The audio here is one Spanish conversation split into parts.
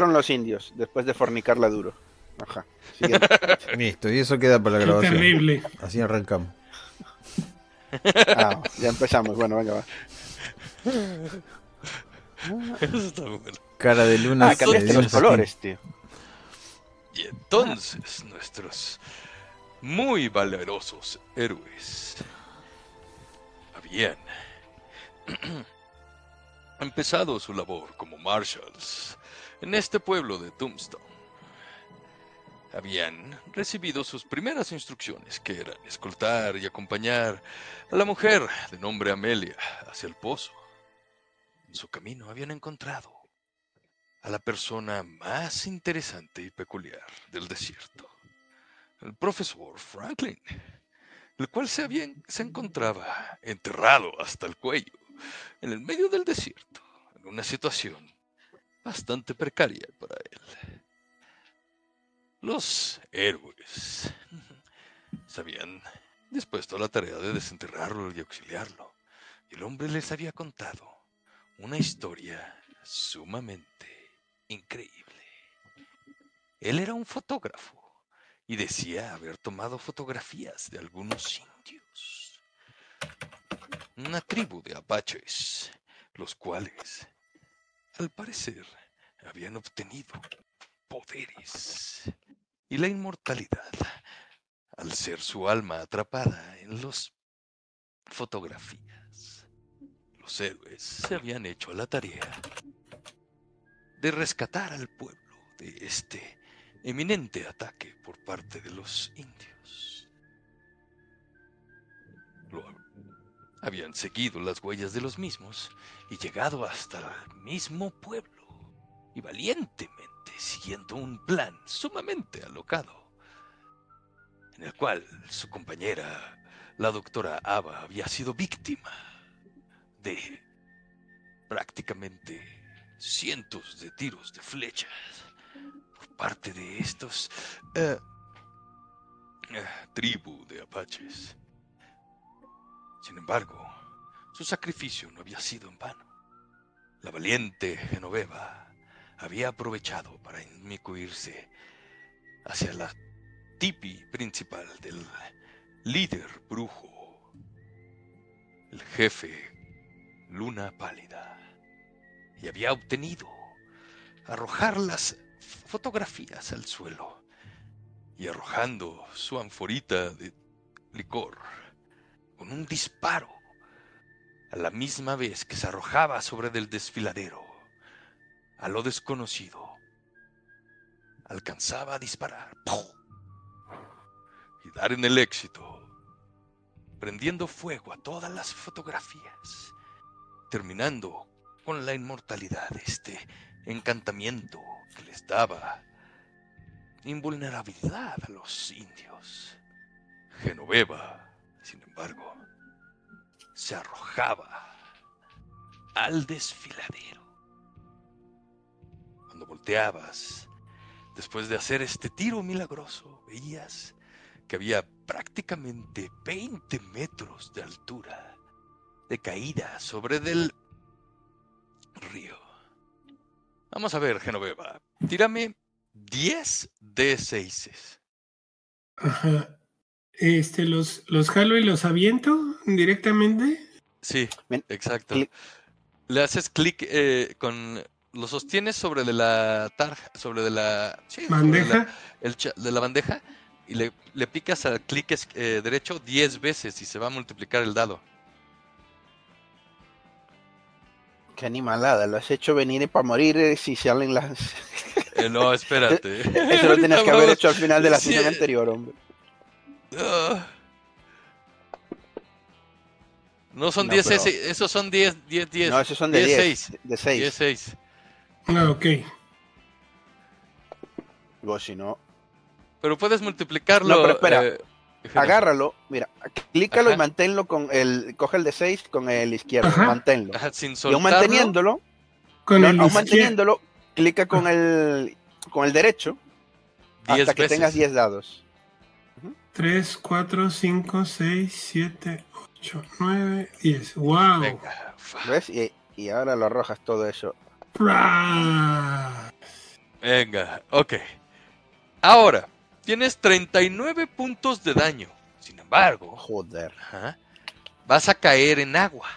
Los indios después de fornicarla duro. Ajá. siguiente. Listo, y eso queda para la Qué grabación. terrible. Así arrancamos. Ah, ya empezamos. Bueno, venga, va. Eso está bueno. Cara de luna. Ah, cambiaste los colores, tío. Y entonces nuestros muy valerosos héroes habían empezado su labor como marshals en este pueblo de Tombstone. Habían recibido sus primeras instrucciones, que eran escoltar y acompañar a la mujer de nombre Amelia hacia el pozo. En su camino habían encontrado a la persona más interesante y peculiar del desierto, el profesor Franklin, el cual se, había, se encontraba enterrado hasta el cuello en el medio del desierto, en una situación bastante precaria para él. Los héroes se habían dispuesto a la tarea de desenterrarlo y auxiliarlo, y el hombre les había contado una historia sumamente increíble. Él era un fotógrafo y decía haber tomado fotografías de algunos indios. Una tribu de apaches, los cuales, al parecer, habían obtenido poderes y la inmortalidad al ser su alma atrapada en las fotografías. Los héroes se habían hecho a la tarea de rescatar al pueblo de este eminente ataque por parte de los indios. Habían seguido las huellas de los mismos y llegado hasta el mismo pueblo y valientemente siguiendo un plan sumamente alocado en el cual su compañera, la doctora Ava, había sido víctima de prácticamente cientos de tiros de flechas por parte de estos eh, eh, tribu de apaches. Sin embargo, su sacrificio no había sido en vano. La valiente Genoveva había aprovechado para inmiscuirse hacia la tipi principal del líder brujo, el jefe Luna Pálida, y había obtenido arrojar las fotografías al suelo y arrojando su anforita de licor con un disparo a la misma vez que se arrojaba sobre del desfiladero a lo desconocido alcanzaba a disparar y dar en el éxito prendiendo fuego a todas las fotografías terminando con la inmortalidad de este encantamiento que les daba invulnerabilidad a los indios. Genoveva, embargo, se arrojaba al desfiladero. Cuando volteabas, después de hacer este tiro milagroso, veías que había prácticamente 20 metros de altura de caída sobre del río. Vamos a ver, Genoveva. Tírame 10 de 6 Ajá. Este, los, los jalo y los aviento directamente. Sí, exacto. Le haces clic eh, con. Lo sostienes sobre de la tarja, sobre de la. sí, de Bandeja. la- el cha- de la bandeja y le, le picas al clic eh, derecho 10 veces y se va a multiplicar el dado. Qué animalada, lo has hecho venir para morir eh, si salen las. Eh, no, espérate. Eso lo tenías que haber hecho al final de la Sí. sesión anterior, hombre. No son No, 10, pero- ese- esos son 10, 10, 10. No, esos son de 10. 6. De 6. 10, 6. Ah, ok. Digo, si no, Pero puedes multiplicarlo. No, pero espera. eh, agárralo, mira, clícalo y Ajá. manténlo con el. Coge el de 6 con el izquierdo, Ajá. manténlo. Ajá, sin Y aún soltarlo. manteniéndolo, Con no, el aún manteniéndolo, clica con el, con el derecho 10 hasta que veces. tengas 10 dados. 3, 4, 5, 6, 7, 8, 9, 10. ¡Wow! Venga. ¿Ves? Y, y ahora lo arrojas todo eso. Venga, ok. Ahora, tienes 39 puntos de daño. Sin embargo, Joder. ajá, vas a caer en agua.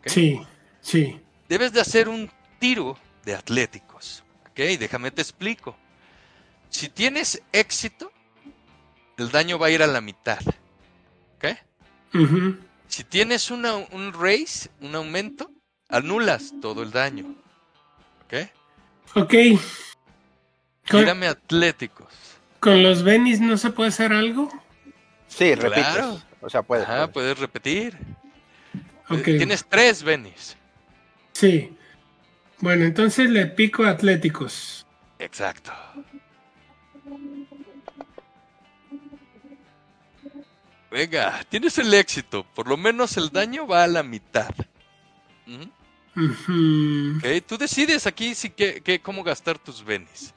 ¿ok? Sí, sí. Debes de hacer un tiro de atléticos. Ok, déjame te explico. Si tienes éxito, el daño va a ir a la mitad. ¿Ok? Si tienes una- un raise, un aumento, anulas todo el daño. ¿Ok? Ok. Con, Tírame atléticos. con los Benis no se puede hacer algo. Sí, repites. Claro. O sea, puedes. Ajá, puedes. puedes repetir. Ok. Eh, Tienes tres Benis. Sí. Bueno, entonces le pico a Atléticos. Exacto. Venga, tienes el éxito. Por lo menos el daño va a la mitad. Ujú. Ujú. Ok, Tú decides aquí si que, que- cómo gastar tus benis.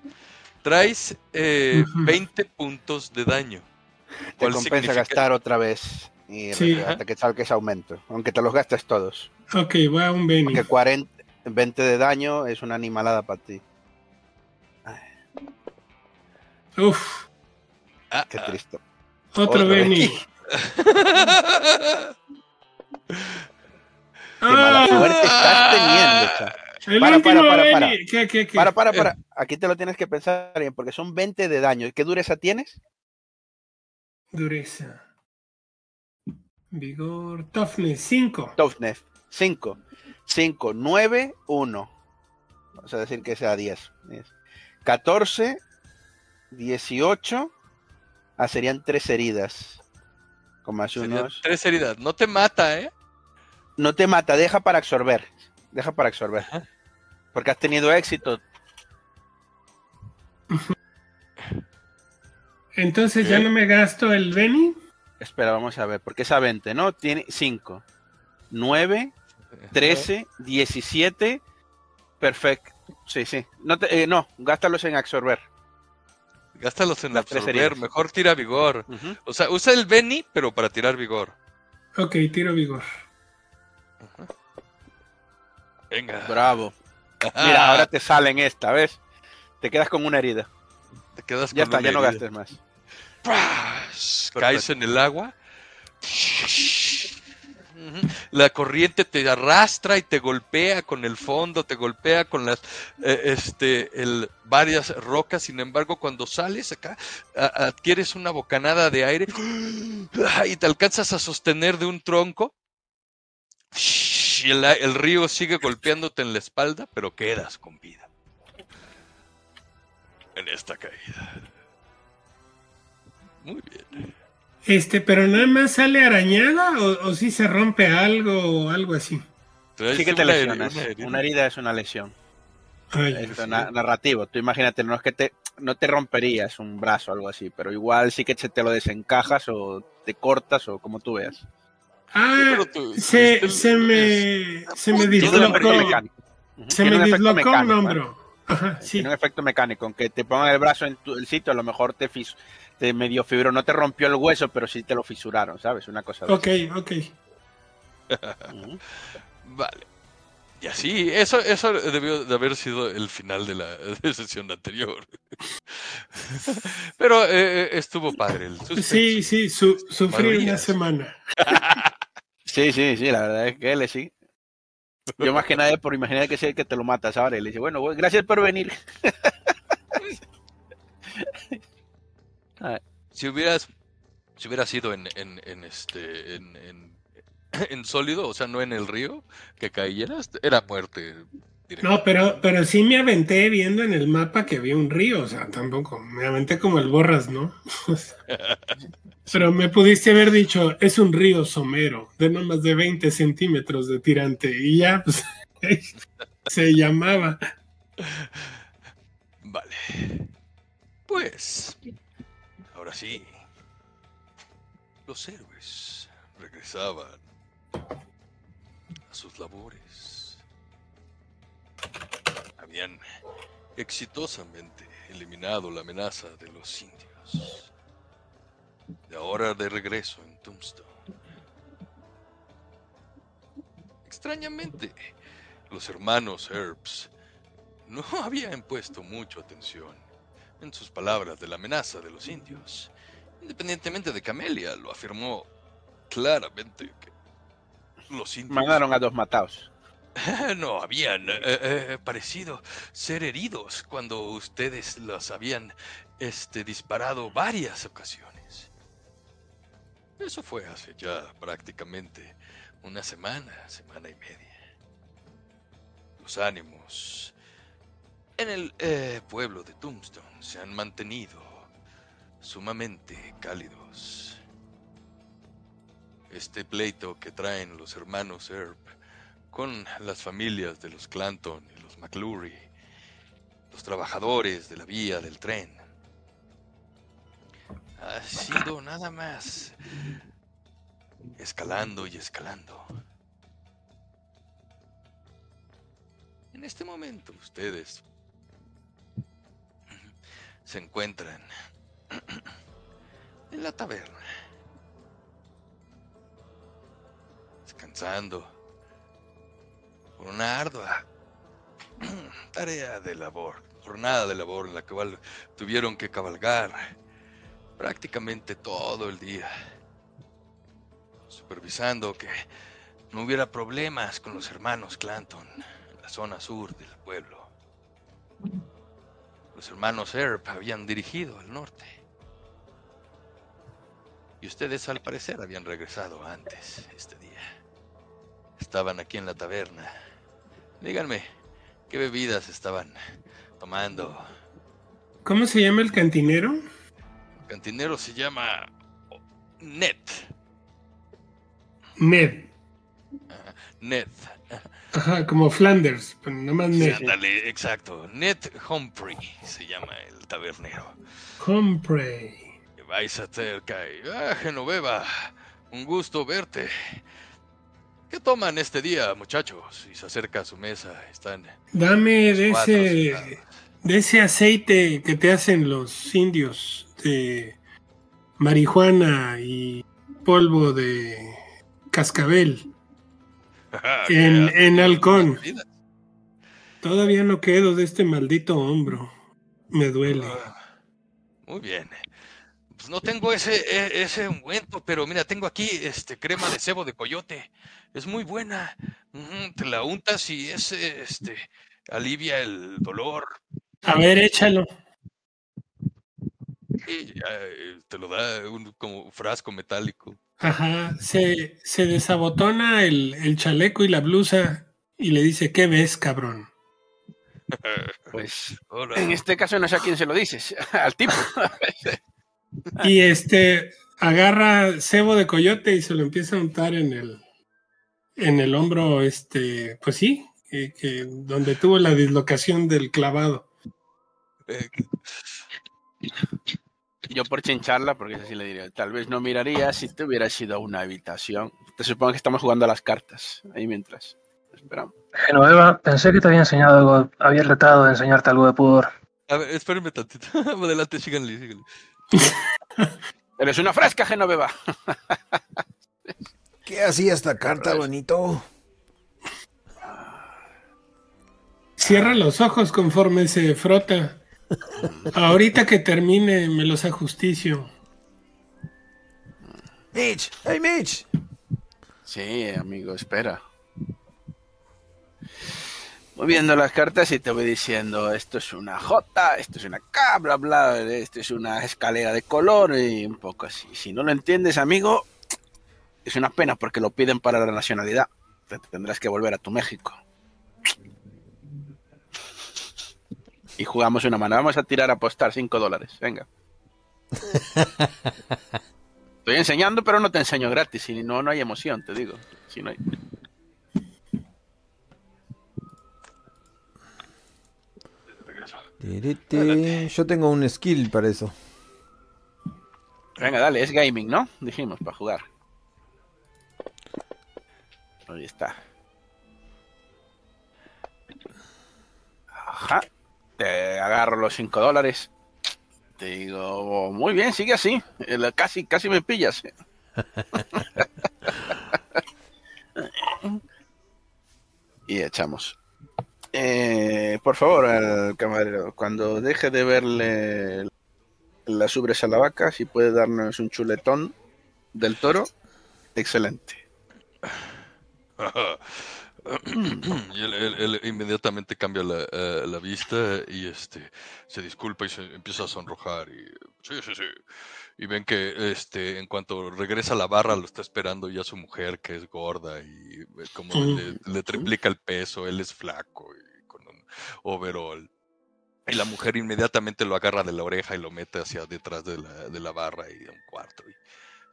Traes eh, Ujú. 20 puntos de daño. Te ¿Cuál compensa significa? gastar otra vez y Sí. hasta que salga ese aumento. Aunque te los gastes todos. Ok, voy a un Beni. Porque 40, 20 de daño es una animalada para ti. Uf, Ah, Qué ah. triste. otro. Beni. Qué mala Ah, suerte estás teniendo, cha. el Para, para, para, para. ¿Qué, qué, qué? Para, para, para. Aquí te lo tienes que pensar bien, porque son 20 de daño. ¿Qué dureza tienes? Dureza. Vigor. Toughness, 5. Toughness. 5. 5, 9, 1. Vamos a decir que sea 10. Es 14, 18. Ah, serían 3 heridas. Más unos. Tres heridas. No te mata, ¿eh? No te mata, deja para absorber. Deja para absorber. Ajá. Porque has tenido éxito. Entonces ya no me gasto el Beni. Espera, vamos a ver. Porque esa 20, ¿no? Tiene 5, 9, 13, 17. Perfecto. Sí, sí. No, te- eh, no, gástalos en absorber. Gástalos en tres absorber. Mejor tira vigor. O sea, usa el Beni, pero para tirar vigor. Ok, tiro vigor. Venga. Bravo. Mira, ahora te salen esta, ¿ves? Te quedas con una herida. te quedas Ya con está, una ya no gastes más. Caes en el agua. La corriente te arrastra y te golpea con el fondo, te golpea con las eh, este el, varias rocas. Sin embargo, cuando sales acá, adquieres una bocanada de aire y te alcanzas a sostener de un tronco. El, el río sigue golpeándote en la espalda, pero quedas con vida. En esta caída. Muy bien. Este, pero nada más sale arañada o, o si se rompe algo o algo así. Sí que te una lesionas. una herida. Una herida es una lesión. Ay, Es Dios na- mío. narrativo. Tú imagínate, no es que te, no te romperías un brazo o algo así, pero igual sí que te lo desencajas o te cortas o como tú veas. Ah, pero tú- se, este- se me, se me dislocó. Se tiene me dislocó un mecánico, hombro. Ajá, sí. Tiene un efecto mecánico, aunque te pongan el brazo en tu- el sitio, a lo mejor te, fis- te medio fibró, no te rompió el hueso, pero sí te lo fisuraron, ¿sabes? Una cosa de Ok, ok. Vale. Y así, eso, eso debió de haber sido el final de la de sesión anterior. Pero eh, eh, estuvo padre el. Sí, sí, su- sufrí una semana. Sí, sí, sí, la verdad es que él sí. Yo más que nada por imaginar que es el que te lo mata, ¿sabes? Y le dice, bueno, bueno, gracias por venir. Si hubieras, si hubiera sido en, en, en este, en, en, en sólido, o sea, no en el río, que cayeras, era muerte. directa. No, pero, pero sí me aventé viendo en el mapa que había un río, o sea, tampoco. Me aventé como el borras, ¿no? pero me pudiste haber dicho, es un río somero, de no más de 20 centímetros de tirante, y ya, pues, se llamaba. Vale. Pues, ahora sí. Los héroes regresaban a sus labores. Habían exitosamente eliminado la amenaza de los indios. Y ahora de regreso en Tombstone. Extrañamente, los hermanos Herbs no habían puesto mucho atención en sus palabras de la amenaza de los indios. Independientemente de Camelia, lo afirmó claramente que los indios Mandaron a dos matados. no habían eh, eh, parecido ser heridos cuando ustedes los habían este, disparado varias ocasiones. Eso fue hace ya prácticamente una semana, semana y media. Los ánimos en el eh, pueblo de Tombstone se han mantenido sumamente cálidos. Este pleito que traen los hermanos Earp con las familias de los Clanton y los McClure, los trabajadores de la vía del tren, ha sido nada más escalando y escalando. En este momento ustedes se encuentran en la taberna, descansando por una ardua tarea de labor, jornada de labor en la cual tuvieron que cabalgar prácticamente todo el día, supervisando que no hubiera problemas con los hermanos Clanton en la zona sur del pueblo. Los hermanos Earp habían dirigido al norte. Y ustedes al parecer habían regresado antes este día. Estaban aquí en la taberna. Díganme, ¿qué bebidas estaban tomando? ¿Cómo se llama el cantinero? El cantinero se llama Ned. Ned. Ned. Ajá, como Flanders, pero nada más Sí, Ned. ándale, exacto. Ned Humphrey se llama el tabernero. Humphrey. Vais a cerca y... Ah, Genoveva, un gusto verte. ¿Qué toman este día, muchachos? Y se acerca a su mesa. Están Dame de ese, de ese aceite que te hacen los indios de marihuana y polvo de cascabel. En- ¿qué en halcón. Todavía no quedo de este maldito hombro. Me duele. Ah, Muy bien. Pues no tengo ese, e- ese ungüento, pero mira, tengo aquí este crema de cebo de coyote. Es muy buena. Te la untas y ese este alivia el dolor. A ver, échalo. Y eh, te lo da un como frasco metálico. Ajá. Se, se desabotona el, el chaleco y la blusa y le dice, ¿qué ves, cabrón? Pues Hola. en este caso no sé a quién se lo dices, al tipo. Y este agarra cebo de coyote y se lo empieza a untar en el en el hombro, este, pues sí, que, que donde tuvo la dislocación del clavado. Yo por chincharla, porque es así le diría, tal vez no miraría si te hubiera sido a una habitación. Te supongo que estamos jugando a las cartas, ahí mientras. Esperamos. Genoveva, pensé que te había enseñado algo, había tratado de enseñarte algo de pudor. A ver, espérenme tantito. Adelante, síganle, síganle. Eres una fresca, Genoveva. ¿Qué hacía esta carta, bonito? Cierra los ojos conforme se frota. Ahorita que termine me los ajusticio. Mitch, hey Mitch. Sí, amigo, espera. Voy viendo las cartas y te voy diciendo, esto es una J, esto es una K, bla, bla, esto es una escalera de color y un poco así. Si no lo entiendes, amigo, es una pena porque lo piden para la nacionalidad. Te tendrás que volver a tu México. Y jugamos una mano. Vamos a tirar a apostar 5 dólares. Venga. Estoy enseñando, pero no te enseño gratis. Si no, no hay emoción, te digo. Si no hay... Yo tengo un skill para eso. Venga, dale, es gaming, ¿no? Dijimos, para jugar. Ahí está. Ajá. Te agarro los 5 dólares. Te digo, muy bien, sigue así. Casi, casi me pillas. y echamos. Eh, por favor, al camarero, cuando deje de verle las ubres a la vaca, si puede darnos un chuletón del toro, excelente. y él, él- él inmediatamente cambia la, eh, la vista y este se disculpa y se empieza a sonrojar y sí, sí, sí. Y ven que este en cuanto regresa a la barra lo está esperando ya su mujer que es gorda y eh, como le, le triplica el peso, él es flaco y con un overall. Y la mujer inmediatamente lo agarra de la oreja y lo mete hacia detrás de la, de la barra y de un cuarto. Y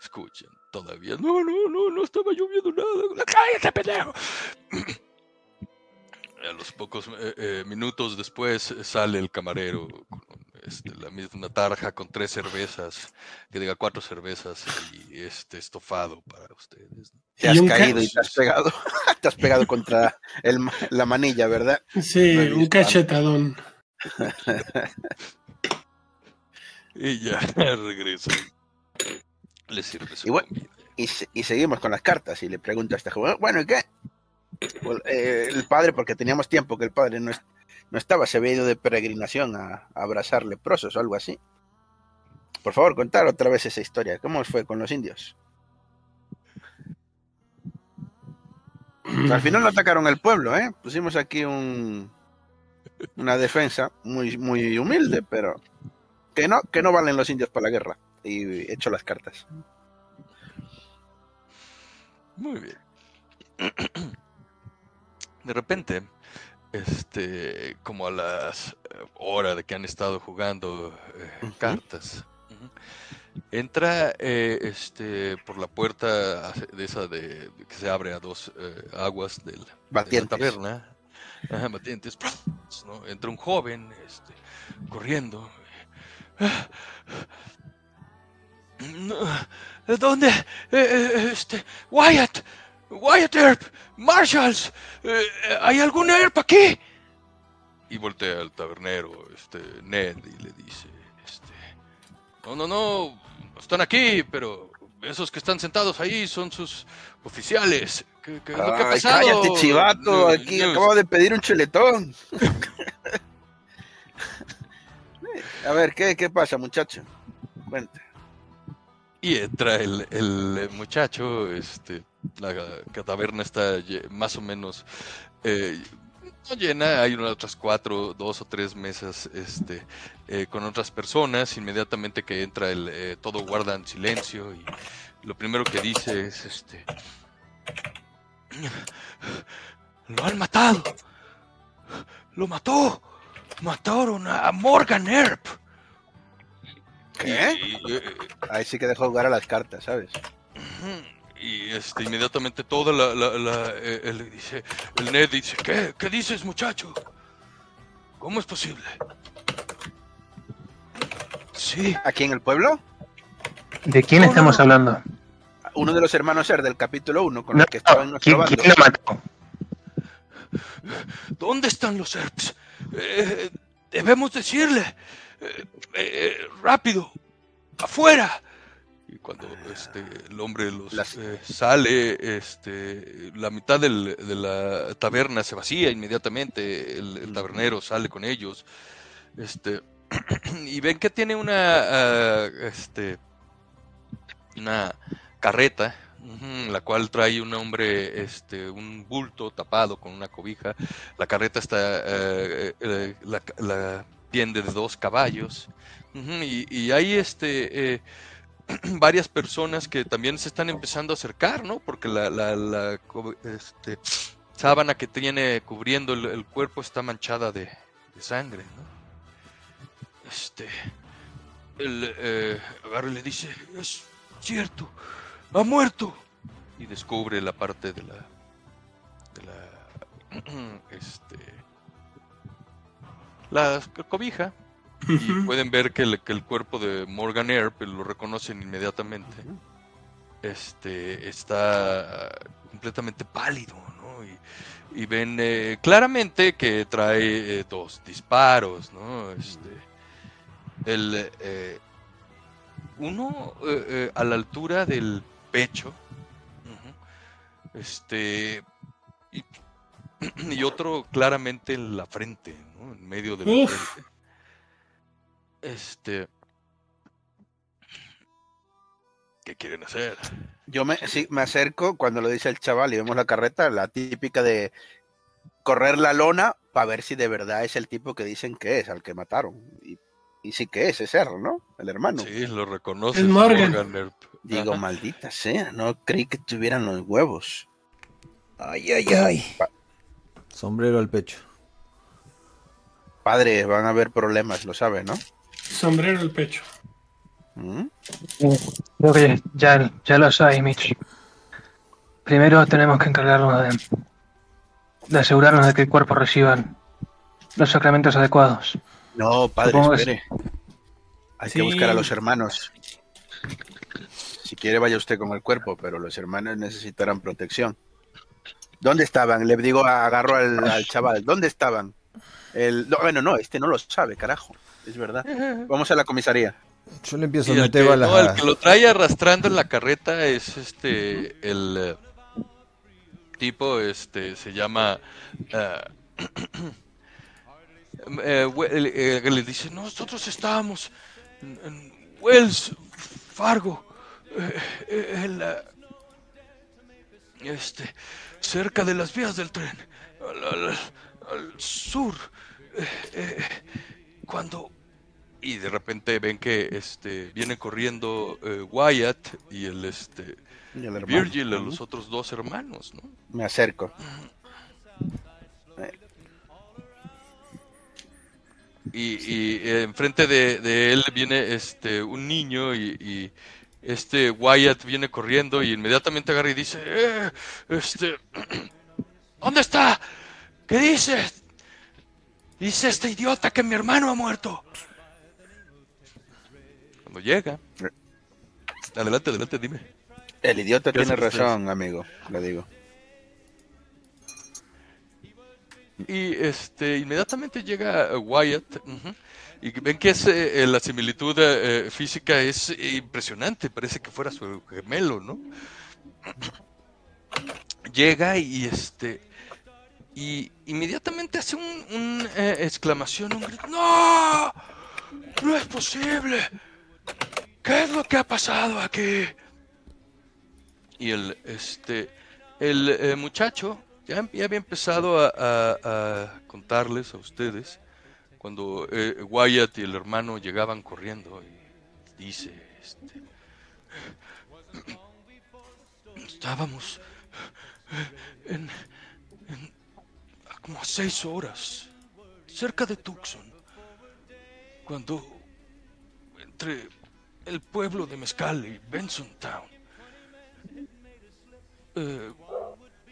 escuchen, todavía, no, no, no, no estaba lloviendo nada. ¡Cállate, pendejo! A los pocos eh, eh, minutos después eh, sale el camarero con este, la misma tarja con tres cervezas, que diga cuatro cervezas y este estofado para ustedes. Te has caído ca- y te has pegado, te has pegado contra el la manilla, ¿verdad? Sí, un cachetadón. Y ya regresa. Le sirve su Y bueno. Y, se- y seguimos con las cartas y le pregunto a este joven, bueno, ¿y qué? Pues, eh, el padre, porque teníamos tiempo que el padre no, es- no estaba, se había ido de peregrinación a, a abrazar leprosos o algo así. Por favor, contar otra vez esa historia. ¿Cómo fue con los indios? Al final no atacaron el pueblo, ¿eh? Pusimos aquí un, una defensa muy, muy humilde, pero que no, que no valen los indios para la guerra. Y hecho las cartas. Muy bien. De repente, este, como a las eh, horas de que han estado jugando eh, cartas, entra eh, este por la puerta de esa de que se abre a dos eh, aguas del, de la taberna, ajá, batientes, ¿no? Entra un joven, este, corriendo. No, ¿Dónde? Eh, eh, este, Wyatt, Wyatt Earp, Marshalls, eh, ¿hay algún Earp aquí? Y voltea al tabernero, este, Ned, y le dice, este, no, no, no, no están aquí, pero esos que están sentados ahí son sus oficiales. ¿Qué, qué es lo que ha pasado? cállate, chivato. No, Aquí no, acabo de pedir un chuletón. A ver, ¿qué, qué pasa, muchacho? Cuenta. Y entra el, el muchacho, este, la taberna está más o menos eh, llena, hay unas otras cuatro, dos o tres mesas este, eh, con otras personas, inmediatamente que entra el, eh, todo guardan silencio y lo primero que dice es este, lo han matado, lo mató, mataron a Morgan Earp. ¿Qué? Y- y, eh, Ahí sí que dejó jugar a las cartas, ¿sabes? Y este, inmediatamente toda la, la, la- eh, dice, el Ned dice, ¿qué? ¿Qué dices, muchacho? ¿Cómo es posible? Sí, Aquí en el pueblo, ¿De quién No, estamos no. hablando? uno de los hermanos Ser del capítulo 1, con No, el que estaba en nuestro ¿quién, quién lo mató? ¿dónde están los? Eh, debemos decirle, eh, eh, rápido, afuera. Y cuando este, el hombre los Las- eh, sale, este, la mitad del- de la taberna se vacía inmediatamente, el, el tabernero sale con ellos, este, y ven que tiene una, ah, este, una carreta, la cual trae un hombre, este, un bulto tapado con una cobija. La carreta está, eh, eh, la, la tiende de dos caballos, y, hay este eh, varias personas que también se están empezando a acercar, ¿no? Porque la, la, este, sábana que tiene cubriendo el, cuerpo está manchada de, de sangre, ¿no? Este, el eh, agarra le dice, es cierto, ha muerto. Y descubre la parte de la, de la, este, la cobija. Y pueden ver que el, que el cuerpo de Morgan Earp, lo reconocen inmediatamente, este, está completamente pálido, ¿no? Y, y ven eh, claramente que trae eh, dos disparos, ¿no? Este, el, eh, uno a la altura del pecho, este, y y otro claramente en la frente, ¿no? En medio de la. Este. ¿Qué quieren hacer? Yo me, sí, me acerco cuando lo dice el chaval y vemos la carreta, la típica de correr la lona para ver si de verdad es el tipo que dicen que es, al que mataron. Y, y sí que es, es ¿no? El hermano. Sí, lo reconoces. Es Morgan. Earp. Digo, Ajá. maldita sea, no creí que tuvieran los huevos. Ay, ay, ay. Sombrero al pecho. Padre, van a haber problemas, lo sabe, ¿no? Sombrero al pecho. ¿Mm? Creo que ya, ya lo sabes, Mitch. Primero tenemos que encargarnos de, de asegurarnos de que el cuerpo reciba los sacramentos adecuados. No, padre, Supongo que espere. Hay Sí. que buscar a los hermanos. Si quiere, vaya usted con el cuerpo, pero los hermanos necesitarán protección. ¿Dónde estaban? Le digo, agarro al, al chaval. ¿Dónde estaban? El, no, bueno, no, este no lo sabe, carajo. Es verdad. Vamos a la comisaría. Yo le empiezo Y a que, meter balas. no, el que lo trae arrastrando en la carreta es este el eh, tipo este se llama eh, el- eh, le dice nosotros estábamos en, en Wells Fargo eh, en la- este cerca de las vías del tren al sur eh, eh, cuando y de repente ven que este viene corriendo eh, Wyatt y el este Y el. Virgil, Ujú. los otros dos hermanos, ¿no? Me acerco. Y, y, enfrente de, de él viene este un niño y, y este Wyatt viene corriendo y inmediatamente agarra y dice, "Eh, este, ¿dónde está? ¿Qué dice? Dice este idiota que mi hermano ha muerto. Cuando llega, adelante, adelante, dime. El idiota ¿Qué tiene ustedes? razón, amigo. Le digo. Y este, inmediatamente llega eh, Wyatt y ven que es, eh, la similitud eh, física es impresionante, parece que fuera su gemelo, ¿no? Llega y este y inmediatamente hace un, un, eh, exclamación, un grito, ¡No! ¡No es posible! ¿Qué es lo que ha pasado aquí? Y el este el eh, muchacho ya, había empezado a, contarles a ustedes cuando eh, Wyatt y el hermano llegaban corriendo y dice este estábamos en, como a seis horas cerca de Tucson cuando entre el pueblo de Mezcal y Benson Town eh,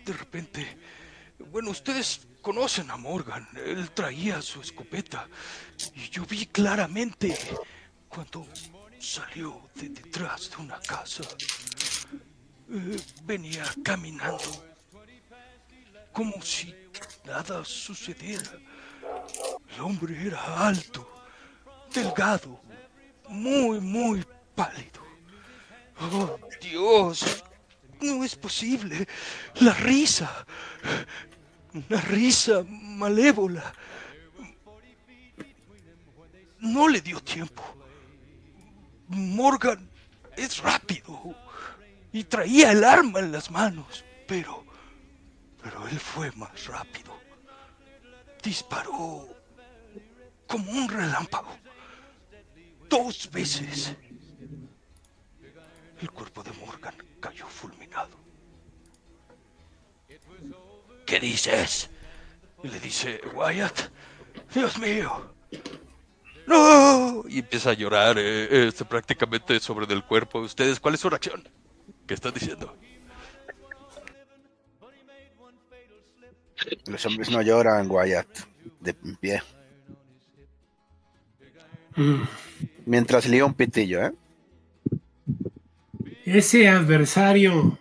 de repente, bueno, ustedes conocen a Morgan, él traía su escopeta y yo vi claramente cuando salió de detrás de una casa. Eh, venía caminando como si nada sucediera. El hombre era alto, delgado, muy, muy pálido. Oh, Dios, no es posible. La risa. Una risa malévola. No le dio tiempo. Morgan es rápido y traía el arma en las manos, pero pero él fue más rápido. Disparó como un relámpago. Dos veces. El cuerpo de Morgan cayó fulminado. ¿Qué dices? Le dice Wyatt, Dios mío. No. Y empieza a llorar eh, este, prácticamente sobre del cuerpo. ¿Ustedes cuál es su reacción? ¿Qué están diciendo? Los hombres no lloran, Wyatt. De pie. Mm. Mientras lía un pitillo, ¿eh? Ese adversario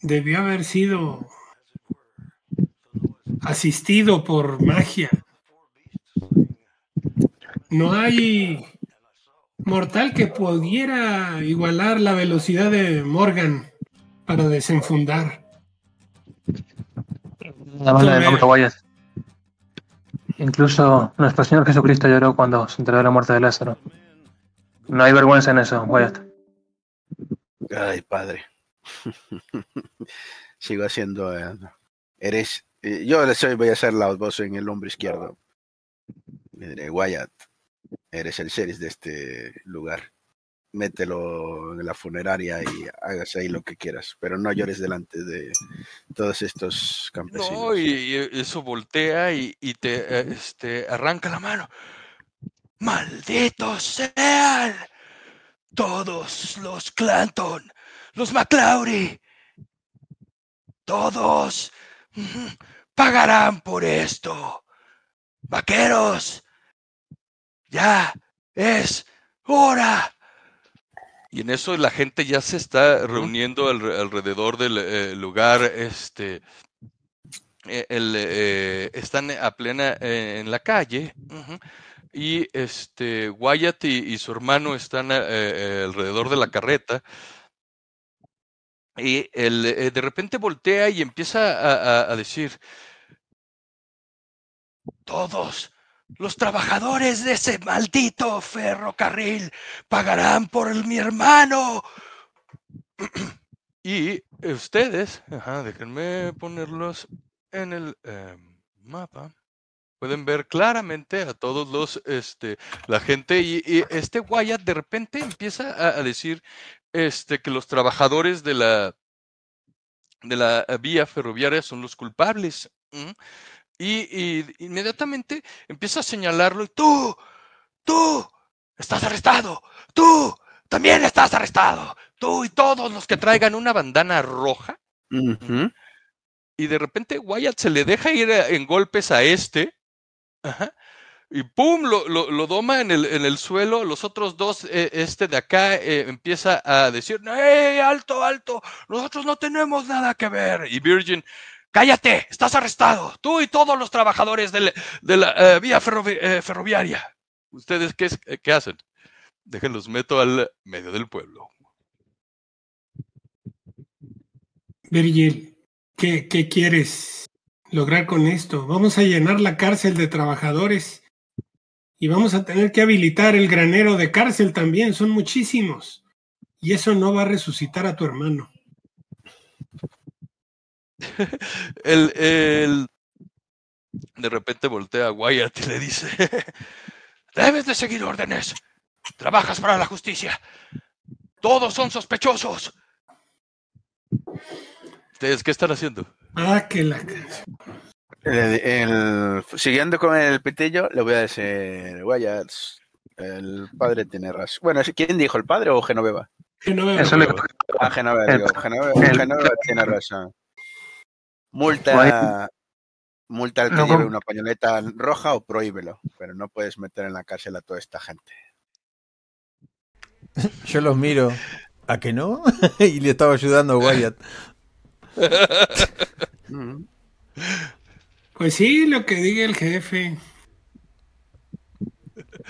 debió haber sido asistido por magia. No hay mortal que pudiera igualar la velocidad de Morgan para desenfundar. La banda de nombre Wyatt. Incluso nuestro Señor Jesucristo lloró cuando se enteró de la muerte de Lázaro. No hay vergüenza en eso, Wyatt. Ay, padre. Sigo haciendo. eh, eres. eh, yo le soy, voy a ser la voz en el hombro izquierdo. Wyatt, eres el sheriff de este lugar. Mételo en la funeraria y hágase ahí lo que quieras, pero no llores delante de todos estos campesinos. No, y, y eso voltea y, y te eh, este, arranca la mano. ¡Malditos sean! Todos los Clanton, los McClaury, todos pagarán por esto. Vaqueros, ya es hora. Y en eso la gente ya se está reuniendo alre- alrededor del eh, lugar, este, eh, el, eh, están a plena eh, en la calle y este Wyatt y, y su hermano están eh, alrededor de la carreta y eh, de repente voltea y empieza a, a- a decir todos los trabajadores de ese maldito ferrocarril pagarán por el- mi hermano y ustedes, ajá, déjenme ponerlos en el eh, mapa. Pueden ver claramente a todos los, este, la gente y, este Wyatt de repente empieza a, decir, este, que los trabajadores de la, de la vía ferroviaria son los culpables. Y, y inmediatamente empieza a señalarlo y tú, tú, estás arrestado, tú, también estás arrestado, tú y todos los que traigan una bandana roja. Y de repente Wyatt se le deja ir en golpes a este. ajá, y pum, lo, lo, lo doma en el, en el suelo. Los otros dos, eh, este de acá, eh, empieza a decir, ¡Ey, alto, alto! Nosotros no tenemos nada que ver. Y Virgin, cállate, estás arrestado. Tú y todos los trabajadores de la eh, vía eh, ferroviaria. ¿Ustedes qué, qué hacen? Déjenlos meto al medio del pueblo. Virgil, ¿qué, ¿qué quieres lograr con esto? Vamos a llenar la cárcel de trabajadores y vamos a tener que habilitar el granero de cárcel también, son muchísimos. Y eso no va a resucitar a tu hermano. El, el- de repente voltea a Wyatt y le dice, debes de seguir órdenes. Trabajas para la justicia. Todos son sospechosos. ¿Ustedes qué están haciendo? Ah, que la... El- el- siguiendo con el pitillo, le voy a decir, Wyatt, el padre tiene razón. Bueno, ¿quién dijo, el padre o Genoveva? Eso le Ah, Genoveva, digo, Genoveva, Genoveva tiene razón. Multa, multa al que No, lleve una pañoleta roja o prohíbelo, pero no puedes meter en la cárcel a toda esta gente. Yo los miro. ¿A que no? y le estaba ayudando a Wyatt. Pues sí, lo que diga el jefe.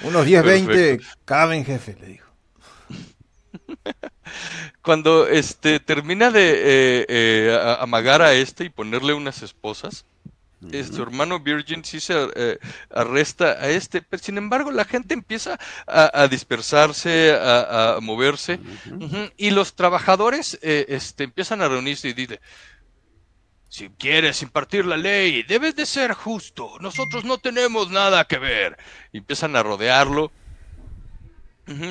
Unos 10, 20 Perfecto. caben, jefe, le dijo. Cuando este termina de eh, eh, amagar a este y ponerle unas esposas, eh, su hermano Virgin sí se eh, arresta a este, pero sin embargo la gente empieza a, a dispersarse, a, a moverse, ujú, y los trabajadores eh, este, empiezan a reunirse y dicen, si quieres impartir la ley, debes de ser justo, nosotros no tenemos nada que ver. Y empiezan a rodearlo.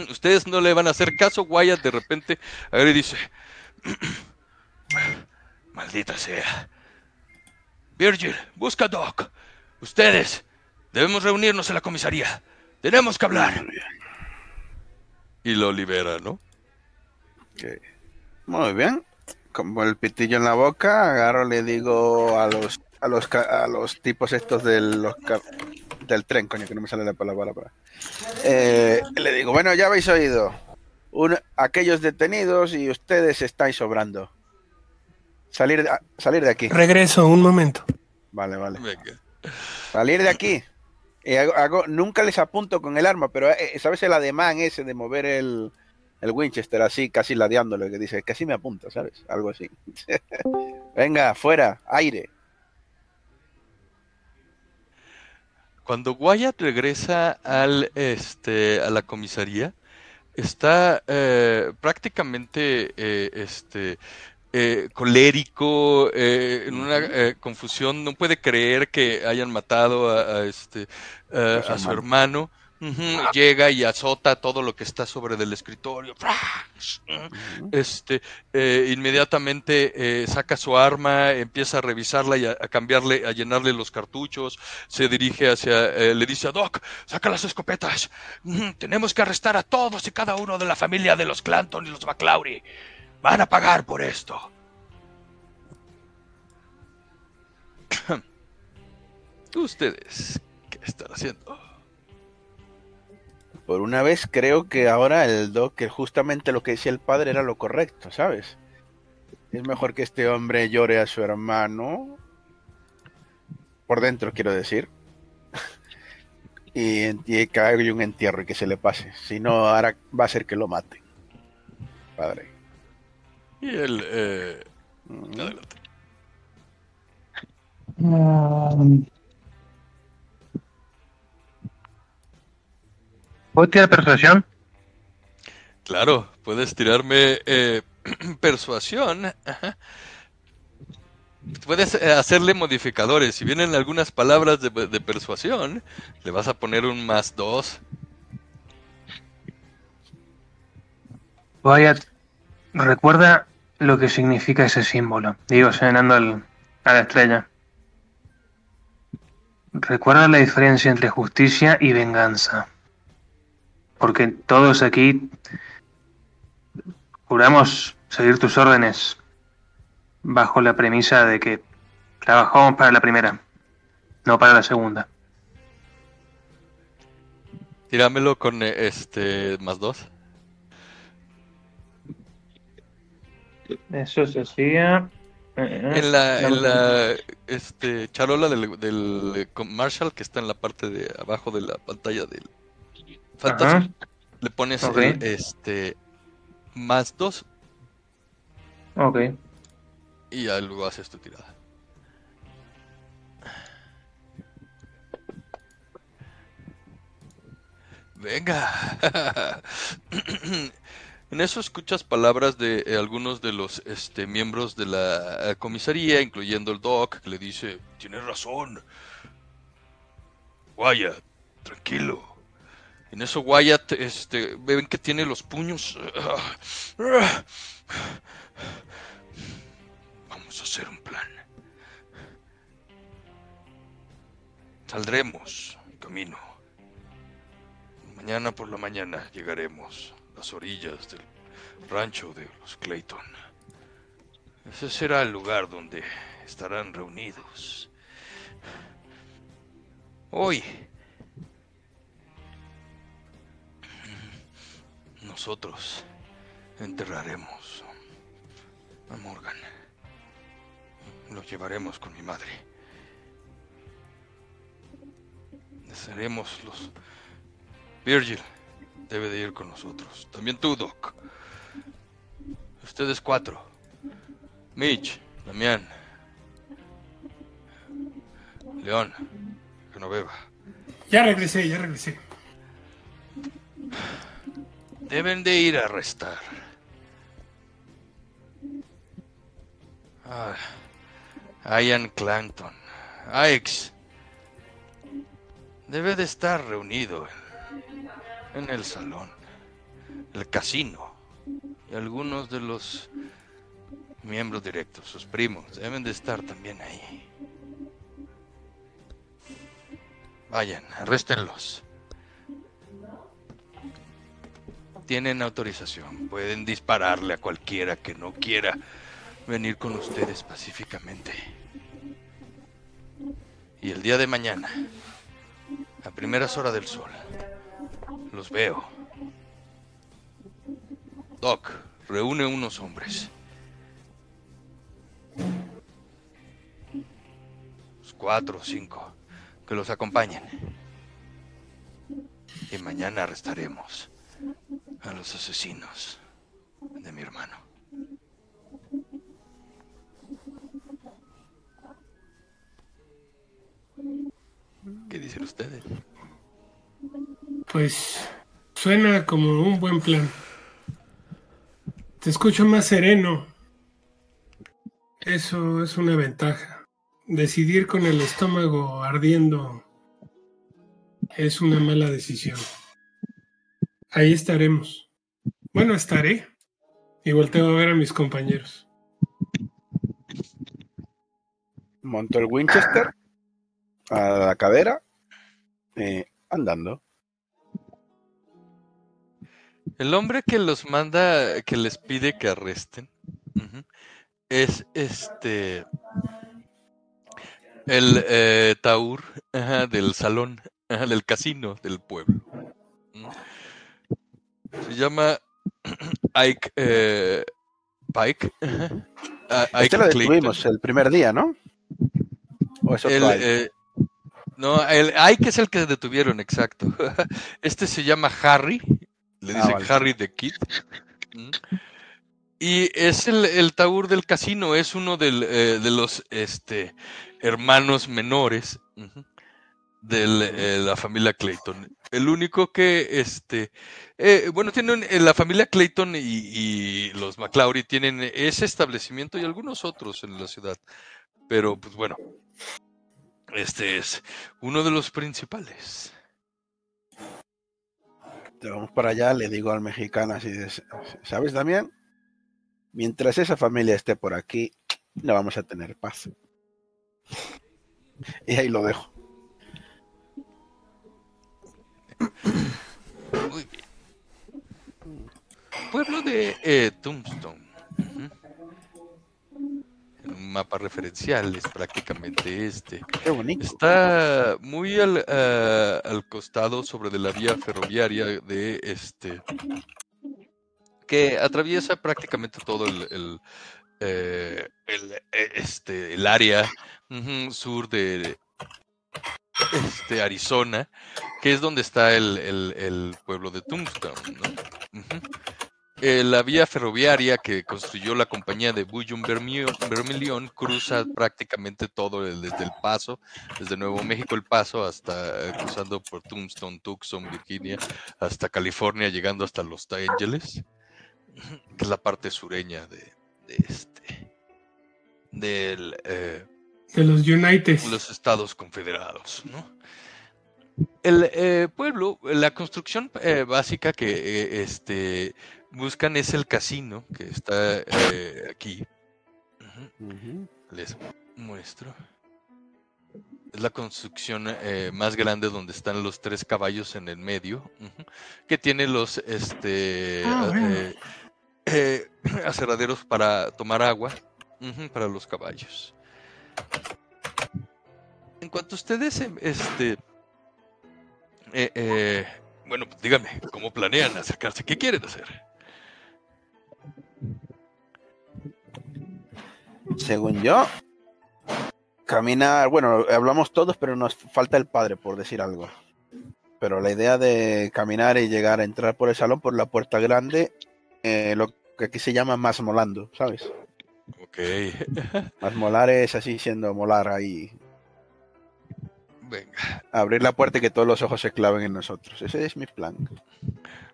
Ustedes no le van a hacer caso, Wyatt de repente agarra y dice, maldita sea. Virgil, busca a Doc. Ustedes, debemos reunirnos en la comisaría. Tenemos que hablar. Y lo libera, ¿no? Ok. Muy bien. Como el pitillo en la boca, agarro le digo a los a los a los tipos estos del los del tren, coño, que no me sale la palabra. para- Eh, le digo, bueno, ya habéis oído. Un- aquellos detenidos y ustedes estáis sobrando. Salir de, salir de aquí. Regreso, un momento. Vale, vale. Venga. Salir de aquí. Y hago, hago- nunca les apunto con el arma, pero eh, ¿sabes el ademán ese de mover el, el Winchester así, casi ladeándolo, que dice, casi me apunta, ¿sabes? Algo así. Venga, fuera, aire. Cuando Wyatt regresa al, este, a la comisaría, está eh, prácticamente eh, este, eh, colérico, eh, en una confusión, no puede creer que hayan matado a, a este, a, a su hermano. Llega y azota todo lo que está sobre del escritorio. Este, eh, inmediatamente eh, saca su arma, empieza a revisarla y a, a cambiarle, a llenarle los cartuchos. Se dirige hacia, eh, le dice a Doc, saca las escopetas. Tenemos que arrestar a todos y cada uno de la familia de los Clanton y los McClaury. Van a pagar por esto. Ustedes, ¿qué están haciendo? Por una vez creo que ahora el Doc, que justamente lo que decía el padre era lo correcto, ¿sabes? Es mejor que este hombre llore a su hermano. Por dentro, quiero decir. y, y que haga un entierro y que se le pase. Si no, ahora va a ser que lo mate. Padre. Y él, eh, Mm. adelante. Mm. ¿Puedo tirar persuasión? Claro, puedes tirarme eh, persuasión. ajá. Puedes eh, hacerle modificadores. Si vienen algunas palabras de, de persuasión, le vas a poner un más dos. Wyatt, recuerda lo que significa ese símbolo. Digo, señalando al- a la estrella. Recuerda la diferencia entre justicia y venganza. Porque todos aquí juramos seguir tus órdenes bajo la premisa de que trabajamos para la primera, no para la segunda. Tíramelo con eh, este más dos. Eso se hacía. En la, en la este, charola del, del eh, Marshall que está en la parte de abajo de la pantalla del fantasma, Ajá, le pones el, este más dos ok. y ya luego haces tu tirada. Venga. En eso escuchas palabras de eh, algunos de los este, miembros de la eh, comisaría, incluyendo el Doc, que le dice, tienes razón. Wyatt, tranquilo. En eso Wyatt, este, ven que tiene los puños. Vamos a hacer un plan. Saldremos camino. Mañana por la mañana llegaremos a las orillas del rancho de los Clayton. Ese será el lugar donde estarán reunidos. Hoy nosotros enterraremos a Morgan. Lo llevaremos con mi madre. Seremos los... Virgil debe de ir con nosotros. También tú, Doc. Ustedes cuatro. Mitch, Damián. León, Genoveva. Ya regresé, ya regresé. Deben de ir a arrestar. Ah, Ian Clanton. Ix. Debe de estar reunido en, en el salón, el casino y algunos de los miembros directos, sus primos, deben de estar también ahí. Vayan, arréstenlos. Tienen autorización, pueden dispararle a cualquiera que no quiera venir con ustedes pacíficamente. Y el día de mañana, a primeras horas del sol, los veo. Doc, reúne unos hombres. Los cuatro o cinco que los acompañen. Y mañana arrestaremos a los asesinos de mi hermano. ¿Qué dicen ustedes? Pues suena como un buen plan. Te escucho más sereno. Eso es una ventaja. Decidir con el estómago ardiendo es una mala decisión. Ahí estaremos. Bueno, estaré. Y volteo a ver a mis compañeros. Monto el Winchester a la cadera, eh, andando. El hombre que los manda, que les pide que arresten, es este el eh, Taur ajá, del salón, ajá, del casino del pueblo. Se llama Ike eh, Pike. Ike Este lo destruimos el primer día, ¿no? ¿O es otro El, Ike? eh, no, el Ike es el que detuvieron, exacto. Este se llama Harry, le Ah, dicen vale. Harry the Kid. ¿Mm? Y es el, el Taur del casino, es uno del, eh, de los este, hermanos menores de la familia Clayton. El único que, este, eh, bueno, tienen eh, la familia Clayton y, y los McClaury tienen ese establecimiento y algunos otros en la ciudad. Pero, pues bueno, este es uno de los principales. Te vamos para allá, le digo al mexicano así, de, ¿sabes, Damián? Mientras esa familia esté por aquí, no vamos a tener paz. Y ahí lo dejo. Pueblo de eh, Tombstone. Un mapa referencial es prácticamente este. Qué bonito. Está muy al, ah, al costado sobre de la vía ferroviaria de este que atraviesa prácticamente todo el, el, eh, el, eh, este el área sur de este Arizona, que es donde está el, el- el pueblo de Tombstone, ¿no? Eh, la vía ferroviaria que construyó la compañía de Bullion Vermio- Vermilion cruza prácticamente todo el- desde El Paso, desde Nuevo México El Paso hasta eh, cruzando por Tombstone, Tucson, Virginia, hasta California, llegando hasta Los Ángeles, que es la parte sureña de, de este del eh, De los United. los Estados Confederados, ¿no? El pueblo, la construcción eh, básica que este, buscan es el casino que está eh, aquí. Les muestro. Es la construcción eh, más grande donde están los tres caballos en el medio, que tiene los este, Ah, a- bueno. eh, aserraderos para tomar agua para los caballos. En cuanto a ustedes, em, este, bueno, pues díganme, ¿cómo planean acercarse? ¿Qué quieren hacer? Según yo, caminar, bueno, hablamos todos, pero nos falta el padre, por decir algo. Pero la idea de caminar y llegar a entrar por el salón, por la puerta grande, eh, lo que aquí se llama más molando, ¿sabes? Ok, Más molar es así siendo molar ahí. venga, Abrir la puerta y que todos los ojos se claven en nosotros. Ese es mi plan.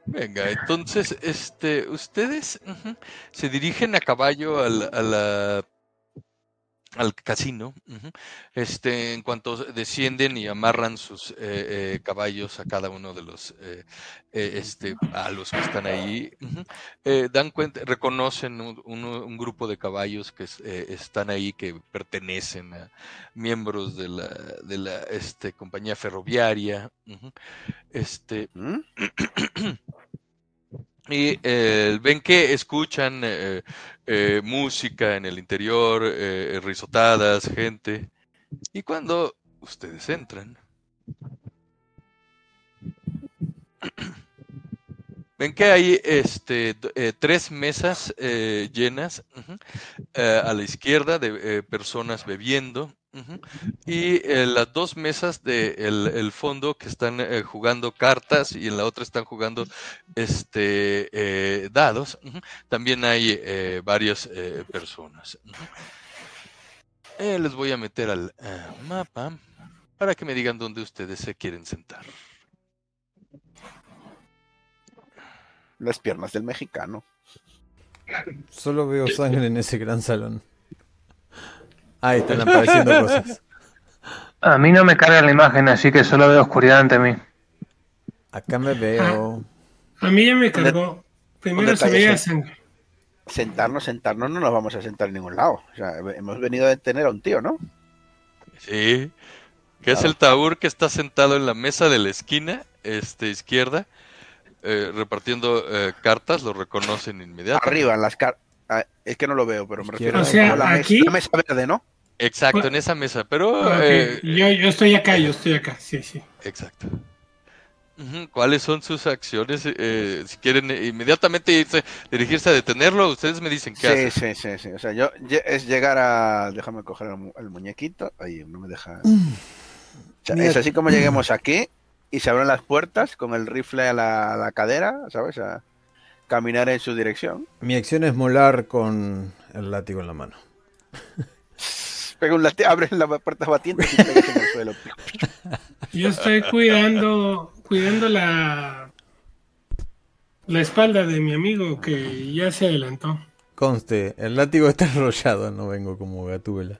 venga. Entonces, este, ustedes se dirigen a caballo al, a la- al casino. Este, en cuanto descienden y amarran sus eh, eh, caballos a cada uno de los, eh, eh, este, a los que están ahí, eh, dan cuenta, reconocen un, grupo de caballos que es- están ahí que pertenecen a miembros de la, de la este, compañía ferroviaria. Este, ¿Mm? y eh, ven que escuchan eh, eh, música en el interior, eh, risotadas, gente. Y cuando ustedes entran, ven que hay este, tres mesas llenas a la izquierda de personas bebiendo. Y eh, las dos mesas del de el fondo que están eh, jugando cartas y en la otra están jugando este eh, dados. También hay eh, varias eh, personas. Eh, les voy a meter al eh, mapa. para que me digan dónde ustedes se quieren sentar. Las piernas del mexicano. Solo veo sangre en ese gran salón. Ahí están apareciendo cosas. A mí no me carga la imagen, así que solo veo oscuridad ante mí. Acá me veo. A mí ya me cargó. Primero se veía sangre. Sentarnos, sentarnos, no nos vamos a sentar en ningún lado. O sea, hemos venido a detener a un tío, ¿no? Sí. Que es el Taur que está sentado en la mesa de la esquina, este, izquierda, eh, repartiendo eh, cartas, lo reconocen inmediatamente. Arriba, en las cartas. es que no lo veo, pero me refiero O sea, a la, mesa, aquí- la mesa verde, ¿no? Exacto, en esa mesa, pero... Eh, yo, yo estoy acá, yo estoy acá. Sí, sí. Exacto. ¿Cuáles son sus acciones? Eh, si quieren eh, inmediatamente irse, dirigirse a detenerlo, ustedes me dicen qué Sí, hacen. sí, sí, sí. O sea, yo es llegar a. Déjame coger el, mu- el muñequito. Ahí no me deja. O sea, Mira. es así como lleguemos aquí y se abren las puertas con el rifle a la, a la cadera, ¿sabes? A caminar en su dirección. Mi acción es molar con el látigo en la mano. Pega un late, abres las puertas batientes y pegas en el suelo. Yo estoy cuidando, cuidando la, la espalda de mi amigo que ya se adelantó. Conste, el látigo está enrollado, no vengo como gatúbela.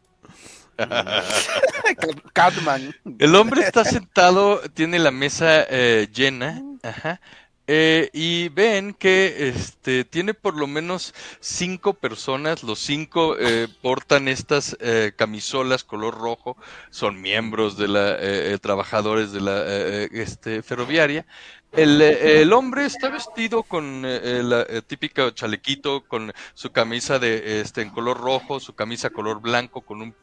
Catman. El hombre está sentado, tiene la mesa eh, llena, ajá, eh, y ven que este tiene por lo menos cinco personas, los cinco eh, portan estas eh, camisolas color rojo, son miembros de la, eh, eh, trabajadores de la eh, este, ferroviaria. El, el hombre está vestido con la eh, típica chalequito, con su camisa de este en color rojo, su camisa color blanco, con un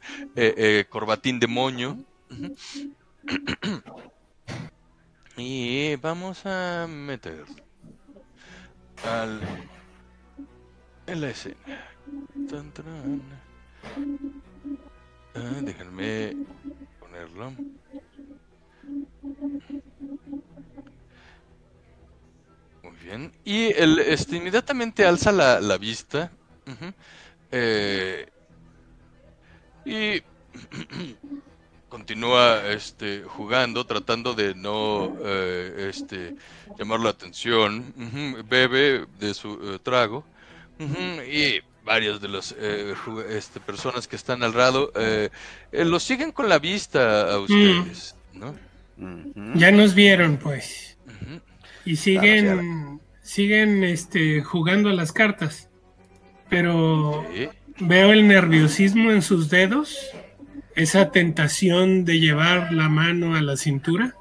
corbatín de moño. Y vamos a meter al en la escena. Tan, tarán. Ah, déjenme ponerlo. Muy bien. Y el, este, inmediatamente alza la, la vista. Ujú. Eh, y continúa este, jugando, tratando de no eh, este, llamar la atención. Bebe de su eh, trago. Y varios de los eh, este, personas que están al lado eh, eh, los siguen con la vista a ustedes. ¿no? Ya nos vieron, pues. Y siguen, siguen este, jugando a las cartas. Pero Sí. veo el nerviosismo en sus dedos, esa tentación de llevar la mano a la cintura.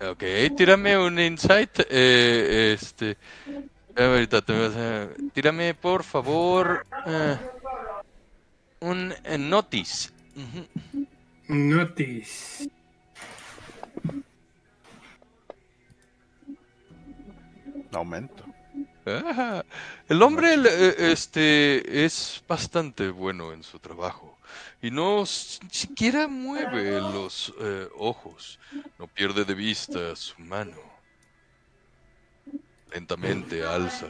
Ok, tírame un insight. eh, este. Ahorita te vas a. Tírame, por favor. eh, un eh, notice. Ujú. Notice. Aumento. Ah, el hombre el, eh, este, es bastante bueno en su trabajo y no siquiera mueve los eh, ojos, no pierde de vista su mano. Lentamente alza,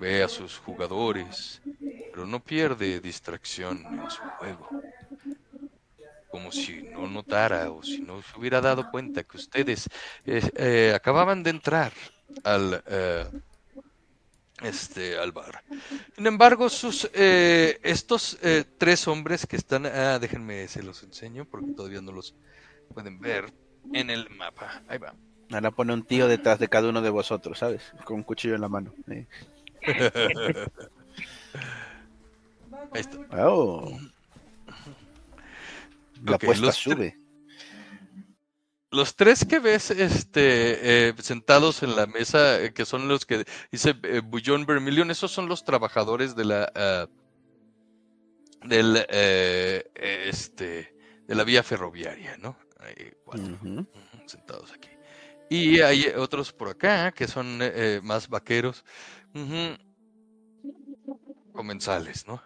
ve a sus jugadores, pero no pierde distracción en su juego. Como si no notara o si no se hubiera dado cuenta que ustedes eh, eh, acababan de entrar al eh, este al bar. Sin embargo, sus eh, estos eh, tres hombres que están, ah, déjenme se los enseño porque todavía no los pueden ver en el mapa. Ahí va. Ahora pone un tío detrás de cada uno de vosotros, ¿sabes? Con un cuchillo en la mano. Sí. Ahí está. Oh. La Ok, apuesta sube. Los tres que ves este, eh, sentados en la mesa, eh, que son los que dice eh, Bullón Vermilion, esos son los trabajadores de la ah, del eh, este de la vía ferroviaria, ¿no? Hay cuatro sentados aquí. Y hay otros por acá que son más vaqueros, comensales, ¿no?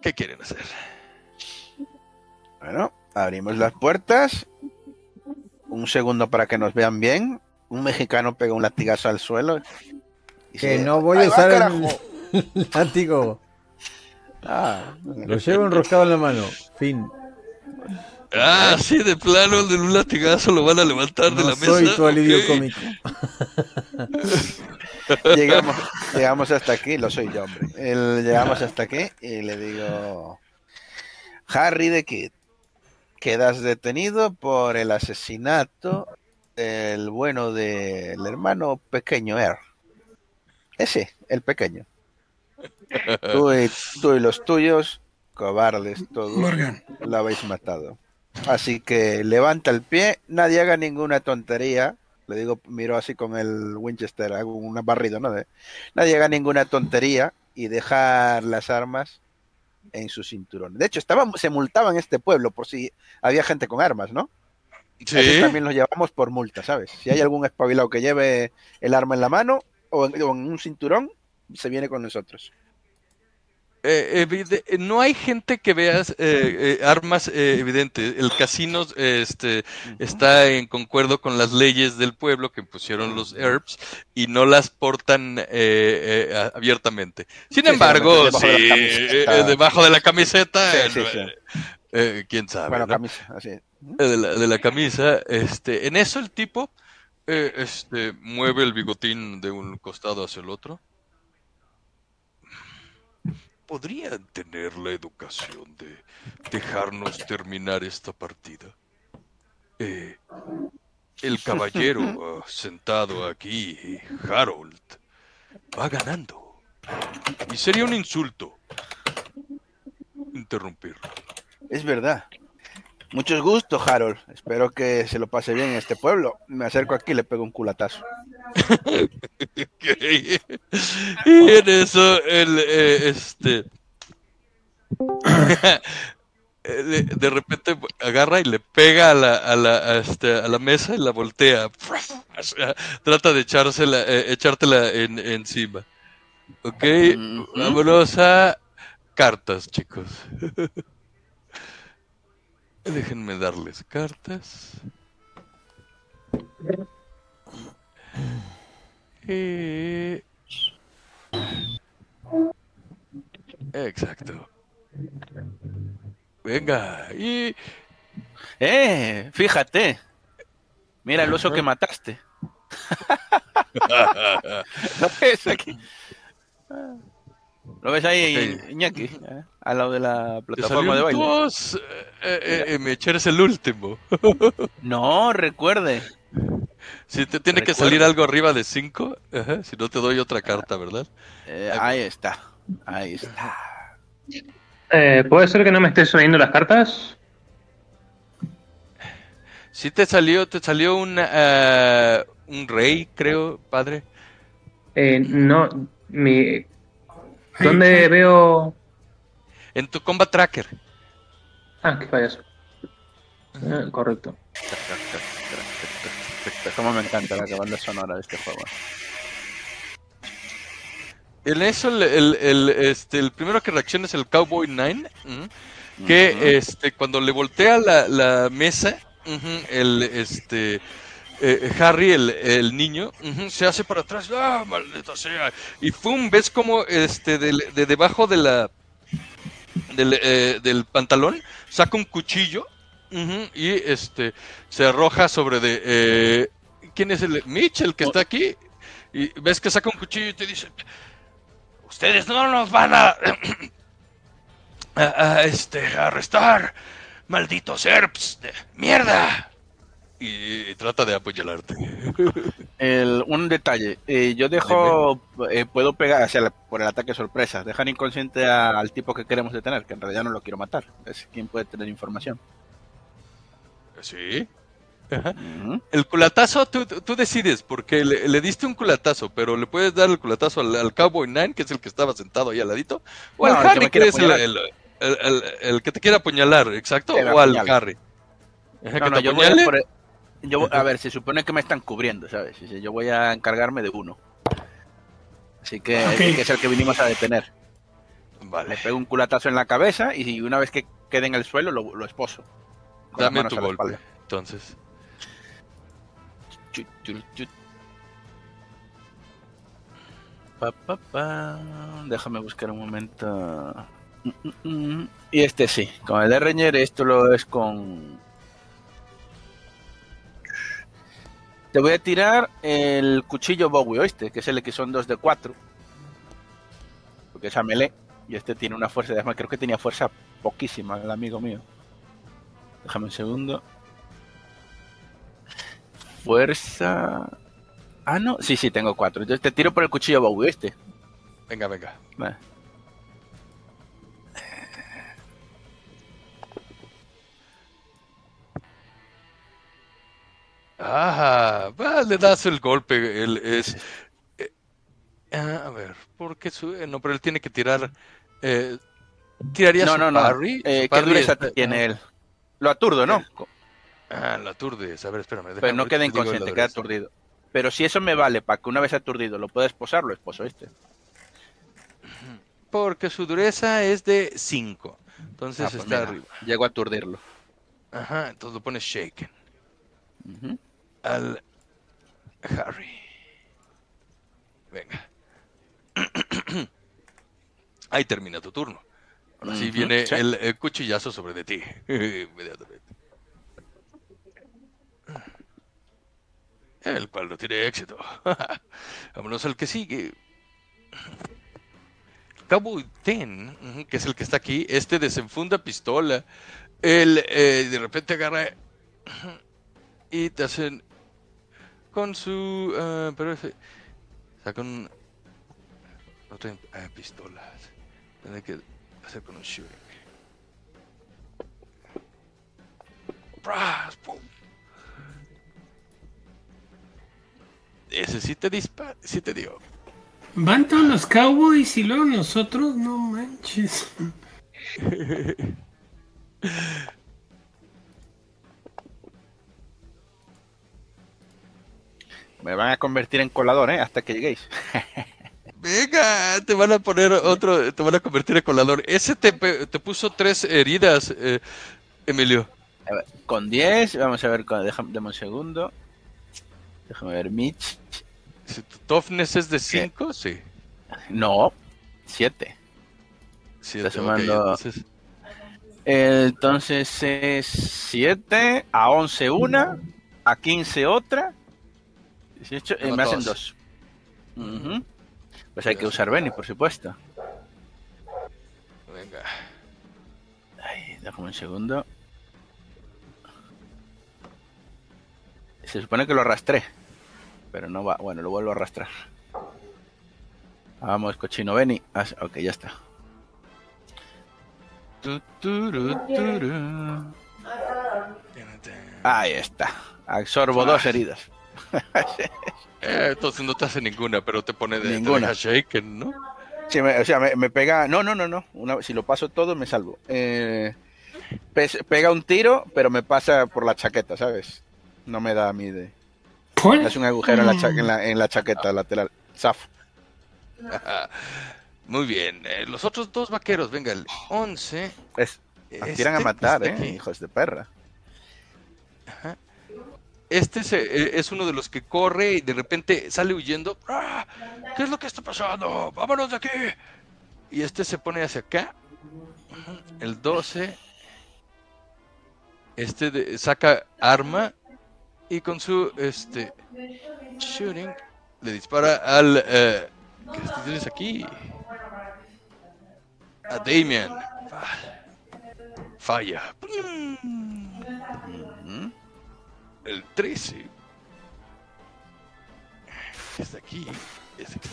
¿Qué quieren hacer? Bueno, abrimos las puertas. Un segundo para que nos vean bien. Un mexicano pega un latigazo al suelo. y Que se- no voy a ¡Ahí va, usar el látigo. Ah, Lo llevo enroscado en la mano. Fin. Ah, sí, de plano, de un latigazo lo van a levantar de la mesa. soy tu alivio ok. cómico. Llegamos, llegamos hasta aquí, lo soy yo, hombre. El- llegamos hasta aquí y le digo, Harry de Kid, quedas detenido por el asesinato del bueno del hermano pequeño Er. Ese, el pequeño. Tú y, tú y los tuyos, cobardes todos, Morgan. lo habéis matado. Así que levanta el pie, nadie haga ninguna tontería. Le digo, miro así con el Winchester, hago un barrido, ¿no? De- nadie haga ninguna tontería y dejar las armas en su cinturón. De hecho, estaban, se multaban en este pueblo por si había gente con armas, ¿no? Sí. También los llevamos por multa, ¿sabes? Si hay algún espabilado que lleve el arma en la mano o en, o en un cinturón, se viene con nosotros. Eh, evide- eh, no hay gente que veas eh, eh, armas eh, evidentes. El casino este, está en concuerdo con las leyes del pueblo que pusieron los ERPs y no las portan eh, abiertamente. Sin Sí, embargo, sí, debajo de la camiseta. debajo de la camiseta, Sí, sí, no, sí. quién sabe. Bueno, ¿no? camisa, así. De la, de la camisa, este, en eso el tipo eh, este, mueve el bigotín de un costado hacia el otro. ¿Podrían tener la educación de dejarnos terminar esta partida? Eh, el caballero ah, sentado aquí, Harold, va ganando. Y sería un insulto interrumpirlo. Es verdad. Muchos gustos, Harold. Espero que se lo pase bien en este pueblo. Me acerco aquí y le pego un culatazo. Y en eso, el, eh, este. de repente agarra y le pega a la, a la, a este, a la mesa y la voltea. Trata de echársela, eh, echártela en, encima. Ok, vámonos a cartas, chicos. Déjenme darles cartas. Eh, Exacto. Venga, y ¡Eh! Fíjate. Mira el oso que mataste. ¿Lo ves ahí, Ok. Iñaki? ¿Eh? Al lado de la plataforma de baile. dos. Eh, eh, eh, me echares el último. No, recuerde. Si te tiene que salir algo arriba de 5, si no te doy otra carta, ¿verdad? Eh, ahí está. Ahí está. Eh, ¿Puede ser que no me estés leyendo las cartas? Si te salió, te salió un, eh, un rey, creo, padre. Eh, no, mi... ¿Dónde veo...? En tu combat tracker. Ah, qué fallas. Eh, correcto. Cómo me encanta la banda sonora de este juego. En eso, el, el, el, este, el primero que reacciona es el Cowboy Nine, que este, cuando le voltea la, la mesa, el este eh, Harry, el, niño, se hace para atrás, ¡ah, maldita sea! Y ¡pum! ves como este, de, de debajo de la del, eh, pantalón saca un cuchillo y este se arroja sobre de eh, ¿quién es el Mitch el que está aquí? Y ves que saca un cuchillo y te dice ustedes no nos van a, a, a, este arrestar malditos serps de mierda y, y trata de apuñalarte El- un detalle, eh, yo dejo, eh, puedo pegar hacia la- por el ataque sorpresa, dejar inconsciente a- al tipo que queremos detener, que en realidad no lo quiero matar, es quien puede tener información. sí Ajá. El culatazo, tú, tú- decides, porque le, le diste un culatazo, pero le puedes dar el culatazo al, al Cowboy Nine, que es el que estaba sentado ahí al ladito, o No, al que Harry, que, quiere es el, apuñalar. el- el- el- el que te quiere apuñalar, exacto, o al. Harry. No, que no, te yo voy a, apuñale. por el- yo a ver, se supone que me están cubriendo, ¿sabes? Yo voy a encargarme de uno. Así que, es el que vinimos a detener. Le Vale, pego un culatazo en la cabeza y una vez que quede en el suelo lo, lo esposo. Dame tu golpe, entonces. Chut, chut, chut. Pa, pa, pa. Déjame buscar un momento. mm, mm. Y este sí, con el Erreñer, esto lo es con. Te voy a tirar el cuchillo Bowie, ¿oíste? Que es el que son 2 de 4. Porque es a melee. Y este tiene una fuerza, además creo que tenía fuerza poquísima, el amigo mío. Déjame un segundo. Fuerza. Ah, no. Sí, sí, tengo 4. Entonces te tiro por el cuchillo Bowie, ¿oíste? Venga, venga. Vale. Ah, le das el golpe. Él es. eh, ah, a ver, ¿por qué su- eh, No, pero él tiene que tirar. Eh, ¿Tiraría No, su no, no. parry? Eh, ¿Qué parry dureza es- tiene él? Lo aturdo, ¿no? Ah, la aturdes. A ver, espérame. Pero no queda inconsciente, queda aturdido. Pero si eso me vale para que una vez aturdido lo pueda esposar, lo esposo este. Porque su dureza es de 5. Entonces Ah, pues está mira, arriba. Llego a aturdirlo. Ajá, entonces lo pones shaken. Al Harry. Venga. Ahí termina tu turno. Ahora sí viene sí. el, cuchillazo sobre de ti. Inmediatamente. El cual no tiene éxito. Vámonos al que sigue. Cowboy Ten, que es el que está aquí, este desenfunda pistola. Él eh, de repente agarra y te hacen con su. ah, pero ese. Saca un. No ah, pistolas. Tiene que hacer con un shooting. ¡Pras! ¡Pum! Ese sí te dispara, sí te dio. Van todos los cowboys y luego nosotros, no manches. Me van a convertir en colador, ¿eh? Hasta que lleguéis. Venga, te van a poner otro, te van a convertir en colador. Ese te, te puso tres heridas, eh, Emilio. A ver, con 10, vamos a ver, con- déjame, un segundo. Déjame ver, Mitch. Si tu toughness es de 5, sí. No, 7. Siete, Está sumando- entonces, Entonces es 7, a 11 una, a 15 otra, 18, y Son me hacen dos. 2. Pues hay que usar Benny, por supuesto. venga. Ay, déjame un segundo. Se supone que lo arrastré. Pero no va. Bueno, lo vuelvo a arrastrar. Vamos, cochino Benny. Ah, ok, ya está. Ahí está. Absorbo dos heridas. Eh, entonces no te hace ninguna, pero te pone de Ninguna. shaken, ¿no? Sí, me- o sea, me, me pega. No, no, no, no. Una, si lo paso todo, me salvo. Eh, pega un tiro, pero me pasa por la chaqueta, ¿sabes? No me da a mí de. ¿Cuál? Es un agujero en la, cha- en la, en la chaqueta lateral. Zafo. Muy bien. eh, los otros dos vaqueros, venga, el 11. Es, tiran a este matar, está ¿eh? aquí. Hijos de perra. Este eh, es uno de los que corre y de repente sale huyendo. ¡Ah! ¿Qué es lo que está pasando? ¡Vámonos de aquí! Y este se pone hacia acá. El 12. Este saca arma y con su este shooting le dispara al eh, ¿qué tienes aquí? A Damian. Fa- Falla. Ujú. El 13. Está aquí. Está aquí.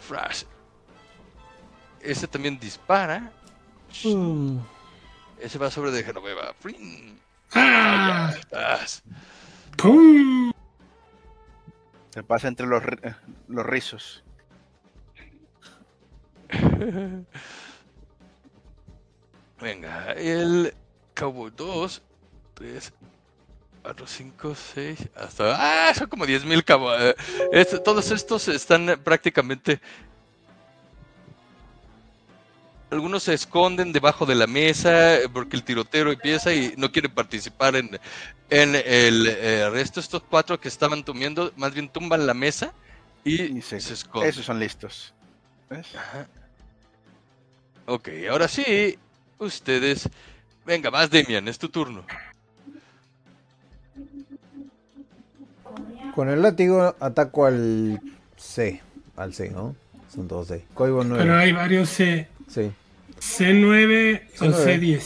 Flash. Ese también dispara. Ese va sobre de Genoveva. ¡Ah! Estás. ¡Pum! Se pasa entre los, eh, los rizos. Venga, el Cowboy 2, 3, 4, 5, 6, hasta... ¡Ah! Son como 10.000 caballos. todos estos están eh, prácticamente... Algunos se esconden debajo de la mesa eh, porque el tirotero empieza y no quieren participar en, en el eh, resto. Estos cuatro que estaban tumiendo, más bien tumban la mesa y, Y se- se esconden. Esos son listos. ¿Ves? Ajá. Ok, ahora sí, ustedes. Venga, más Demian, es tu turno. Con el látigo ataco al C. Al C, ¿no? Son todos C. Código 9. Pero hay varios C. Sí. C9 o C9. C10.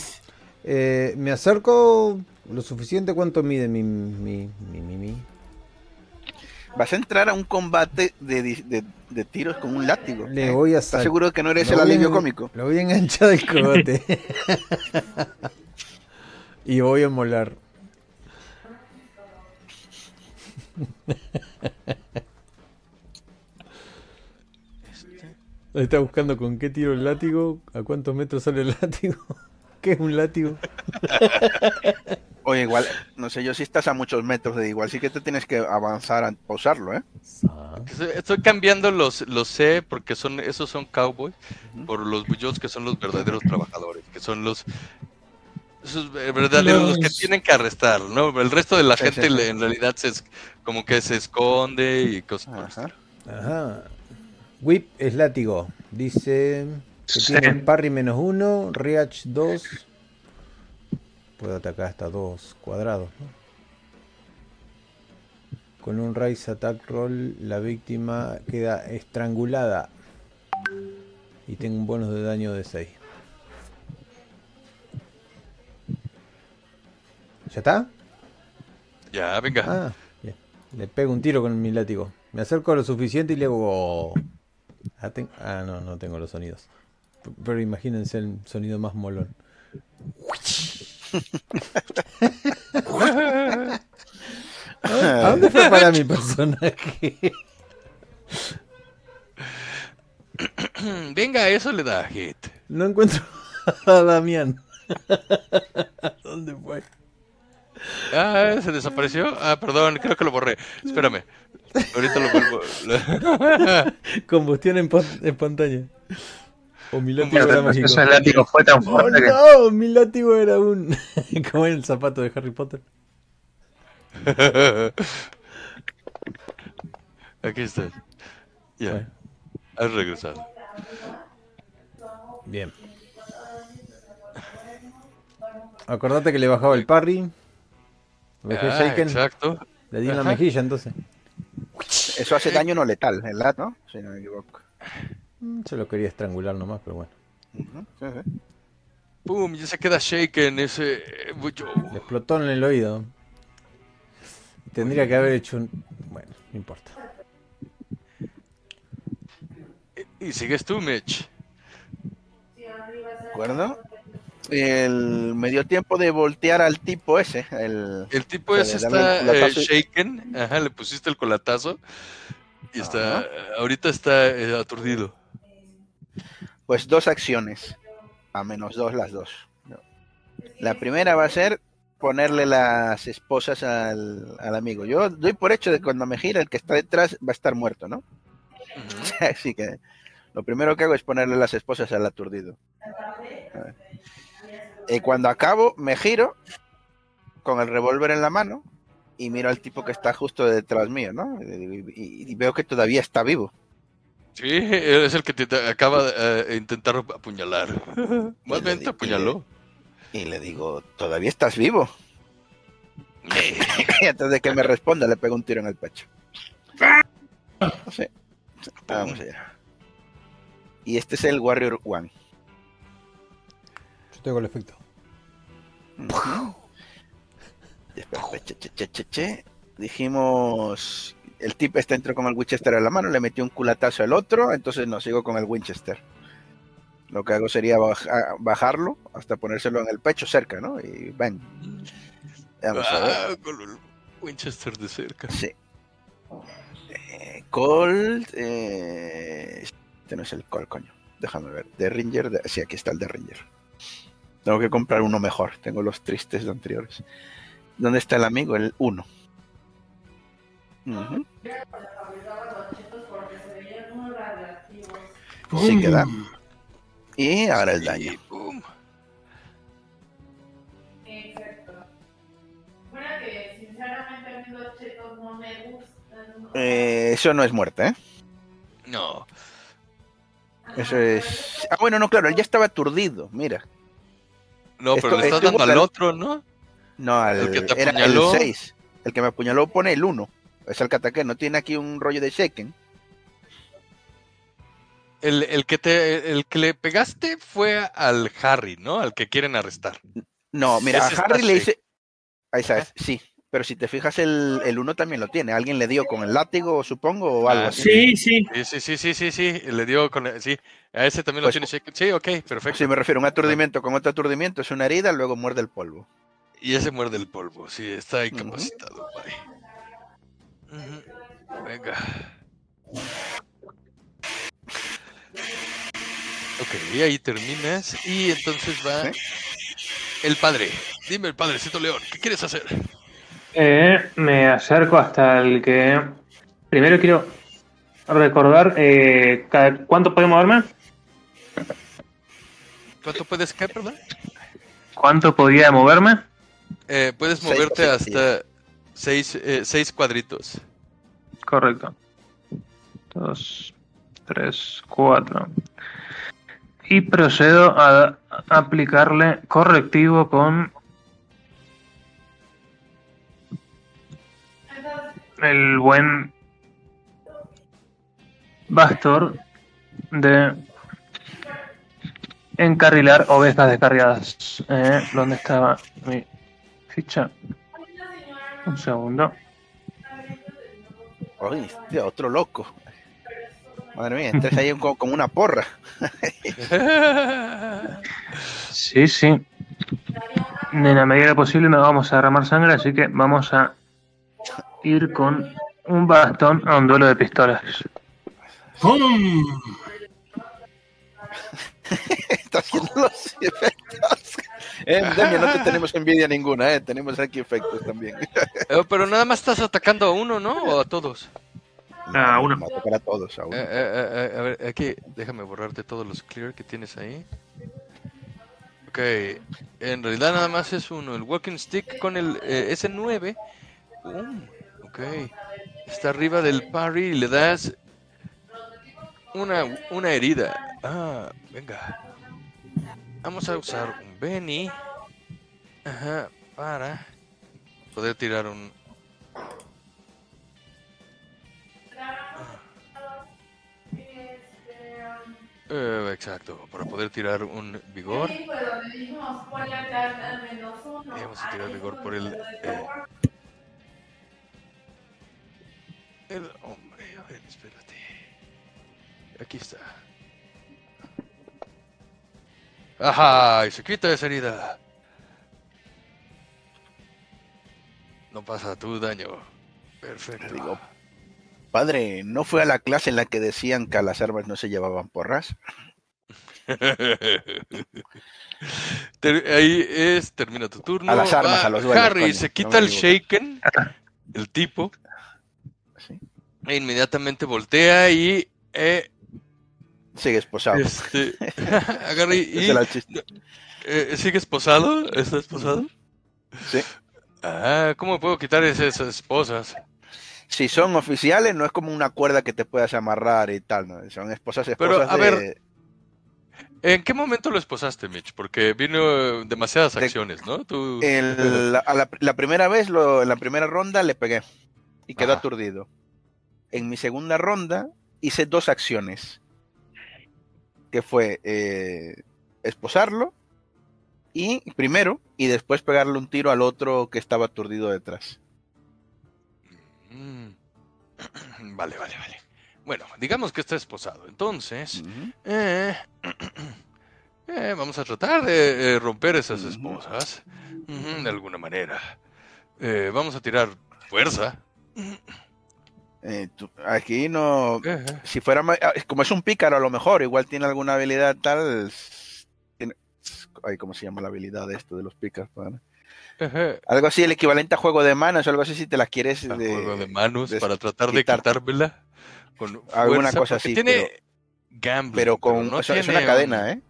Eh, me acerco lo suficiente. ¿Cuánto mide mi, mi, mi, mi, mi? Vas a entrar a un combate de, de- de tiros con un látigo. Le voy a ¿Estás seguro que no eres lo el alivio en- cómico? Lo voy a enganchar al cogote. y voy a molar. Ahí Está buscando con qué tiro el látigo, a cuántos metros sale el látigo. ¿Qué es un látigo? Oye, igual, no sé yo si estás a muchos metros de igual, sí que te tienes que avanzar a usarlo, ¿eh? Estoy- cambiando los, los C porque son esos son cowboys por los bullots que son los verdaderos trabajadores, que son los esos verdaderos los, que tienen que arrestar, ¿no? El resto de la Sí, gente sí, sí. le- en realidad se es, como que se esconde y cosas Ajá. Ajá. Whip es látigo. Dice que Sí. tiene parry menos uno, reach 2. Puede atacar hasta dos cuadrados. ¿no? Con un raise attack roll, la víctima queda estrangulada. Y tengo un bonus de daño de 6. ¿Ya está? Ya, venga. Ah, bien. Le pego un tiro con mi látigo. Me acerco lo suficiente y le hago. Ah, ten- ah, no, no tengo los sonidos. Pero imagínense el sonido más molón. ¿A dónde fue para mi personaje? Venga, eso le da hit. No encuentro a Damián. ¿Dónde fue? Ah, se desapareció. Ah, perdón, creo que lo borré. Espérame. Ahorita lo vuelvo. Combustión espo- espontánea. O mi látigo era mágico. Ese látigo fue tan ¡Oh fuerte que no! Mi látigo era un. como el zapato de Harry Potter. Aquí estás. Ya, Bueno, has regresado. bien. Acordate que le bajaba el parry. Dejé Ah, shaken. exacto. Le di en la mejilla entonces. Eso hace daño no letal, ¿verdad? ¿No? Si no me equivoco. Mm, Se lo quería estrangular nomás, pero bueno. Sí, sí. Pum, ya se queda shaken ese eh. Le explotó en el oído. Tendría que haber hecho un. Bueno, no importa. Y sigues tú, Mitch. ¿De acuerdo? El, me dio tiempo de voltear al tipo ese. El, El tipo ese está eh, shaken. Ajá, le pusiste el colatazo. Y está. Ahorita está eh, aturdido. pues dos acciones. A menos dos las dos. La primera va a ser ponerle las esposas al, al amigo. Yo doy por hecho de que cuando me gira el que está detrás va a estar muerto, ¿no? Así que lo primero que hago es ponerle las esposas al aturdido. Y cuando acabo, me giro con el revólver en la mano y miro al tipo que está justo detrás mío, ¿no? Y, y- y veo que todavía está vivo. Sí, es el que te acaba de eh, intentar apuñalar. Más bien te apuñaló. Y le digo, ¿todavía estás vivo? y antes de que me responda, le pego un tiro en el pecho. No sé. Vamos allá. Y este es el Warrior One. Che, che, che, che. Dijimos. El tip este entró con el Winchester en la mano, le metió un culatazo al otro, entonces no sigo con el Winchester. Lo que hago sería baja- bajarlo hasta ponérselo en el pecho cerca, ¿no? Y ven. Vamos a ver. Ah, con el Winchester de cerca. Sí. Eh, Colt. eh, Este no es el Colt, coño. Déjame ver. De Ranger. de- Sí, aquí está el de Ranger. Tengo que comprar uno mejor. Tengo los tristes de anteriores. ¿Dónde está el amigo? El 1. Sí que da. ¡Pum! Y ahora el daño. Exacto. Bueno, que sinceramente a mí los chetos no me gustan. Eh, eso no es muerte, ¿eh? No. Eso es. Ah, bueno, no, claro, él ya estaba aturdido, mira. No, Esto- pero le estás dando al otro, ¿no? No, al- El que te era el apuñaló. 6. El que me apuñaló pone el 1. Es el que ataqué, no tiene aquí un rollo de shaken. El, el que te, el que le pegaste fue al Harry, ¿no? Al que quieren arrestar. No, mira, Ese a Harry le hice. Ahí sabes, sí. Pero si te fijas, el, el 1 también lo tiene. Alguien le dio con el látigo, supongo, o algo Ah, así. Sí, sí. Sí, sí, sí, sí, sí, sí. Le dio con. Sí, a ese también lo Pues- tiene. Sí, ok, perfecto. Si me refiero a un aturdimiento con otro aturdimiento, es una herida, luego muerde el polvo. Y ese muerde el polvo, sí, está incapacitado. Ujú. Venga. Ok, ahí terminas. Y entonces va el padre. Dime, el padrecito León, ¿qué quieres hacer? Eh, me acerco hasta el que. Primero quiero recordar eh, cada- cuánto puedo moverme. ¿Cuánto puedes caer, perdón? ¿Cuánto podía moverme? Eh, puedes moverte hasta seis, eh, seis cuadritos. Correcto. Dos, tres, cuatro. Y procedo a aplicarle correctivo con el buen Bastor de encarrilar ovejas descarriadas. Eh, ¿Dónde estaba mi ficha? Un segundo. Ay, tío, otro loco. Madre mía, entonces ahí como, como una porra. Sí, sí. En la medida posible no vamos a derramar sangre, así que vamos a ir con un bastón a un duelo de pistolas. ¡Pum! Está haciendo los efectos. Eh, Demian, no te tenemos envidia ninguna, eh. Tenemos aquí efectos también. Eh, Pero nada más estás atacando a uno, ¿no? O a todos. Ah, uno. Vamos a tocar a todos, a uno. Eh, eh, eh, eh, a ver, aquí, déjame borrarte todos los clear que tienes ahí. Ok, en realidad nada más es uno. El walking stick con el eh, S9. Um, ok, está arriba del parry y le das una, una herida. Ah, venga. Vamos a usar un Benny. Ajá, para poder tirar un. Eh, exacto, para poder tirar un vigor. Y vamos a tirar vigor por el. eh, el hombre, a ver, espérate. Aquí está. ¡Ajá! Y se quita esa herida. No pasa tu daño. Perfecto. Digo, Padre, ¿no fue a la clase en la que decían que a las armas no se llevaban porras? Ahí es, termina tu turno. A las armas, Va a los duelos, Harry coño, se quita el shaken, el tipo. E inmediatamente voltea y eh, Sigue esposado. este, agarra y, chiste. eh, sigue esposado, está esposado. Sí. Ah, ¿cómo puedo quitar esas esposas? Si son oficiales, no es como una cuerda que te puedas amarrar y tal, ¿no? Son esposas, Pero, esposas a de... ver, ¿En qué momento lo esposaste, Mitch? Porque vino eh, demasiadas De- acciones, ¿no? Tú, El- la, a la, la primera vez, lo- en la primera ronda le pegué y quedó Ajá. aturdido. En mi segunda ronda hice dos acciones, que fue eh, esposarlo y primero y después pegarle un tiro al otro que estaba aturdido detrás. Mm. Vale, vale, vale. Bueno, digamos que está esposado. Entonces, eh, eh, vamos a tratar de eh, romper esas esposas de alguna manera. Eh, vamos a tirar fuerza. Eh, tú- aquí no, si fuera ah, como es un pícaro a lo mejor, igual tiene alguna habilidad tal. tiene- ay, ¿cómo se llama la habilidad de esto de los pícaros? Algo así, el equivalente a juego de manos o algo así si te la quieres de, juego de manos de para tratar de quitarte. quitármela. Con Alguna cosa así, Tiene gambling, pero con no eso- es una cadena, ¿eh?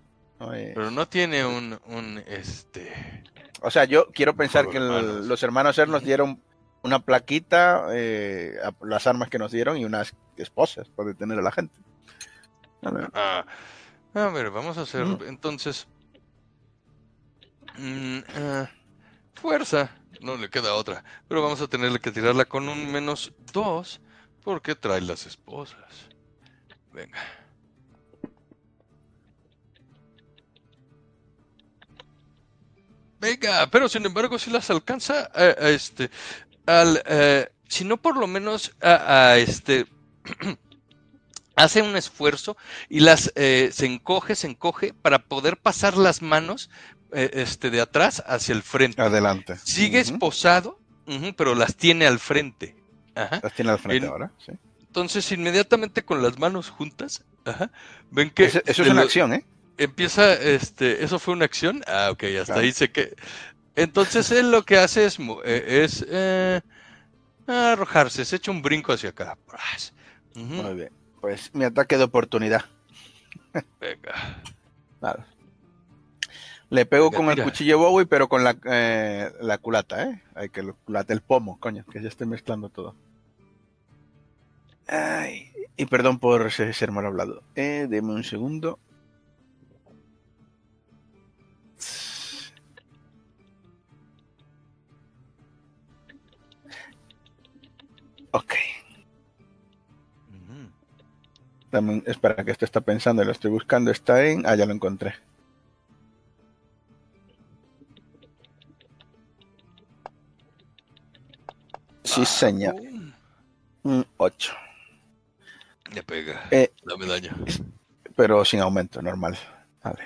Pero no tiene un, un este. O sea, yo quiero pensar que el- los hermanos Ser nos dieron una plaquita, eh, a- las armas que nos dieron y unas esposas para detener a la gente. A ver. Ah, a ver, vamos a hacer Mm. entonces. mm, ah, fuerza, no le queda otra. Pero vamos a tenerle que tirarla con un menos dos porque trae las esposas. Venga. Venga, pero sin embargo si las alcanza a, a este al eh, si no por lo menos a, a este hace un esfuerzo y las eh, se encoge, se encoge para poder pasar las manos eh, este de atrás hacia el frente. Adelante. Sigue esposado, pero las tiene al frente. Ajá. Las tiene al frente En- ahora. Sí. Entonces, inmediatamente con las manos juntas, ajá, ven que Eso, es una lo- acción, ¿eh? empieza, este, eso fue una acción. Ah, ok, hasta Claro. ahí sé que. Entonces él lo que hace es, eh, es eh, arrojarse, se echa un brinco hacia acá. Ujú, Muy bien. Pues mi ataque de oportunidad. Venga. Nada. Le pego Venga, con el cuchillo Bowie, pero con la, eh, la culata, ¿eh? Hay que lo- culata, el pomo, coño, que ya estoy mezclando todo. Ay, y perdón por ser, ser mal hablado. Eh, deme un segundo. Un- espera, que esto está pensando, lo estoy buscando. Está en. Ah, ya lo encontré. Sí, Ah, señor. pum. Un 8. Le pega. Eh, Dame daño. pero sin aumento, normal. Vale.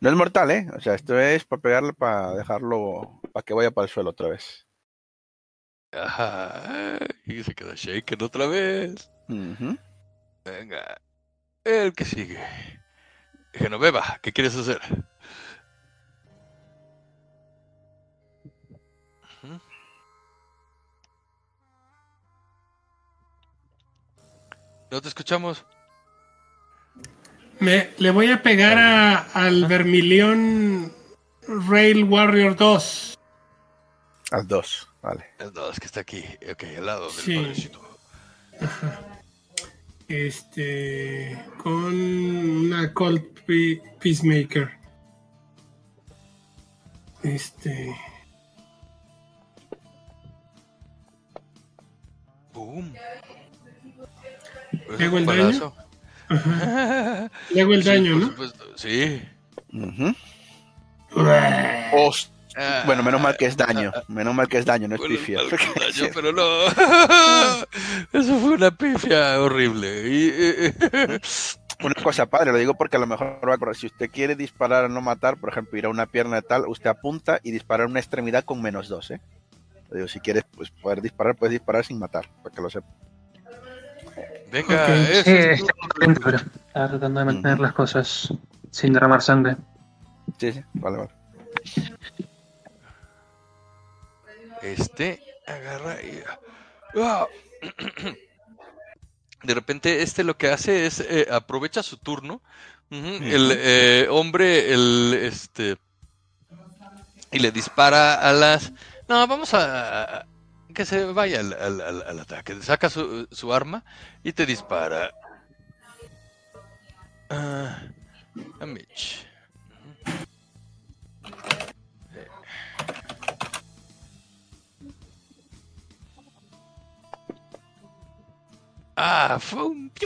No es mortal, ¿eh? O sea, esto es para pegarle, para dejarlo, para que vaya para el suelo otra vez. Ajá. Y se queda shaken otra vez. Ujú. Venga. El que sigue. Genoveva, ¿qué quieres hacer? No te escuchamos. Me, le voy a pegar a, al Vermilion Rail Warrior 2. Al 2, vale. No, es que está aquí. Ok, al lado del Sí. padrecito. Este. Con una Colt Pe- Peacemaker. Este. Boom. Pues ¿Pego es un el daño? balazo. Le hago el Sí, daño, por ¿no? supuesto. Sí. Ujú. Uah. Host- Ah, Bueno, menos mal que es daño. Menos mal que es daño, no es Bueno, pifia. mal que es daño, pero no. Eso fue una pifia horrible. Y, eh, eh, Una cosa padre, lo digo porque a lo mejor va a acordar. Si usted quiere disparar a no matar, por ejemplo, ir a una pierna de tal, usted apunta y dispara una extremidad con menos 2, ¿eh? Lo digo, si quieres pues, poder disparar, puedes disparar sin matar, para que lo sepa. Venga, eso Sí, es está lento, pero estaba tratando de mantener las cosas sin derramar sangre. Sí, sí, vale, vale. Este agarra y. ¡Ah! De repente, este lo que hace es eh, aprovecha su turno. El eh, hombre, el este. Y le dispara a las. No, vamos a. Que se vaya al, al- al- al ataque. Saca su, su arma y te dispara. Ah, a Mitch. Ah, fue un.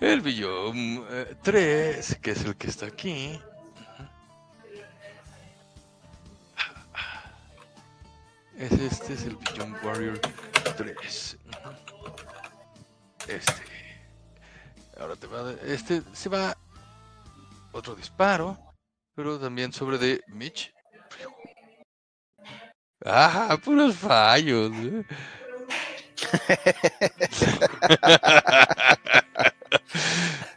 El billón 3, que es el que está aquí. Es este, es el billón Warrior 3. Este. Ahora te va a... Este se va... Otro disparo. Pero también sobre de Mitch. Ah, puros fallos. ¿eh?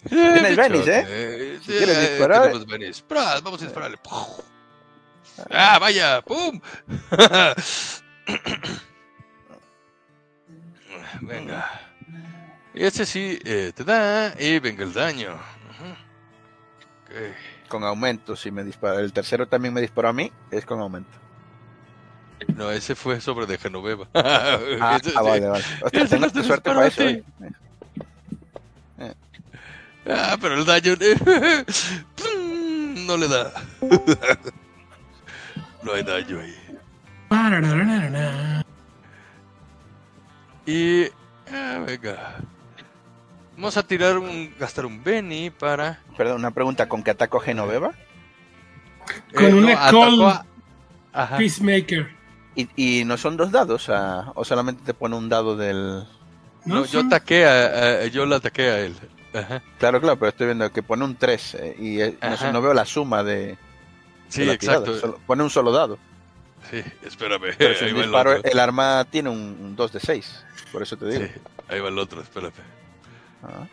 Tienes Eh, Venice, ¿eh? Si eh, quieres disparar. tenemos Venice. Pras, Vamos a dispararle. Ah, vaya, pum. Venga. Este sí eh, te da y venga el daño. Con aumento, si me dispara. El tercero también me disparó a mí, es con aumento. No, ese fue sobre de Genoveva. Ah, Ese- ah, vale, vale. Hostia, Ese no suerte para eso. disparate. eh. Ah, pero el daño no le da. No hay daño ahí. Y ah, venga. Vamos a tirar un gastar un Benny para Perdón, una pregunta, ¿con qué ataco Genoveva? Con Eh, una atacó call. a-. Peacemaker. ¿Y, y no son dos dados? ah, ¿O solamente te pone un dado del...? No, No, yo ataqué a, a- yo lo ataqué a él. Ajá. Claro, claro, pero estoy viendo que pone un 3 y eh, no, sé, no veo la suma de, Sí, de la exacto. solo- pone un solo dado. Sí, espérame. Pero si el disparo, el arma tiene un, un 2 de 6, por eso te digo. Sí, ahí va el otro, espérame. Ah,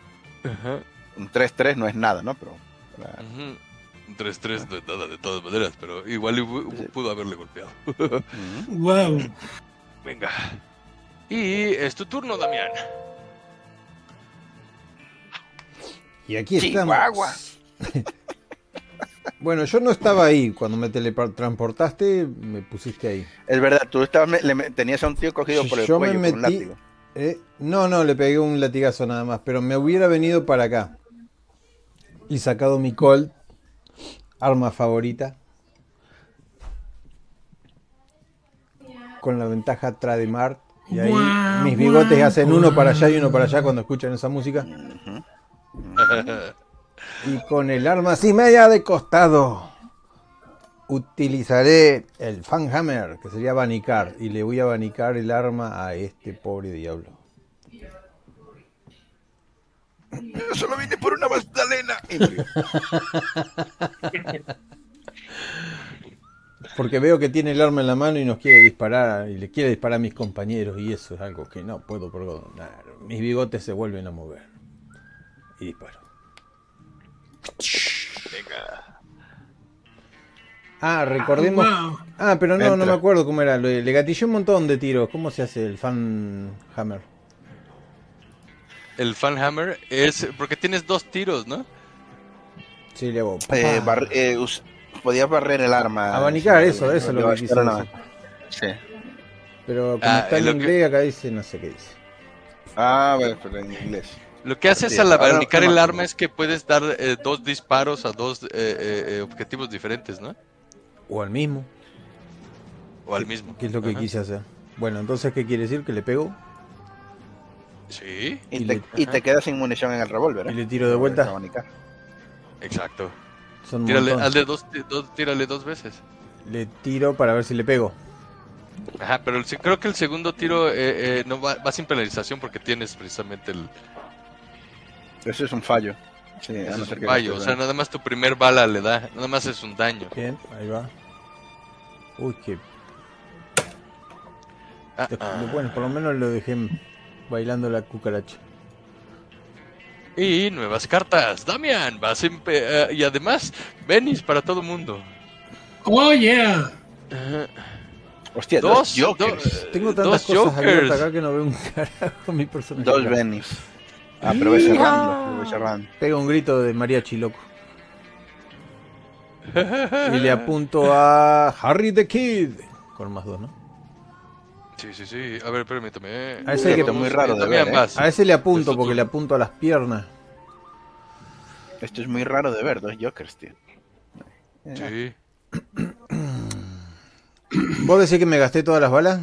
Ajá. un 3-3 no es nada, ¿no? Pero la- Ujú. Un 3-3 no es nada de todas maneras, pero igual pudo haberle golpeado. Wow. Venga. Y es tu turno, Damián. Y aquí estamos. Chihuahua. Bueno, yo no estaba ahí. Cuando me teletransportaste, me pusiste ahí. Es verdad, tú estabas, le tenías a un tío cogido por el Yo me cuello con un metí- látigo. Eh, no, no, le pegué un latigazo nada más, pero me hubiera venido para acá y sacado mi Colt, arma favorita, con la ventaja Trademart. Y ahí mis bigotes hacen uno para allá y uno para allá cuando escuchan esa música. Y con el arma así media de costado utilizaré el Fanhammer, que sería abanicar, y le voy a abanicar el arma a este pobre diablo. Yo solo vine por una magdalena. Porque veo que tiene el arma en la mano y nos quiere disparar, y le quiere disparar a mis compañeros, y eso es algo que no puedo perdonar. Mis bigotes se vuelven a mover. Y disparo. Venga. Ah, recordemos. Wow. Ah, pero no, no me acuerdo cómo era. Le, le gatillé un montón de tiros. ¿Cómo se hace el fan hammer? El Fanhammer es porque tienes dos tiros, ¿no? Sí, le hago. Eh, bar- eh, podías barrer el arma. Abanicar, eso, eso es lo que no. Sí. Pero como Ah, está en que- inglés, acá dice no sé qué dice. Ah, bueno, pero en inglés. Lo que haces al abanicar el arma es que puedes dar eh, dos disparos a dos eh, eh, eh, objetivos diferentes, ¿no? O al mismo, O al mismo. que es lo que Ajá. quise hacer. Bueno, entonces, ¿qué quiere decir? Que le pego Sí, Y, Y te, le- y te quedas sin munición en el revólver. ¿eh? y le tiro de vuelta. Exacto. Son un Tírale, hazle dos, dos- tírale dos veces. Le tiro para ver si le pego. Ajá, pero el creo que el segundo tiro eh, eh, no va, va sin penalización porque tienes precisamente el Eso es un fallo. Sí, a ese no es ser un que fallo. O sea, nada más tu primer bala le da, nada más es un daño. Bien, ahí va. Uy, qué. Ah, ah. Bueno, por lo menos lo dejé bailando la cucaracha. Y nuevas cartas. Damian, vas en pe- eh, y además, Benis para todo mundo. Oh, yeah. Ajá. Hostia, Dos, dos, jokers. do- Tengo tantas dos cosas abiertas jokers. acá que no veo un carajo mi personaje. Dos acá. Bennies. Ah, cerrando. Pega un grito de mariachi loco. Y le apunto a Harry the Kid. Con más dos, ¿no? Sí, sí, sí. A ver, permítame. A ese hay que- muy raro de ver, ¿eh? A ese le apunto porque le apunto a las piernas. Esto es muy raro de ver, dos jokers, tío. Sí. ¿Vos decís que me gasté todas las balas?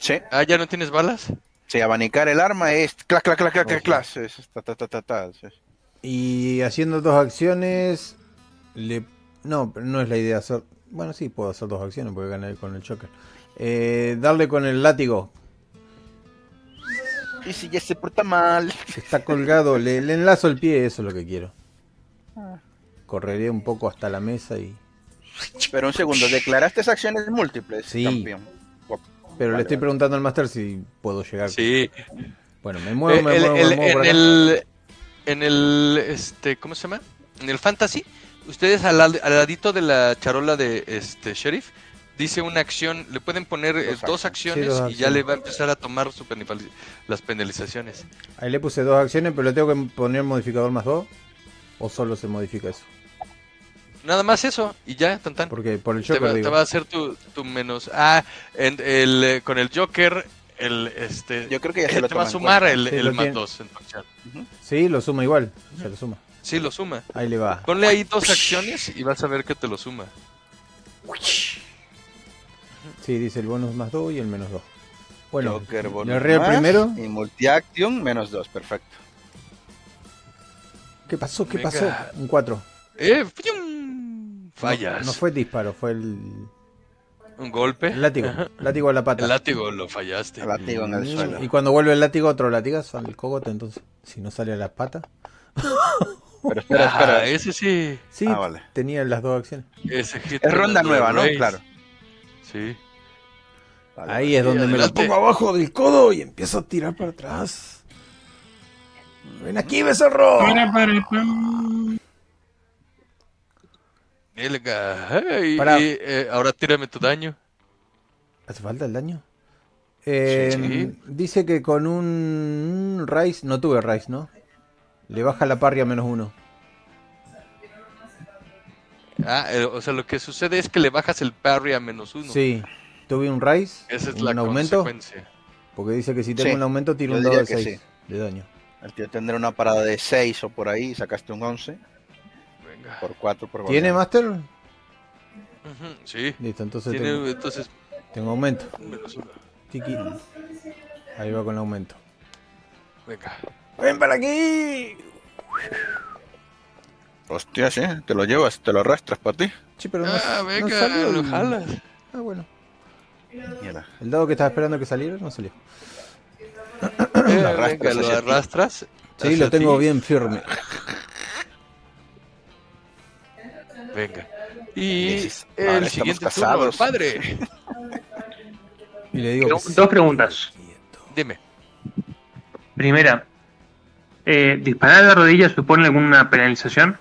Sí, Ah, ¿ya no tienes balas? sí, abanicar el arma es clac, clac, clac, clac, clac, Ok. clac. Es ta, ta, ta, ta, ta, sí. Y haciendo dos acciones, le... No, pero no es la idea hacer... Bueno, sí, puedo hacer dos acciones porque gané con el choker. Eh, darle con el látigo. Y si ya se porta mal. Está colgado, le, le enlazo el pie, eso es lo que quiero. Correré un poco hasta la mesa y... Pero un segundo, ¿declaraste acciones múltiples, Sí. campeón? Pero Vale, le estoy vale. preguntando al máster si puedo llegar. Sí. Bueno, me muevo, Eh, me el- muevo, el- me muevo en el en el este ¿cómo se llama? En el fantasy, ustedes al, al ladito de la charola de este sheriff dice una acción, le pueden poner eh, Dos dos, acciones Sí, dos y ya le va a empezar a tomar su las penalizaciones. Ahí le puse dos acciones, pero le tengo que poner modificador más dos. ¿O solo se modifica eso? Nada más eso y ya, tan tan. Porque por el Te va, Joker te va a hacer tu, tu menos. Ah, en el, eh, con el Joker, el este. Yo creo que ya se eh, lo te va a sumar cuenta. el, Sí, el más tiene. 2 en tu acción. Sí, lo suma igual. Se lo suma. Sí, lo suma. Ahí le va. Ponle ahí dos acciones y vas a ver que te lo suma. Sí, dice el bonus más 2 y el menos 2. Bueno, Joker, bonus el más, primero. Y multi-action, menos dos, perfecto. ¿Qué pasó? ¿Qué Venga. pasó? Un 4. ¡Eh! ¡fium! Fallas. No, fue disparo, fue el, Un golpe. el látigo. Látigo a la pata. El látigo lo fallaste. El látigo en el Mm, suelo. Y cuando vuelve el látigo, otro latigazo al cogote. Entonces, si no sale a la pata. Pero espera, Ah, espera. ese sí. Sí, Ah, vale. tenía las dos acciones. Ese Es ronda nueva, ¿no? Claro. Sí. Vale, Ahí es donde me lo pongo abajo del codo y empiezo a tirar para atrás. Ven aquí, becerro. Para, para. Venga. Hey, Para. y, eh, ahora tírame tu daño. ¿Hace falta el daño? Eh, Sí. Dice que con un Rise, no tuve Rise, ¿no? Le baja la parry a menos uno. Ah, eh, o sea, lo que sucede es que le bajas el parry a menos uno. Sí, tuve un Rise, Esa es un la aumento, consecuencia. porque dice que si tengo Sí, un aumento tiro un dado de diría que 6 de daño. El tío tendrá una parada de 6 o por ahí, sacaste un 11 Venga. por 4 por ¿Tiene golpe. Master? Sí. Listo, entonces Tiene, tengo, entonces, tengo aumento. Tiki. Ahí va con el aumento. Venga. ¡Ven para aquí! Hostia, sí, te lo llevas, te lo arrastras para ti. Sí, pero no, Ah, no venga, salió lo jalas. Ah, bueno. El dado que estaba esperando que saliera no salió. Eh, arrastras venga, lo arrastras. Sí, hacia lo tengo ti. bien firme. Venga. Y el siguiente turno, padre. Y le digo Dos preguntas. Dime. Primera, eh, ¿disparar a la rodilla supone alguna penalización?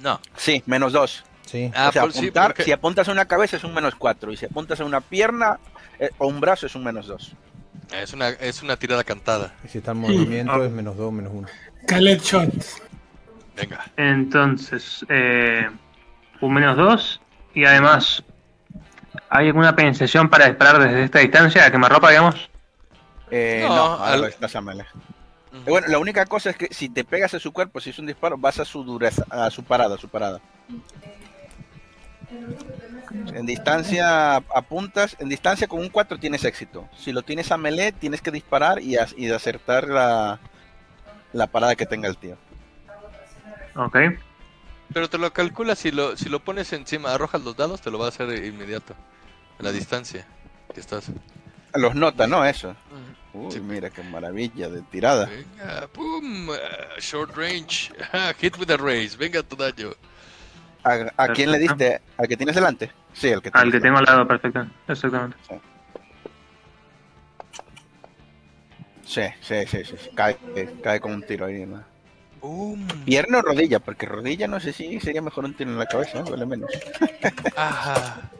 No. Sí, menos 2. Sí. Ah, o sea, por- sí, apuntar, porque- si apuntas a una cabeza es un menos 4 y si apuntas a una pierna eh, o un brazo es un menos 2. Es una, es una tirada cantada. Y si está en movimiento es menos 2, menos 1. Caled shot. Venga. Entonces, eh, un menos dos. Y además, ¿hay alguna penalización para disparar desde esta distancia a quemarropa, digamos? Eh, No, no, al- estás a Bueno, la única cosa es que si te pegas a su cuerpo, si es un disparo, vas a su dureza, a su parada, a su parada. En distancia apuntas, en distancia con un 4 tienes éxito. Si lo tienes a melee, tienes que disparar y, as- y de acertar la, la parada que tenga el tío. Ok. Pero te lo calculas si lo, si lo pones encima, arrojas los dados, te lo va a hacer inmediato. En la distancia que estás. Los nota, ¿no? Eso. Uy, Sí. mira qué maravilla de tirada. Venga, pum, ah, short range, hit with a raise, venga tu daño. ¿A, a quién le diste? ¿Al que tienes delante? Sí, al que Al tienes que tengo al lado, perfecto. Exactamente. Sí, sí, sí, sí, sí. Cae, cae con un tiro ahí. ¿no? Boom. Pierna o rodilla, porque rodilla no sé si sería mejor un tiro en la cabeza, ¿eh? duele menos. Ajá.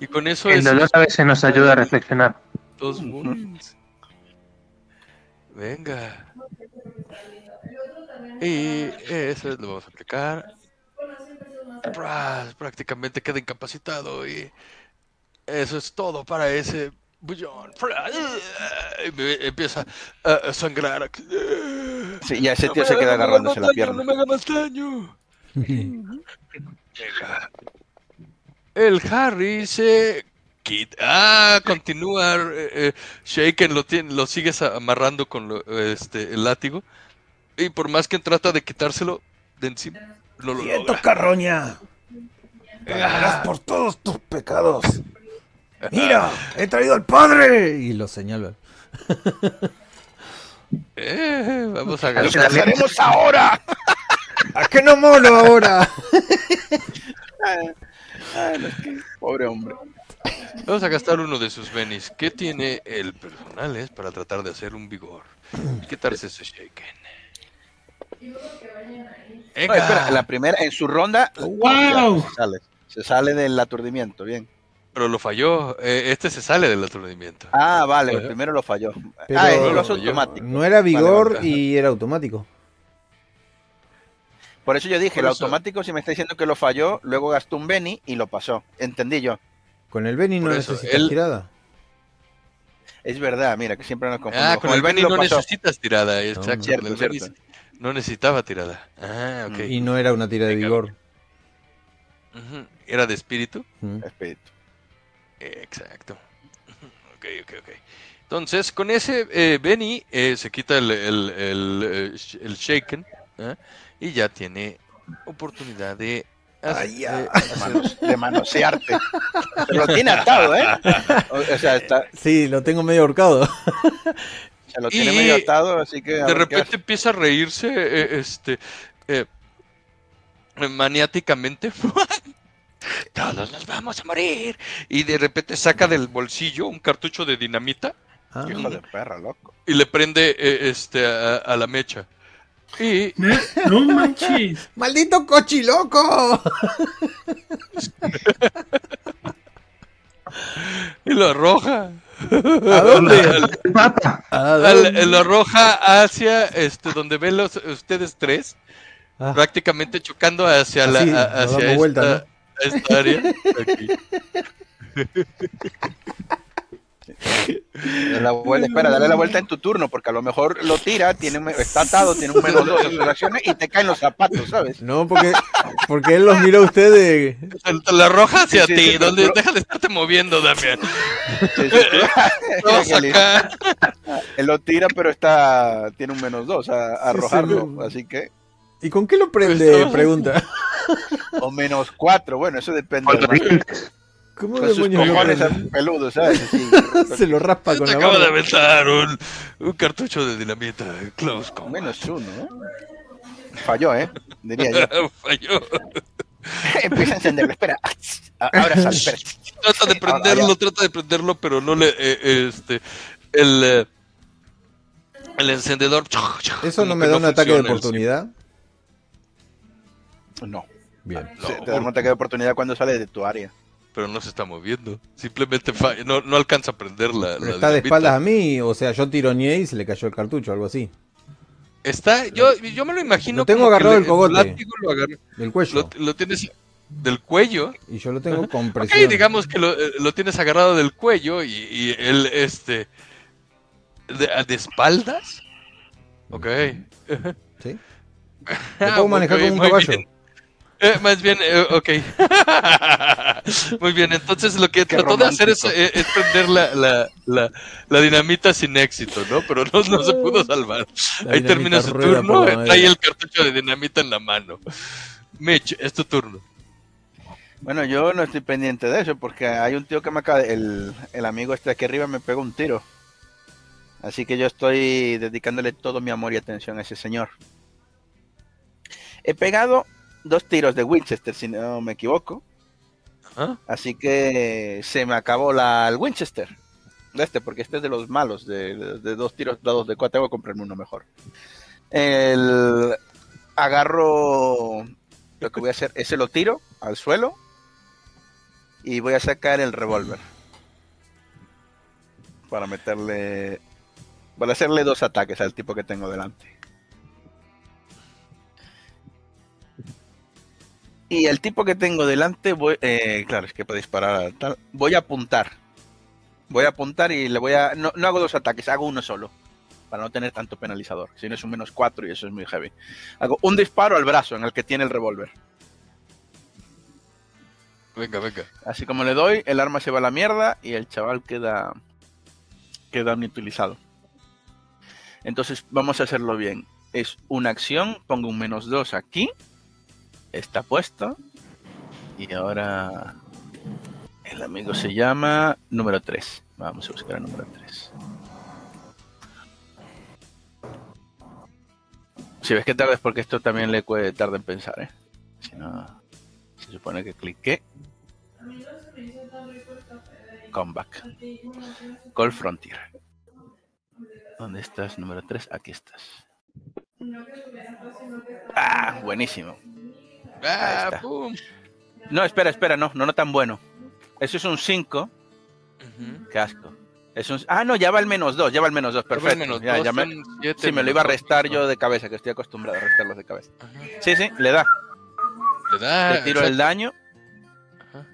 Y con eso El es dolor a veces nos ayuda a reflexionar. dos wounds. Venga. Y eso lo vamos a aplicar. Prácticamente queda incapacitado y eso es todo para ese bullón. Pras, y me empieza a sangrar. Sí, ya ese tío se queda agarrándose la daño, No pierna. me haga más daño. El Harry se quita. Ah, continúa. eh, eh, Shaken lo, tiene, lo sigues amarrando con lo- este, el látigo. Y por más que trata de quitárselo de encima, lo, lo ¡Quieto, logra. carroña! Pagarás por todos tus pecados. ¡Mira! ¡He traído al padre! Y lo señala. Eh, vamos a ¡Lo que gastar. haremos ahora! ¿A qué no molo ahora? Ay, es que- Pobre hombre. Vamos a gastar uno de sus benis. ¿Qué tiene el personales para tratar de hacer un vigor? Y quitarse ese shaken. No, espera, la primera, en su ronda, ¡Wow! se sale. Se sale del aturdimiento, bien. Pero lo falló. Eh, este se sale del aturdimiento. Ah, vale, el primero lo falló. Pero- ah, lo automático. No era vigor Vale, y era automático. Por eso yo dije, el automático, si me está diciendo que lo falló, luego gastó un Benny y lo pasó. Entendí yo. Con el Benny no eso, necesitas él- tirada. Es verdad, mira, que siempre nos confundimos. Ah, con el Benny lo no pasó. necesitas tirada, exacto. no. Cierto, con el Benny cierto. No necesitaba tirada. Ah, ok. Y no era una tira de Venga. vigor. ¿Era de espíritu? Mm. Espíritu. Exacto. Ok, ok, ok. Entonces, con ese eh, Benny eh, se quita el, el, el, eh, el shaken ¿eh? y ya tiene oportunidad de... hacer- Ay, ya, de manosearte. Pero lo tiene atado, ¿eh? O, o sea, está, Sí, lo tengo medio ahorcado. se lo tiene Y medio atado, así que. de qué repente empieza a reírse eh, este eh, maniáticamente. Todos nos vamos a morir. Y de repente saca del bolsillo un cartucho de dinamita Ah, Hijo de perra, loco. y le prende eh, este a, a la mecha. Y No, no manches. ¡Maldito cochiloco! y lo arroja. ¿A dónde? El mapa. ¿A Al- dónde? lo arroja hacia este donde ven los ustedes tres, Ah, prácticamente chocando hacia la Así, a- nos hacia esta, vuelta, ¿no? a esta área. Aquí. La vuelta, espera, dale la vuelta en tu turno, porque a lo mejor lo tira, tiene, un- está atado, tiene un menos dos en sus acciones y te caen los zapatos, ¿sabes? No, porque, porque él los miró a ustedes. Te- te la arroja hacia Sí, sí, ti, sí, donde pero- deja de estarte moviendo, Damián. Sí, sí. Vamos Él- lo tira, pero está tiene un menos dos a, arrojarlo, sí. así que. ¿Y con qué lo prende? Pues, no. Pregunta. O menos cuatro, bueno, eso depende. ¿Cómo Con sus cojones peludos, ¿sabes? Así, Se lo raspa con la acaba de aventar un, un cartucho de dinamita. Close con combat. menos uno, ¿eh? Falló, ¿eh? Diría yo. Falló. Empieza a encenderlo, espera. Ah, Ahora sale, espera. Trata de Ah, prenderlo, trata de prenderlo, pero no le. eh, este. El. eh, el encendedor. ¿Eso no me da un ataque de oportunidad? No. Bien. No, te da un ataque de oportunidad cuando sale de tu área. Pero no se está moviendo. Simplemente falla, no, no alcanza a prender la. Pero la está de espaldas a mí, o sea, yo tironeé y se le cayó el cartucho, algo así. Está, yo, yo me lo imagino. Lo tengo que agarrado le- del cogote. látigo lo, agarra- Del cuello. lo, lo tienes del cuello. Y yo lo tengo con presión. digamos que lo, eh, lo tienes agarrado del cuello y, y él, este. De, de espaldas. Ok. ¿Sí? Ah, Lo puedo manejar ok, como un caballo. bien. Eh, más bien, eh, ok. Muy bien, entonces lo que Qué trató de hacer es, eh, es prender la, la, la, la dinamita sin éxito, ¿no? Pero no, no se pudo salvar. La Ahí termina su turno, trae el cartucho de dinamita en la mano. Mitch, es tu turno. Bueno, yo no estoy pendiente de eso porque hay un tío que me acaba, el, el amigo este aquí arriba me pegó un tiro. Así que yo estoy dedicándole todo mi amor y atención a ese señor. He pegado dos tiros de Winchester, si no me equivoco. Así que se me acabó la, el Winchester. Este, porque este es de los malos, de, de- de dos tiros dados de cuatro. Tengo que comprarme uno mejor. El, agarro. Lo que voy a hacer es se lo tiro al suelo. Y voy a sacar el revólver. Para meterle. Para hacerle dos ataques al tipo que tengo delante. Y el tipo que tengo delante, voy, eh, claro, es que puede disparar tal. Voy a apuntar. Voy a apuntar y le voy a. No, no hago dos ataques, hago uno solo. Para no tener tanto penalizador. Si no es un menos cuatro y eso es muy heavy. Hago un disparo al brazo en el que tiene el revólver. Venga, venga. Así como le doy, el arma se va a la mierda y el chaval queda. queda inutilizado. Entonces vamos a hacerlo bien. Es una acción, pongo un menos dos aquí. Está puesto. Y ahora. El amigo se llama número 3. Vamos a buscar el número 3. Si ves que tarda es porque esto también le tarda en pensar, ¿eh? Si no, se supone que cliqué. Comeback. Call Frontier. ¿Dónde estás? Número 3. Aquí estás. Ah, buenísimo. Ah. No, espera, espera, no, no, no tan bueno. Eso es un 5. Ujú. Qué asco. Es un- Ah, no, ya va el menos dos, ya va el menos dos, Luego el perfecto. menos ya, dos ya me- siete, Sí, me lo iba a restar yo de cabeza, que estoy acostumbrado a restarlos de cabeza. Ajá. Sí, sí, le da. Le da. Le tiro el daño. Ajá.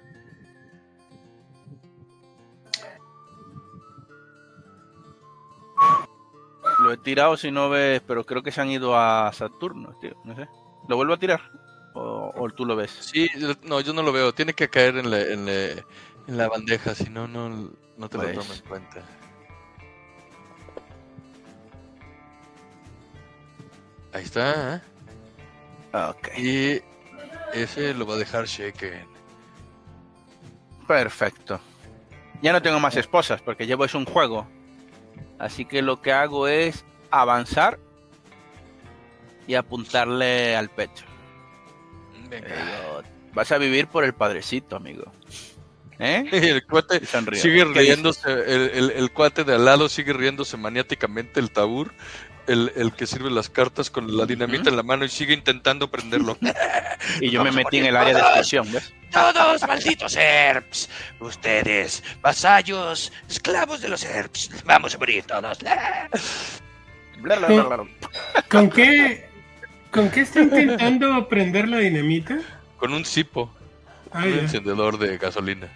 Lo he tirado si no ves, pero creo que se han ido a Saturno, tío. No sé. ¿Lo vuelvo a tirar? ¿O, o tú lo ves? Sí, no, yo no lo veo. Tiene que caer en la, en la, en la bandeja, si no, no, no te Pues. lo tomo en cuenta. Ahí está. ¿eh? Ok. Y ese lo va a dejar shaken. Perfecto. Ya no tengo más esposas porque llevo es un juego. Así que lo que hago es avanzar y apuntarle al pecho. Venga. digo, Vas a vivir por el padrecito, amigo. ¿Eh? El cuate sigue ¿Qué riéndose, el, el- el cuate de al lado sigue riéndose maniáticamente el tabur, el, el que sirve las cartas con la dinamita en la mano y sigue intentando prenderlo. Y yo me metí en el área de exclusión, ¿ves? Todos malditos Herps. Ustedes, vasallos, esclavos de los Herps. Vamos a morir todos. Bla, bla, bla, bla, bla. ¿Con qué, ¿Con qué está intentando prender la dinamita? con un cipo, Ah, un ya. encendedor de gasolina.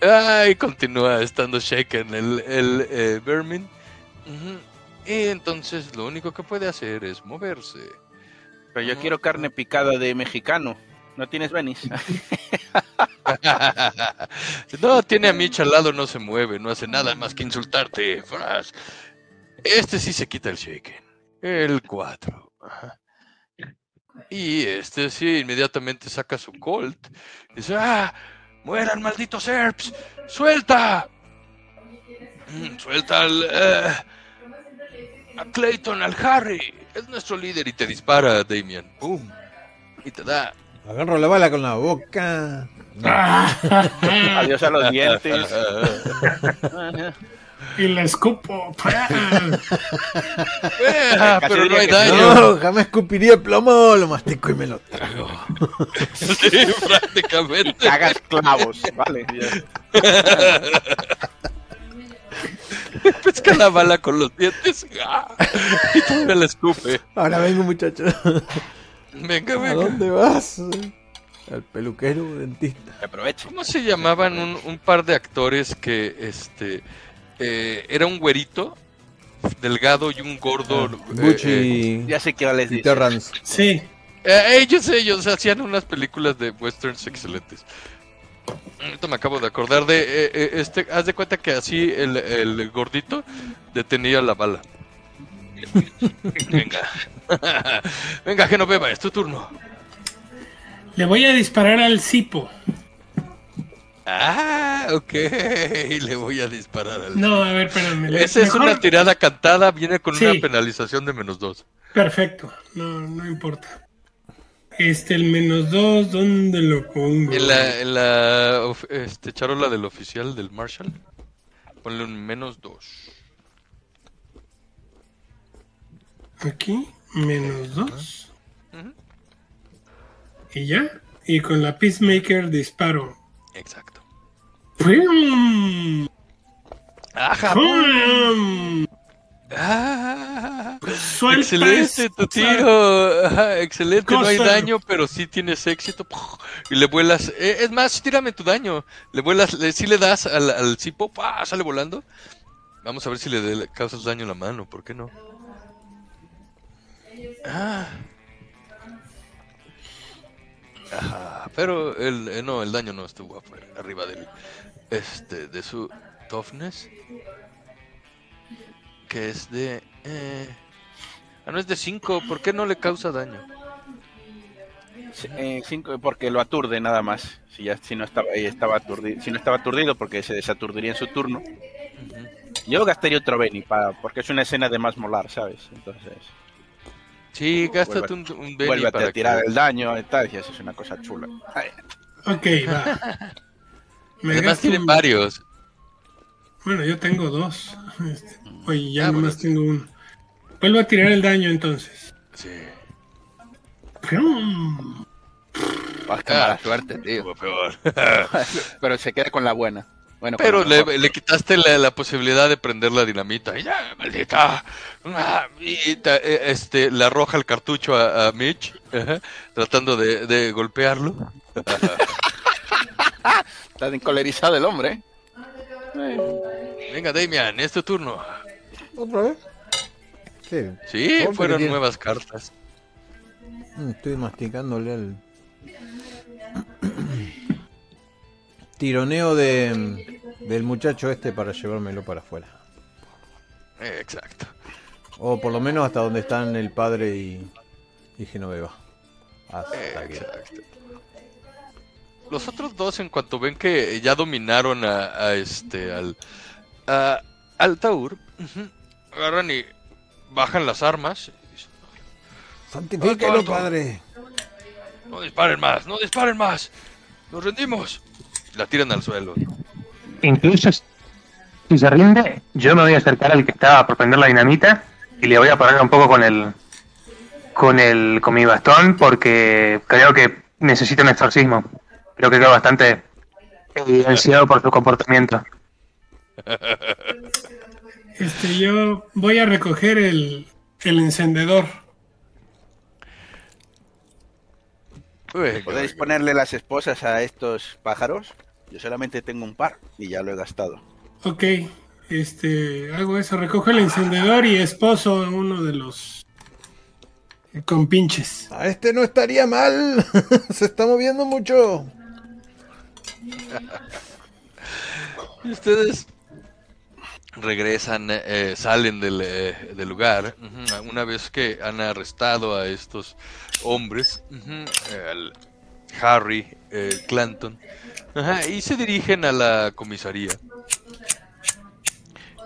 Ay, continúa estando shaken el, el eh, Vermin. Y entonces lo único que puede hacer es moverse. Pero yo quiero carne picada de mexicano. ¿No tienes Venice? no, tiene a Mitch al lado, no se mueve, no hace nada más que insultarte. Fras. Este sí se quita el shaken. El 4. Y este sí inmediatamente saca su Colt. Dice, ¡ah! ¡Mueran malditos Serps! ¡Suelta! Mm, Suelta al, eh, a Clayton, al Harry. Es nuestro líder y te dispara, Damian. ¡Pum! Y te da. Agarro la bala con la boca. No. Adiós a los dientes. y la escupo. Ah, Casi pero no hay daño. No, jamás escupiría el plomo, lo mastico y me lo trago. Sí, prácticamente. Cagas clavos, vale. Pesca la bala con los dientes. ¡ah! Y todavía la escupe. Ahora vengo, muchacho. Venga, ¿A venga. dónde vas? Al peluquero dentista. Aprovecho. ¿Cómo se llamaban un, un par de actores que este eh, era un güerito delgado y un gordo? eh, eh, Gucci Ya sé qué les y dice. Terrance. sí. eh, ellos, ellos hacían unas películas de westerns excelentes. Ahorita me acabo de acordar de eh, eh, este. Haz de cuenta que así el, el gordito detenía la bala. Venga. Venga, Genoveva, es tu turno. Le voy a disparar al cipo. Ah, ok. Le voy a disparar al. No, a ver, espérame. le- Esa es una tirada cantada, viene con Sí. una penalización de menos dos. Perfecto. No, no importa. Este, el menos dos, ¿dónde lo pongo? En la, en la este, charola del oficial del Marshall, ponle un menos dos. Aquí, menos dos. Y ya. Y con la Peacemaker disparo. Exacto. ¡Ajá! ¡Pum! ¡Ah! Excelente tu tiro. Ajá, excelente, no hay daño, pero sí tienes éxito. Y le vuelas. eh, es más, tírame tu daño. Le vuelas, le, sí le das al, al cipo, ¡pah! sale volando. Vamos a ver si le, de- le causas daño en la mano, ¿por qué no? Ah. Ajá, pero el, eh, no, el daño no estuvo arriba del, este, de su toughness. Que es de... Eh... Ah, no es de 5, ¿por qué no le causa daño? Sí, eh, cinco, porque lo aturde nada más. Si ya si no estaba ahí, estaba aturdido. Si no estaba aturdido, porque se desaturdiría en su turno. Yo gastaría otro Benny para, porque es una escena de más molar, ¿sabes? Entonces, Sí, gástate un, un Benny vuelve para a tirar que... el daño y tal, y eso es una cosa chula. Ay, Ok, va. Me Además gasto tiene un- varios. Bueno, yo tengo dos. Este, Oye, ya Ah, nomás bueno. tengo uno. Vuelvo a tirar el daño entonces. Sí. ¡Pum! ah, qué mala suerte, tío. Pero se queda con la buena. Bueno, Pero le, quitaste la, la posibilidad de prender la dinamita. Ya, maldita. Ah, Y ta- eh, este, le arroja el cartucho a, a Mitch, tratando de, de golpearlo. Está encolerizado el hombre. ¿eh? Venga, Damian, es tu turno. ¿Otra vez? Sí, fueron tiene- nuevas cartas. Mm, Estoy masticándole al. Tironeo de, del muchacho este para llevármelo para afuera. Eh, Exacto. O por lo menos hasta donde están el padre y, y Genoveva. Hasta Eh, Exacto. Los otros dos, en cuanto ven que ya dominaron a, a este al a- al Taur, agarran y bajan las armas. ¡Santifíquelo, padre! No disparen más, no disparen más. Nos rendimos. La tiran al suelo. Incluso si se rinde, yo me voy a acercar al que estaba por prender la dinamita y le voy a parar un poco con el con el con mi bastón porque creo que necesita un exorcismo. Creo que quedó bastante evidenciado por su comportamiento. Este, yo voy a recoger el, el encendedor. ¿Podéis ponerle las esposas a estos pájaros? Yo solamente tengo un par y ya lo he gastado. Ok, este, hago eso, recojo el encendedor y esposo a uno de los compinches. A este no estaría mal. Se está moviendo mucho. Y ustedes regresan, eh, salen del, eh, del lugar. Una vez que han arrestado a estos hombres, ujú, al Harry eh, Clanton, y se dirigen a la comisaría.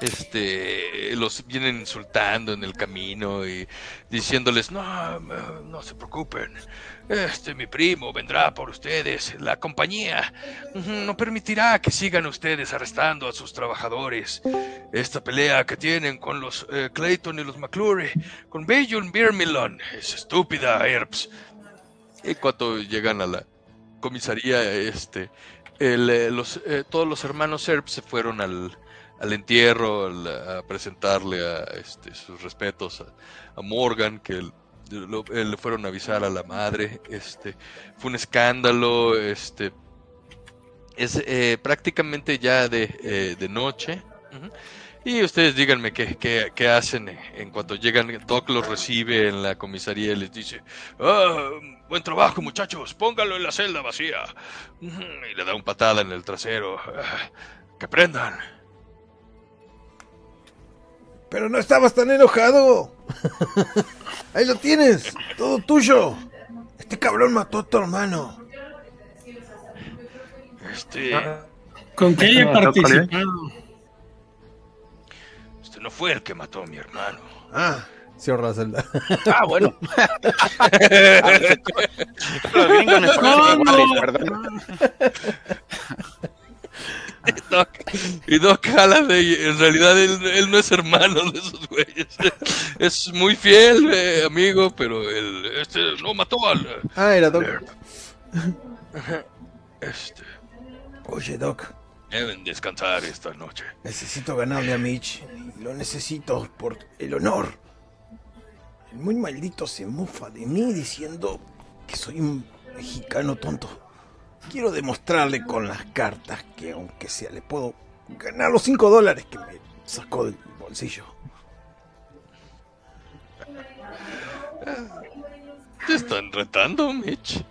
Este, los vienen insultando en el camino y diciéndoles, no, no se preocupen, este, mi primo vendrá por ustedes, la compañía no permitirá que sigan ustedes arrestando a sus trabajadores. Esta pelea que tienen con los eh, Clayton y los McClure, con Bajon Birmilon, es estúpida, Herbs. Y cuando llegan a la comisaría, este, eh, eh, todos los hermanos Herbs se fueron al, al entierro a presentarle a, este, sus respetos a, a Morgan, que el- eh, le fueron a avisar a la madre. Este, fue un escándalo, este, es eh, prácticamente ya de, eh, de noche. Y ustedes díganme qué, qué- qué hacen en cuanto llegan. Doc los recibe en la comisaría y les dice: "Ah, Buen trabajo, muchachos, póngalo en la celda vacía. Y le da un patada en el trasero. "Ah, Que prendan. Pero no estabas tan enojado. Ahí lo tienes. Todo tuyo. Este cabrón mató a tu hermano. Este, Con que haya no, participado. este no fue el que mató a mi hermano. Ah, cierra la celda. Ah, bueno. Los gringos nos parecen iguales, perdón. Y Doc, y Doc en realidad él, él no es hermano de esos güeyes. Es muy fiel, eh, amigo, pero él este, no mató al. Ah, era Doc. Este, Oye, Doc. deben descansar esta noche. Necesito ganarle a Mitch. Lo necesito por el honor. El muy maldito se mofa de mí diciendo que soy un mexicano tonto. Quiero demostrarle con las cartas que aunque sea le puedo ganar los 5 dólares que me sacó del bolsillo. ¿Te están retando, Mitch?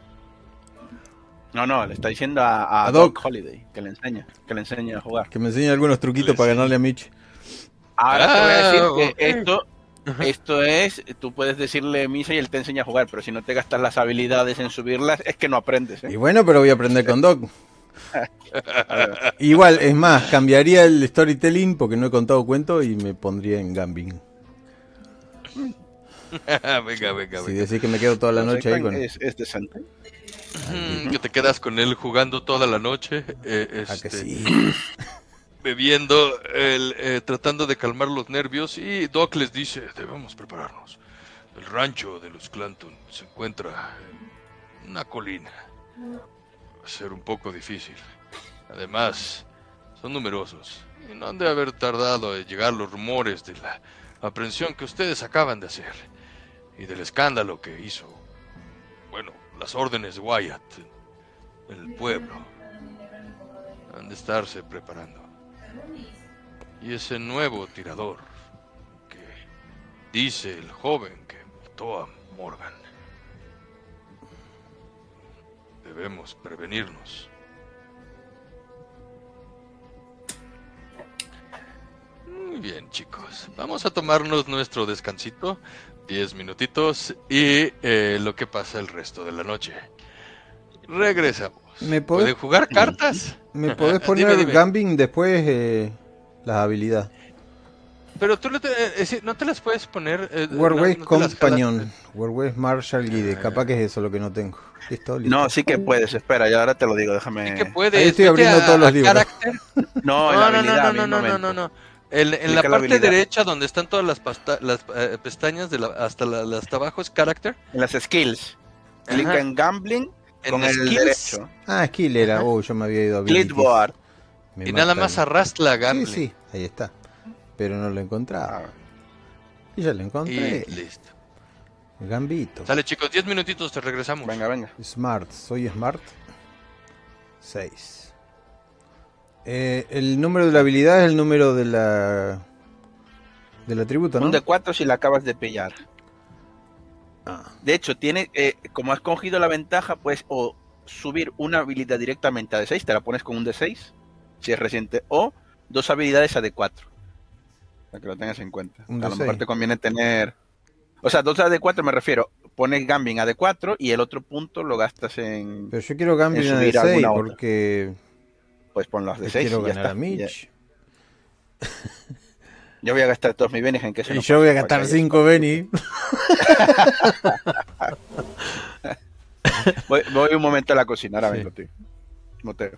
No, no, le está diciendo a, a A Doc. Doc. Holiday que le enseñe, que le enseñe a jugar. Que me enseñe algunos truquitos para ganarle a Mitch. Ahora te voy a decir Ah, que esto, esto es, tú puedes decirle misa y él te enseña a jugar, pero si no te gastas las habilidades en subirlas, es que no aprendes. ¿eh? Y bueno, pero voy a aprender con Doc. Igual, es más, cambiaría el storytelling porque no he contado cuento y me pondría en Gambing. venga, venga, Si venga. decís que me quedo toda la noche ahí con... es, es decente. Que te quedas con él jugando toda la noche. eh, ¿A Ah, que este, sí? bebiendo, eh, tratando de calmar los nervios y Doc les dice, debemos prepararnos. El rancho de los Clanton se encuentra en una colina. Va a ser un poco difícil. Además, son numerosos. Y no han de haber tardado en llegar los rumores de la aprehensión que ustedes acaban de hacer. Y del escándalo que hizo, bueno, las órdenes de Wyatt el pueblo. Han de estarse preparando. Y ese nuevo tirador que dice el joven que mató a Morgan. Debemos prevenirnos. Muy bien, chicos. Vamos a tomarnos nuestro descansito. 10 minutitos y eh, lo que pasa el resto de la noche. Regresamos. ¿Me ¿Pueden podés, jugar cartas? ¿me podés Dime, poner dime. Gambing después eh, las habilidades? Pero tú no te, eh, no te las puedes poner. eh, no- Warways no. Companion. Warways Marshall Guide. Capaz que es eso lo que no tengo. Listo, listo. No, sí que puedes, espera, ya ahora te lo digo, déjame. Sí que puedes. Ahí estoy abriendo a- todos los libros. No, en No, la no, no, no, no, no, no, no. En, en la parte derecha donde están todas las, pasta- las eh, pestañas de la, hasta, la, hasta abajo es character. En las skills. Clica Ajá. en gambling En con el skills, derecho. Ah, Skill era. Ajá. Oh, yo me había ido a. Clipboard. Me Y nada más arrastra Sí, gambling. sí, ahí está. Pero no lo encontraba. Ah, Y ya lo Y encontré. listo. Gambito. Sale chicos, 10 minutitos, te regresamos. venga, venga. Smart, soy smart. 6. el número de la habilidad es el número de la. del atributo, ¿no? Un de 4 si la acabas de pillar. Ah, De hecho, tiene, eh, como has cogido la ventaja, puedes o subir una habilidad directamente a de 6, te la pones con un de 6, si es reciente, o dos habilidades a de 4. Para que lo tengas en cuenta. Un a lo D6. mejor te conviene tener. O sea, dos a de 4 me refiero. Pones Gambling a de 4 y el otro punto lo gastas en. pero yo quiero Gambling En de subir 6 alguna otra. porque Pues ponlo a de le 6. quiero y ya a. Mitch. Ya- Yo voy a gastar todos mis benes en que se Y no yo voy a gastar para que- 5 Benny. Voy, voy un momento a la cocina, ahora Sí. vengo, tío. Motero.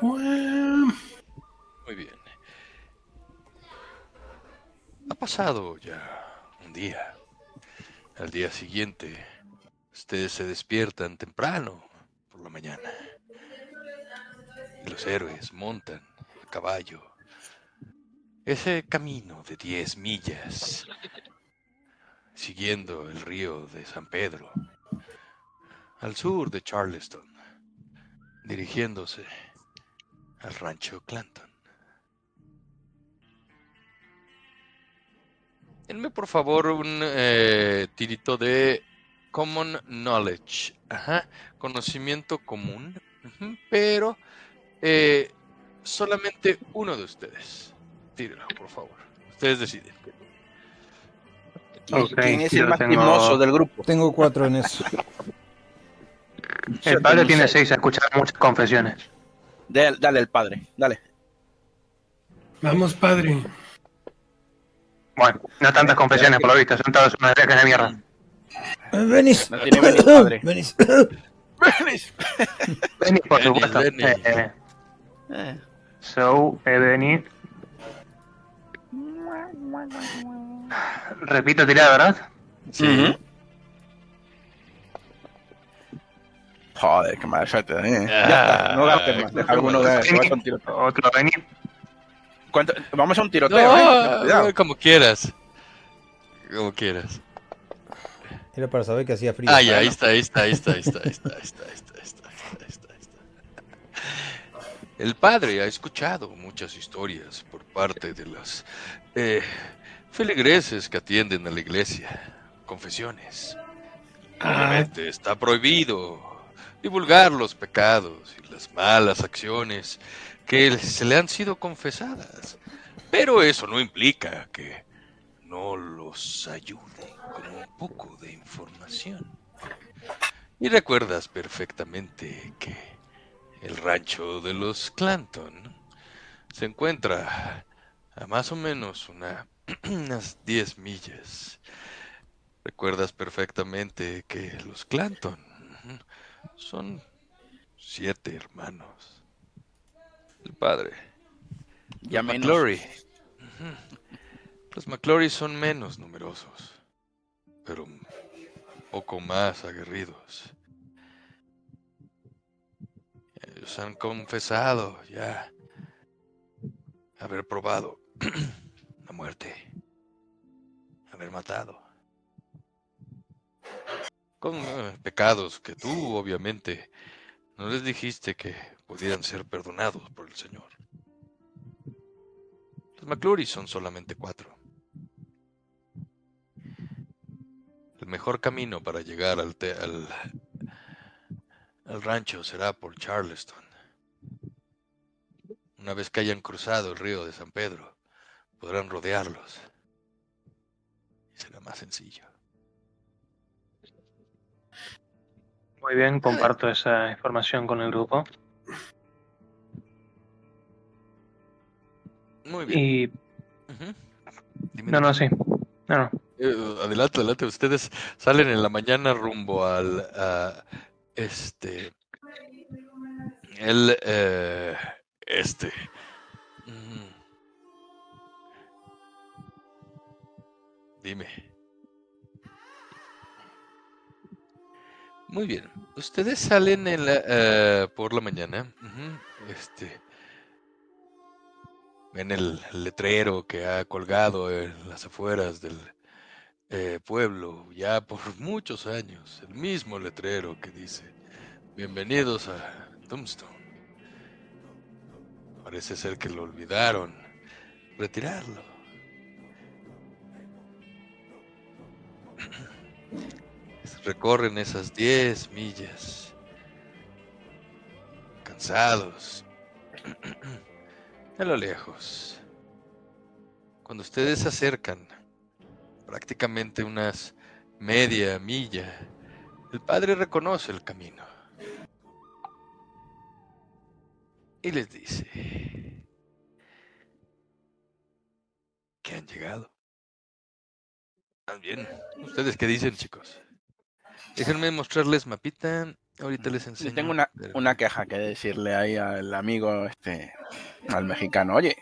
Muy bien. Ha pasado ya un día. Al día siguiente, ustedes se despiertan temprano por la mañana. Y los héroes montan a caballo ese camino de 10 millas, siguiendo el río de San Pedro, al sur de Charleston, dirigiéndose al rancho Clanton. Denme por favor un eh, tirito de Common Knowledge. Ajá, conocimiento común. Pero eh, solamente uno de ustedes. Tírelo, por favor. Ustedes deciden. ¿Quién es el más tengo- timoso del grupo? Tengo 4 en eso. El padre tiene seis, ha escuchado muchas confesiones. Dale, dale el padre, dale. vamos, padre. Bueno, no tantas confesiones por lo visto, son todas unas viejas de mierda. Venis. No tiene Benis, padre. Por supuesto. Benny. Eh, Eh, so, eh, Benny. Repito tirada, ¿verdad? Sí. Joder, qué mala suerte. eh. Ya está, no gastes más. Deja alguno de Benny, vamos a un tiroteo. Otro. ¿Cuánto? Vamos a un No, tiroteo, eh. Cuidado. como quieras. Como quieras. Era para saber que hacía frío. Ah, ya, ahí está, ahí está, ahí está, ahí está, ahí está, ahí está, ahí está, ahí está, ahí está, ahí está, ahí está. El padre ha escuchado muchas historias por parte de los eh, feligreses que atienden a la iglesia, confesiones. Obviamente está prohibido divulgar los pecados y las malas acciones que se le han sido confesadas. Pero eso no implica que no los ayude con un poco de información. Y recuerdas perfectamente que el rancho de los Clanton se encuentra a más o menos una- unas 10 millas. Recuerdas perfectamente que los Clanton son siete hermanos. El padre. Ya Los menos. McClory. Los McClory son menos numerosos. pero un poco más aguerridos. Ellos han confesado ya haber probado la muerte, haber matado. Con eh, pecados que tú, obviamente, no les dijiste que pudieran ser perdonados por el Señor. Los McClury son solamente cuatro. El mejor camino para llegar al, te- al, al rancho será por Charleston. Una vez que hayan cruzado el río de San Pedro, podrán rodearlos. Y será más sencillo. Muy bien, comparto esa información con el grupo. Muy bien. Y. Ujú. Dime, No, no, sí. No, no. Eh, adelante, adelante. Ustedes salen en la mañana rumbo al a, este el eh, este. Mm. Dime. Muy bien. Ustedes salen en la, eh, por la mañana. Este. Ven el letrero que ha colgado en las afueras del eh, pueblo ya por muchos años. El mismo letrero que dice, bienvenidos a Tombstone. Parece ser que lo olvidaron. Retirarlo. Recorren esas 10 millas. Cansados. A lo lejos. Cuando ustedes se acercan prácticamente unas media milla, el padre reconoce el camino y les dice que han llegado. ¿Están bien? ¿Ustedes qué dicen, chicos? Déjenme mostrarles mapita. Ahorita les enseño. Yo tengo una, una queja que decirle ahí al amigo, este, al mexicano. Oye,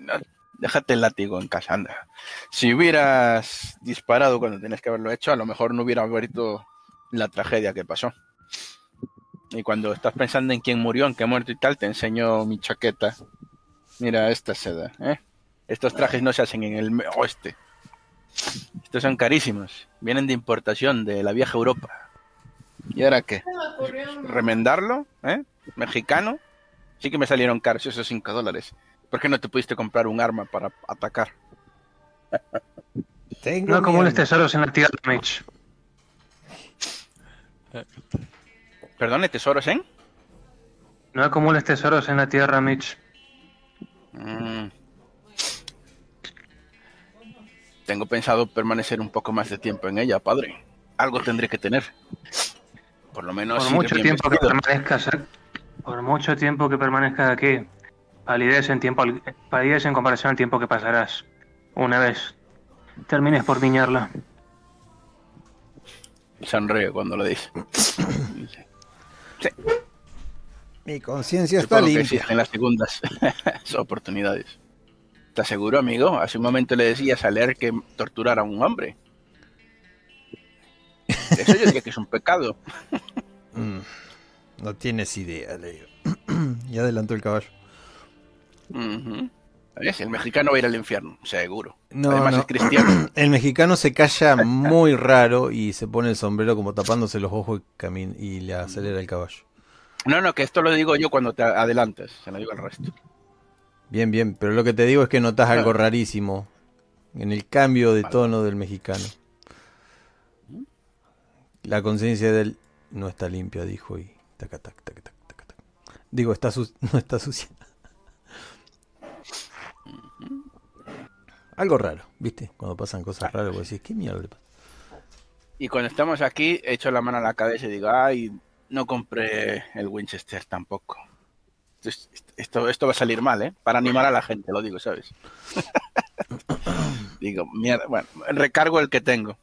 no, déjate el látigo en casa, anda. Si hubieras disparado cuando tenías que haberlo hecho, a lo mejor no hubiera habido la tragedia que pasó. Y cuando estás pensando en quién murió, en qué muerto y tal, te enseño mi chaqueta. Mira esta seda, ¿eh? Estos trajes no se hacen en el oeste. Estos son carísimos. Vienen de importación de la vieja Europa. ¿Y ahora qué? Remendarlo, ¿eh? Mexicano. Sí que me salieron caros esos 5 dólares. ¿Por qué no te pudiste comprar un arma para atacar? Tengo No acumules miedo. tesoros en la tierra, Mitch. Perdone, tesoros, ¿eh? No acumules tesoros en la tierra, Mitch. Mm. Tengo pensado permanecer un poco más de tiempo en ella, padre. Algo tendré que tener. Por lo menos. Por mucho tiempo que permanezcas, por mucho tiempo que permanezcas aquí, palidez en tiempo, al- palidez en comparación al tiempo que pasarás. Una vez termines por viñarla. Sonríe cuando lo dice. Mi conciencia está limpia. existen las segundas oportunidades. ¿Estás seguro, amigo? Hace un momento le decías a leer que torturar a un hombre. Eso yo diría que es un pecado. Mm, no tienes idea, le digo. ya adelantó el caballo. Ujú. ¿Ves? El mexicano va a ir al infierno, seguro. No, Además no. es cristiano. El mexicano se calla muy raro y se pone el sombrero como tapándose los ojos y, y le acelera el caballo. No, no, que esto lo digo yo cuando te adelantas. Se lo digo al resto. Bien, bien, pero lo que te digo es que notas algo rarísimo en el cambio de tono del mexicano. La conciencia de él no está limpia, dijo y taca, tac, tac, tac, tac, tac. Digo, está su- no está sucia. Algo raro, ¿viste? Cuando pasan cosas raras, vos decís, ¿qué mierda le pasa? Y cuando estamos aquí, echo la mano a la cabeza y digo, ay, no compré el Winchester tampoco. Esto, esto, va a salir mal, ¿eh? Para animar a la gente, lo digo, ¿sabes? digo, mierda, bueno, recargo el que tengo.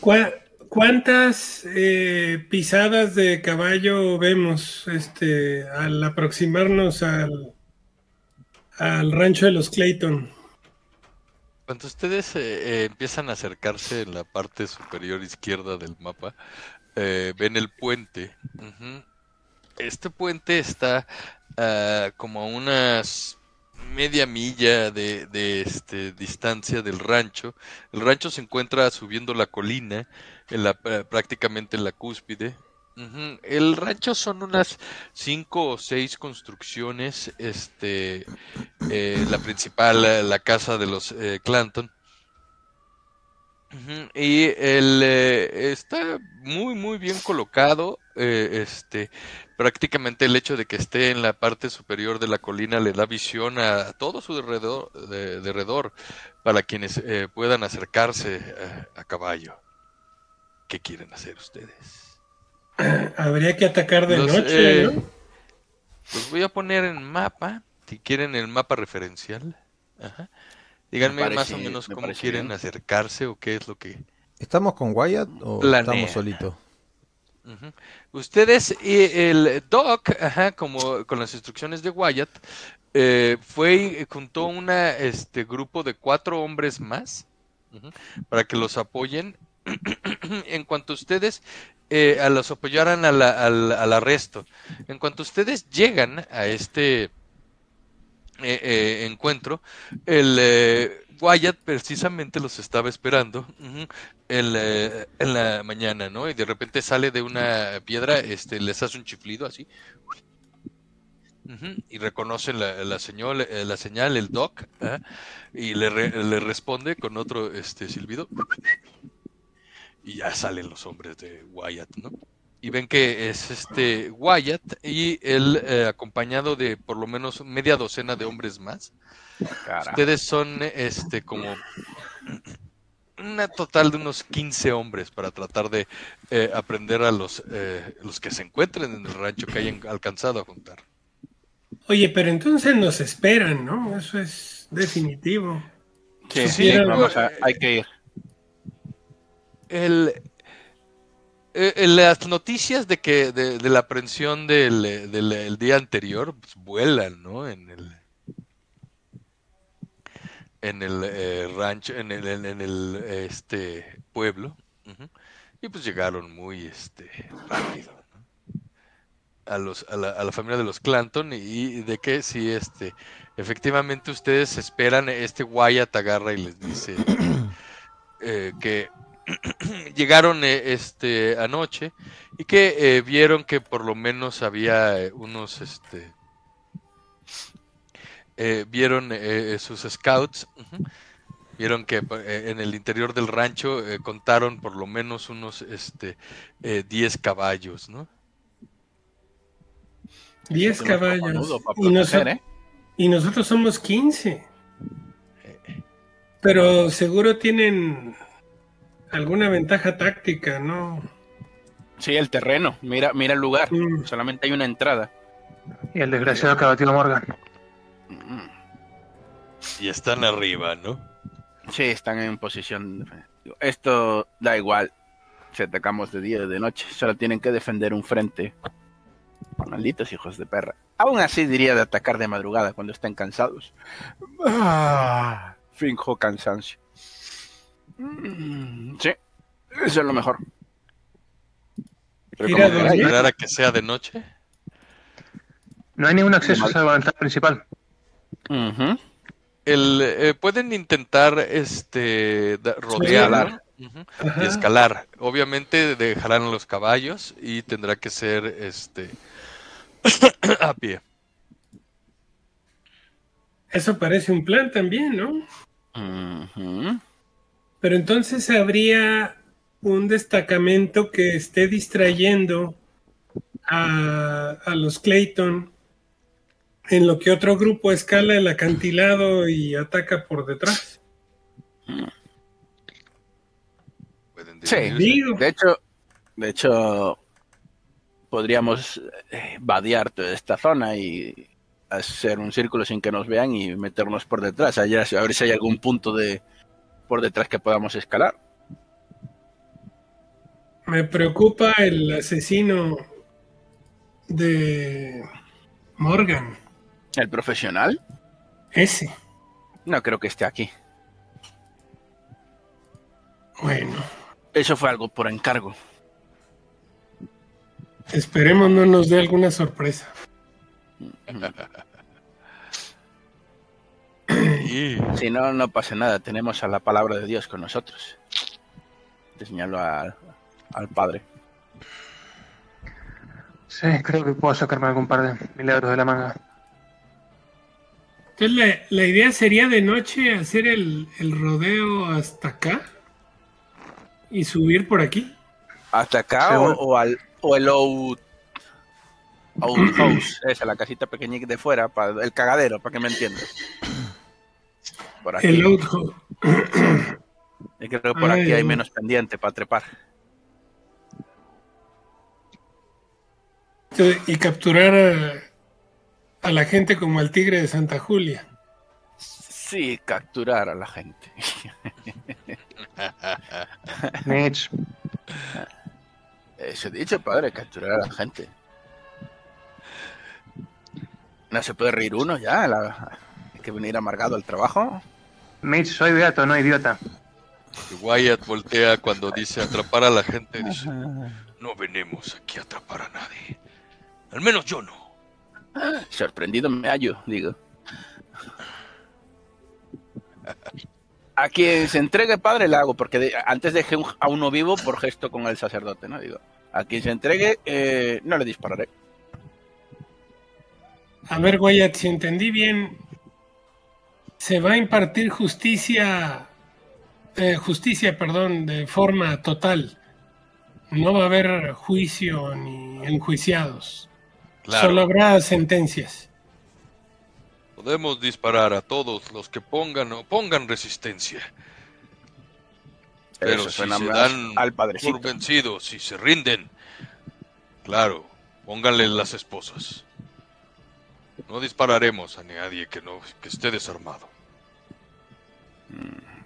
¿Cuá- ¿Cuántas eh, pisadas de caballo vemos este, al aproximarnos al, al rancho de los Clayton? Cuando ustedes eh, eh, empiezan a acercarse en la parte superior izquierda del mapa, eh, ven el puente. Este puente está ah, como a unas media milla de, de, este, distancia del rancho. El rancho se encuentra subiendo la colina, en la, prácticamente en la cúspide. El rancho son unas cinco o seis construcciones. Este, eh, la principal, la casa de los eh, Clanton. Y el eh, está muy muy bien colocado. este, prácticamente el hecho de que esté en la parte superior de la colina le da visión a todo su derredor, de, derredor para quienes eh, puedan acercarse eh, a caballo. ¿Qué quieren hacer ustedes? Habría que atacar de Los, noche, eh, ¿no? Los voy a poner en mapa, si quieren el mapa referencial. Ajá. Díganme parece- más o menos me cómo quieren bien. acercarse o qué es lo que... ¿Estamos con Wyatt o Planea. estamos solitos? Ustedes y el Doc, ajá, como con las instrucciones de Wyatt, eh, fue y juntó una este grupo de cuatro hombres más para que los apoyen. En cuanto ustedes eh, a los apoyaran al, arresto, en cuanto ustedes llegan a este eh, encuentro, el Wyatt precisamente los estaba esperando en, la- mañana, ¿no? Y de repente sale de una piedra, este, les hace un chiflido así. Y reconocen la, la, señal, eh, la señal, el doc, ¿ah? y le responde con otro este, silbido. Y ya salen los hombres de Wyatt, ¿no? Y ven que es este Wyatt y él eh, acompañado de por lo menos media docena de hombres más. Cara. Ustedes son este como una total de unos 15 hombres para tratar de eh, aprender a los, eh, los que se encuentren en el rancho que hayan alcanzado a juntar. Oye, pero entonces nos esperan, ¿no? Eso es definitivo. Sí, Sí, sí, era- vamos a- hay que ir. El, eh, eh, las noticias de que de, de la aprehensión del, del- el día anterior pues, vuelan, ¿no? En el en el eh, rancho, en el, en, en el este pueblo, y pues llegaron muy este rápido, ¿no? A los a la, a la familia de los Clanton y, y de que si este efectivamente ustedes esperan este Wyatt agarra y les dice eh, que llegaron eh, este anoche y que eh, vieron que por lo menos había eh, unos este eh, vieron eh, sus scouts vieron que eh, en el interior del rancho eh, contaron por lo menos unos este eh, 10 caballos no Diez Eso no es caballos. cojonudo para Y, noso- ¿eh? y nosotros somos 15. Pero seguro tienen alguna ventaja táctica, ¿no? Sí, el terreno. Mira, mira el lugar. Mm. Solamente hay una entrada. Y el desgraciado que Morgan. Y están arriba no Sí, están en posición. defensiva. Esto da igual. Si atacamos de día o de noche, solo tienen que defender un frente. Malditos hijos de perra. Aún así diría de atacar de madrugada cuando estén cansados. Ah, finjo cansancio. Mm, Sí, eso es lo mejor. Esperar a que sea de noche No hay ningún acceso a la ventana principal. El eh, pueden intentar este da- ujú, y escalar. Obviamente dejarán a los caballos y tendrá que ser este a pie. Eso parece un plan también, ¿no? Pero entonces habría un destacamento que esté distrayendo a, a los Clayton en lo que otro grupo escala el acantilado y ataca por detrás. Pueden Sí. De hecho, de hecho, podríamos eh, vadear toda esta zona y hacer un círculo sin que nos vean y meternos por detrás. Allá, a ver si hay algún punto de por detrás que podamos escalar. me preocupa el asesino de Morgan. El profesional, Ese. no creo que esté aquí. Bueno, Eso fue algo por encargo. esperemos no nos dé alguna sorpresa. Si no, no pasa nada. Tenemos a la palabra de Dios con nosotros. Te señalo al padre. Sí, creo que puedo sacarme algún par de milagros de la manga. Entonces la, la idea sería de noche hacer el, el rodeo hasta acá y subir por aquí. ¿Hasta acá o, o al, o el out, outhouse? Esa, la casita pequeñita de fuera, para el cagadero, para que me entiendas. Por aquí. El outhouse. Y creo que por aquí Ay, hay no. menos pendiente para trepar. Y capturar a, a la gente como el tigre de Santa Julia. Sí, capturar a la gente. Mitch, Eso he dicho, padre, capturar a la gente. No se puede reír uno ya. la- Hay que venir amargado al trabajo. Mitch, soy beato, no idiota. Wyatt voltea cuando dice atrapar a la gente. Dice, no venimos aquí a atrapar a nadie. Al menos yo no. Sorprendido me hallo, digo. A quien se entregue padre le hago, porque antes dejé a uno vivo por gesto con el sacerdote, ¿no? Digo, a quien se entregue eh, no le dispararé. A ver, Wyatt, si entendí bien, se va a impartir justicia, eh, justicia, perdón, de forma total. No va a haber juicio ni enjuiciados. Claro, Solo habrá sentencias. podemos disparar a todos los que pongan o pongan resistencia. Pero Eso si suena se más dan al padrecito. por vencidos, si se rinden, claro, pónganle las esposas. No dispararemos a nadie que no que esté desarmado.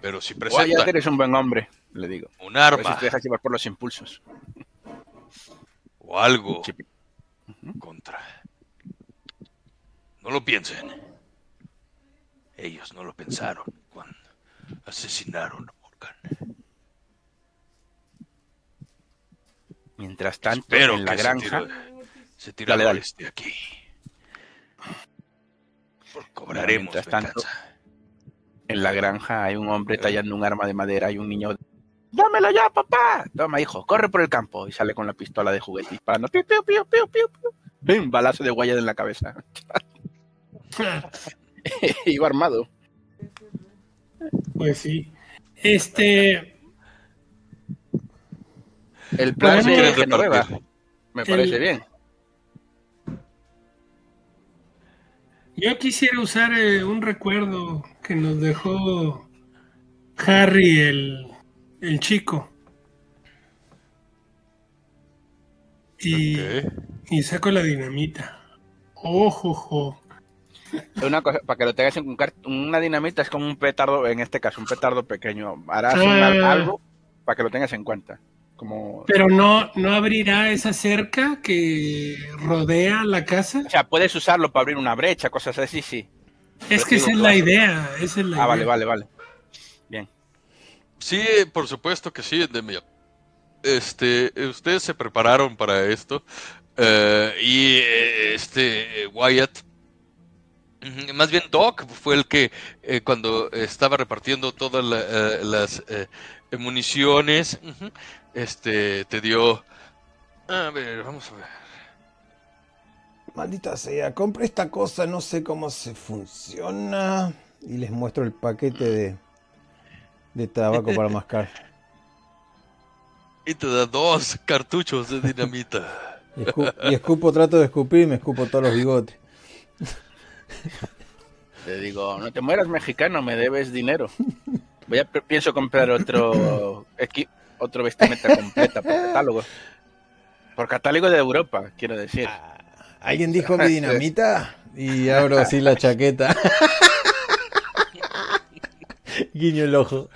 Pero si presentan eres un buen hombre, le digo. un A ver si arma te dejas llevar por los impulsos. o algo Chipi. Contra, no lo piensen. Ellos no lo pensaron cuando asesinaron a Morgan. Mientras tanto, Espero en la granja, se dale. este aquí. Cobraremos Mientras tanto, venganza. en la granja hay un hombre tallando un arma de madera y un niño. ¡Dámelo ya, papá! Toma, hijo, corre por el campo. Y sale con la pistola de juguete disparando. ¡Piu, piu, piu, piu, piu, piu! ¡Bum! Balazo de Wyatt en la cabeza. Iba armado. Pues sí. Este, El plan Podemos- de. Me parece bien. yo quisiera usar eh, un recuerdo que nos dejó Harry, el, el chico. Y, saco la dinamita. Ojo, ojo. Una cosa, para que lo tengas en cuenta, una dinamita es como un petardo, en este caso, un petardo pequeño. Harás un al- algo para que lo tengas en cuenta. Como, Pero no, no abrirá esa cerca que rodea la casa. o sea, puedes usarlo para abrir una brecha, cosas así, sí. Es que esa es la idea. Esa es la Ah, vale, idea. vale, vale. Sí, por supuesto que sí, Endemia. Este, ustedes se prepararon para esto. eh, y este Wyatt, más bien Doc, fue el que eh, cuando estaba repartiendo todas eh, las municiones, este, te dio. A ver, vamos a ver. Maldita sea, compré esta cosa, no sé cómo se funciona. Y les muestro el paquete de, de tabaco para mascar. Y te da dos cartuchos de dinamita. Y, escu- y escupo, trato de escupir y me escupo todos los bigotes. Le digo, no te mueras mexicano, me debes dinero. Voy a, pienso comprar otro equi- otro vestimenta completa por catálogo. Por catálogo de Europa, quiero decir. ¿Alguien dijo mi dinamita? Y abro así la chaqueta. Guiño el ojo.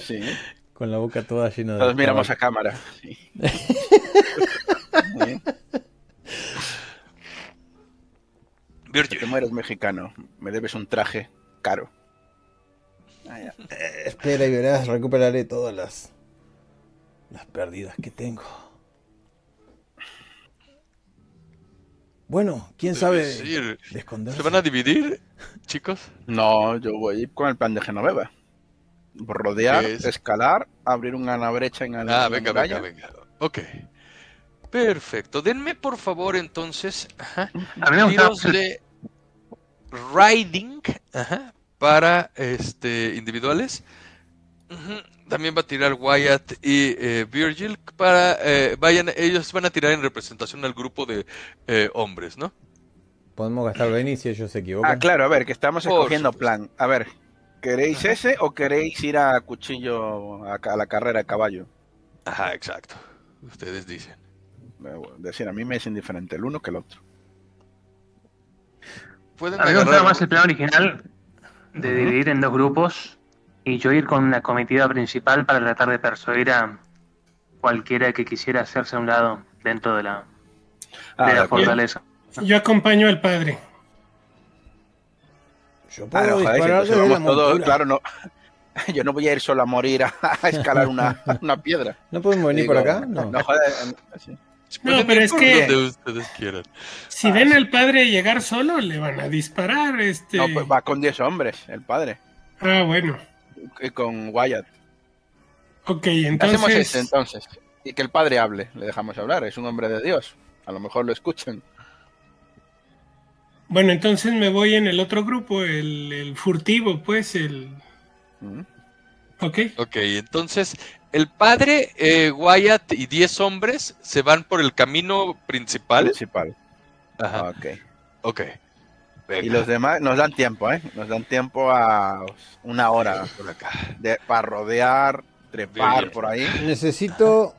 Sí. Con la boca toda llena de. Todos miramos a cámara. Sí. Muy bien. Virgil, Te mueres mexicano, me debes un traje caro. Ah, ya. Eh, espera y verás, recuperaré todas las, las pérdidas que tengo. Bueno, quién sabe Es decir, de esconderse. ¿Se van a dividir, chicos? No, yo voy a ir con el plan de Genoveva. Rodear, escalar, abrir una brecha en el. Ah, venga, venga, venga. Ok. Perfecto. Denme por favor entonces ajá, A mí me gustaba tiros de riding ajá, para este individuales. También va a tirar Wyatt y eh, Virgil para eh, vayan ellos van a tirar en representación al grupo de eh, hombres, ¿no? Podemos gastar Benny si ellos se equivocan. Ah, claro, a ver, que estamos Por escogiendo supuesto. plan. A ver, ¿queréis ese o queréis ir a cuchillo a, a la carrera de caballo? Ajá, exacto. Ustedes dicen. Bueno, Decir, a mí me es indiferente el uno que el otro. Pueden A mí me gustaba más el plan original de dividir en dos grupos y yo ir con una comitiva principal para tratar de persuadir a cualquiera que quisiera hacerse a un lado dentro de la, Ah, de la fortaleza. Yo acompaño al padre. Yo Ah, puedo no, joder, disparar vamos todos, claro, no. Yo no voy a ir solo a morir a, a escalar una, una piedra. ¿No podemos venir por Digo, acá? No. No, joder, sí. Pueden pero es por que- donde ustedes quieran. Si ven al padre llegar solo, le van a disparar. Este... No, pues va con 10 hombres, el padre. Ah, bueno. Y con Wyatt. Ok, Hacemos entonces. este entonces. Y que el padre hable, le dejamos hablar, es un hombre de Dios. A lo mejor lo escuchan. Bueno, entonces me voy en el otro grupo, el, el furtivo, pues, el. Mm. Ok. Ok, entonces el padre, eh, Wyatt y 10 hombres se van por el camino principal. Principal. Ajá, Ok. ok. Venga, Y los demás nos dan tiempo, ¿eh? Nos dan tiempo a una hora por acá. de, para rodear, trepar Bien. por ahí. Necesito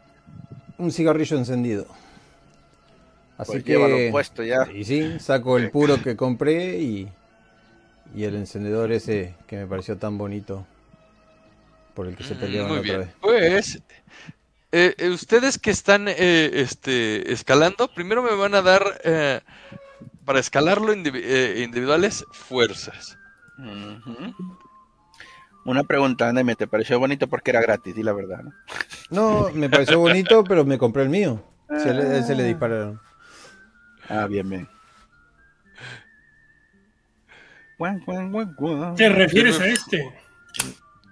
un cigarrillo encendido. Así Pues que. llévalo puesto ya. Y sí, saco el puro que compré y. Y el encendedor ese que me pareció tan bonito. Por el que se Mm, pelearon Muy otra vez. Pues eh, eh, ustedes que están eh, este, escalando, primero me van a dar eh, para escalarlo indivi- eh, individuales fuerzas. Una pregunta, Neme, ¿te pareció bonito porque era gratis? Di la verdad, ¿no? No, me pareció bonito, pero me compré el mío. Él, a él se le dispararon. Ah, bien, bien. Guan, guan, guan, guan. ¿Te refieres a este?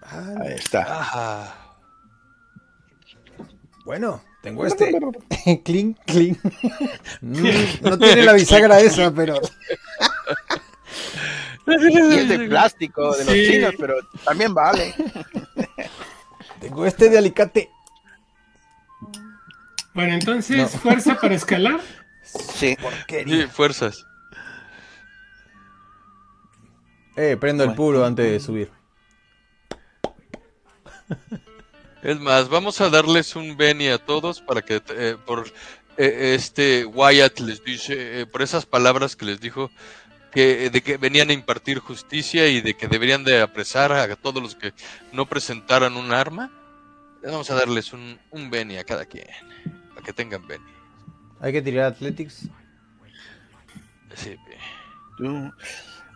Ah, Ahí está. Ajá. bueno, tengo este. clink, clink. No tiene la bisagra esa, pero. Y es de plástico de los Sí. chinos, pero también vale. Tengo este de alicate. Bueno, entonces, No. fuerza para escalar. Sí. Sí, fuerzas. Eh, prendo el puro antes de subir. Es más, vamos a darles un Benny a todos para que eh, por eh, este Wyatt les dice, eh, por esas palabras que les dijo, que de que venían a impartir justicia y de que deberían de apresar a todos los que no presentaran un arma. Vamos a darles un, un Benny a cada quien, para que tengan Benny. Hay que tirar Athletics. Sí, Tú-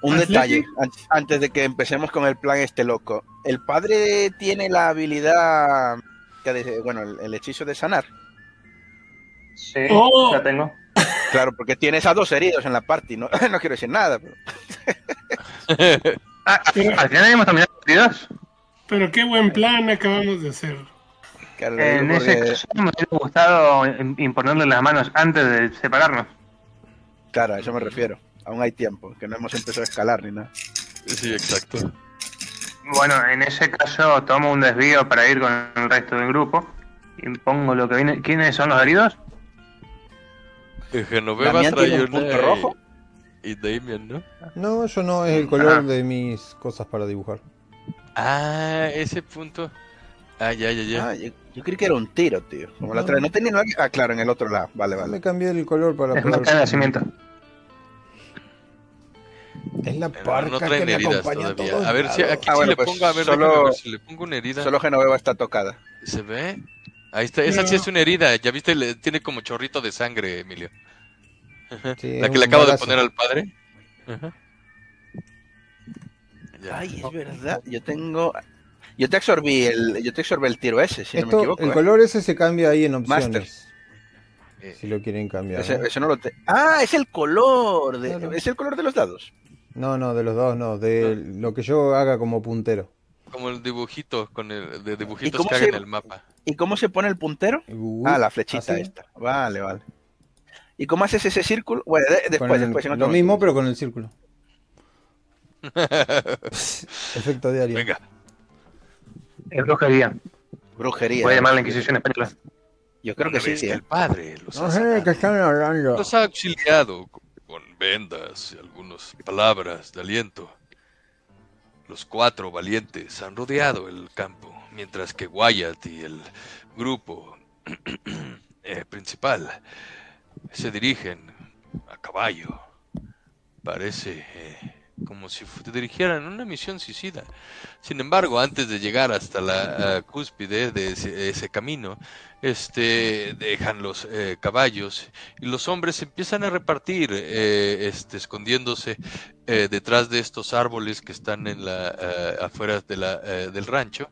Un detalle, an- antes de que empecemos con el plan este loco. El padre tiene la habilidad, que bueno, el, el hechizo de sanar. Sí, Oh. la tengo. Claro, porque tienes a dos heridos en la party, no, no quiero decir nada. pero- Ah, Pero- al final hemos terminado partidos. Pero qué buen plan acabamos de hacer. claro, En ese caso me hubiera gustado im- imponerle las manos antes de separarnos. claro, a eso me refiero. Aún hay tiempo, que no hemos empezado a escalar ni nada. sí, exacto. Bueno, en ese caso tomo un desvío para ir con el resto del grupo. Y pongo lo que viene. ¿Quiénes son los heridos? Eh, Genoveva trae tiene un punto y- rojo. Y Damien, ¿no? No, yo no, es el color Ajá. de mis cosas para dibujar. Ah, ese punto. Ah, ya, ya, ya. Ah, yo, yo creí que era un tiro, tío. Como la No. otra vez. No tenía nada. Ah, claro, en el otro lado. Vale, Me vale. cambié el color para Es poder... marca de nacimiento. Es la parca no que traen me heridas acompaña a todavía. todos A ver si aquí Ah, si bueno, le pues pongo, a ver, solo- ver si le pongo una herida. Solo Genoveva está tocada. ¿Se ve? Ahí está, esa sí No. es una herida. Ya viste, le, tiene como chorrito de sangre, Emilio. Sí, La que le acabo de poner al padre. Ajá. Ay, es verdad. Yo tengo. Yo te absorbí el, yo te absorbí el tiro ese, si no me Esto, equivoco. el ¿eh? color ese se cambia ahí en opciones. Master. Eh, Si lo quieren cambiar. Ese, ¿no? ese no lo te... Ah, es el color. De... Claro. Es el color de los dados. No, no, de los dos no, de lo que yo haga como puntero. como el dibujito, con el de dibujitos que hagan se- el mapa. ¿Y cómo se pone el puntero? Uh, Ah, la flechita así, esta. Vale, vale. ¿Y cómo haces ese círculo? Bueno, de- después, el- después. en otro lo mismo, pero con el círculo. Efecto diario. Venga, Es brujería. Brujería. Puede llamar la Inquisición española. Yo creo que sí, ¿eh? el padre los No sé de qué están hablando. los ha auxiliado vendas y algunas palabras de aliento. Los cuatro valientes han rodeado el campo, mientras que Wyatt y el grupo eh, principal se dirigen a caballo. Parece eh, como si fu- dirigieran una misión suicida. Sin embargo, antes de llegar hasta la ah, cúspide de ese, ese camino, este, dejan los eh, caballos y los hombres empiezan a repartir, eh, este, escondiéndose eh, detrás de estos árboles que están en la, ah, afuera de la, eh, del rancho.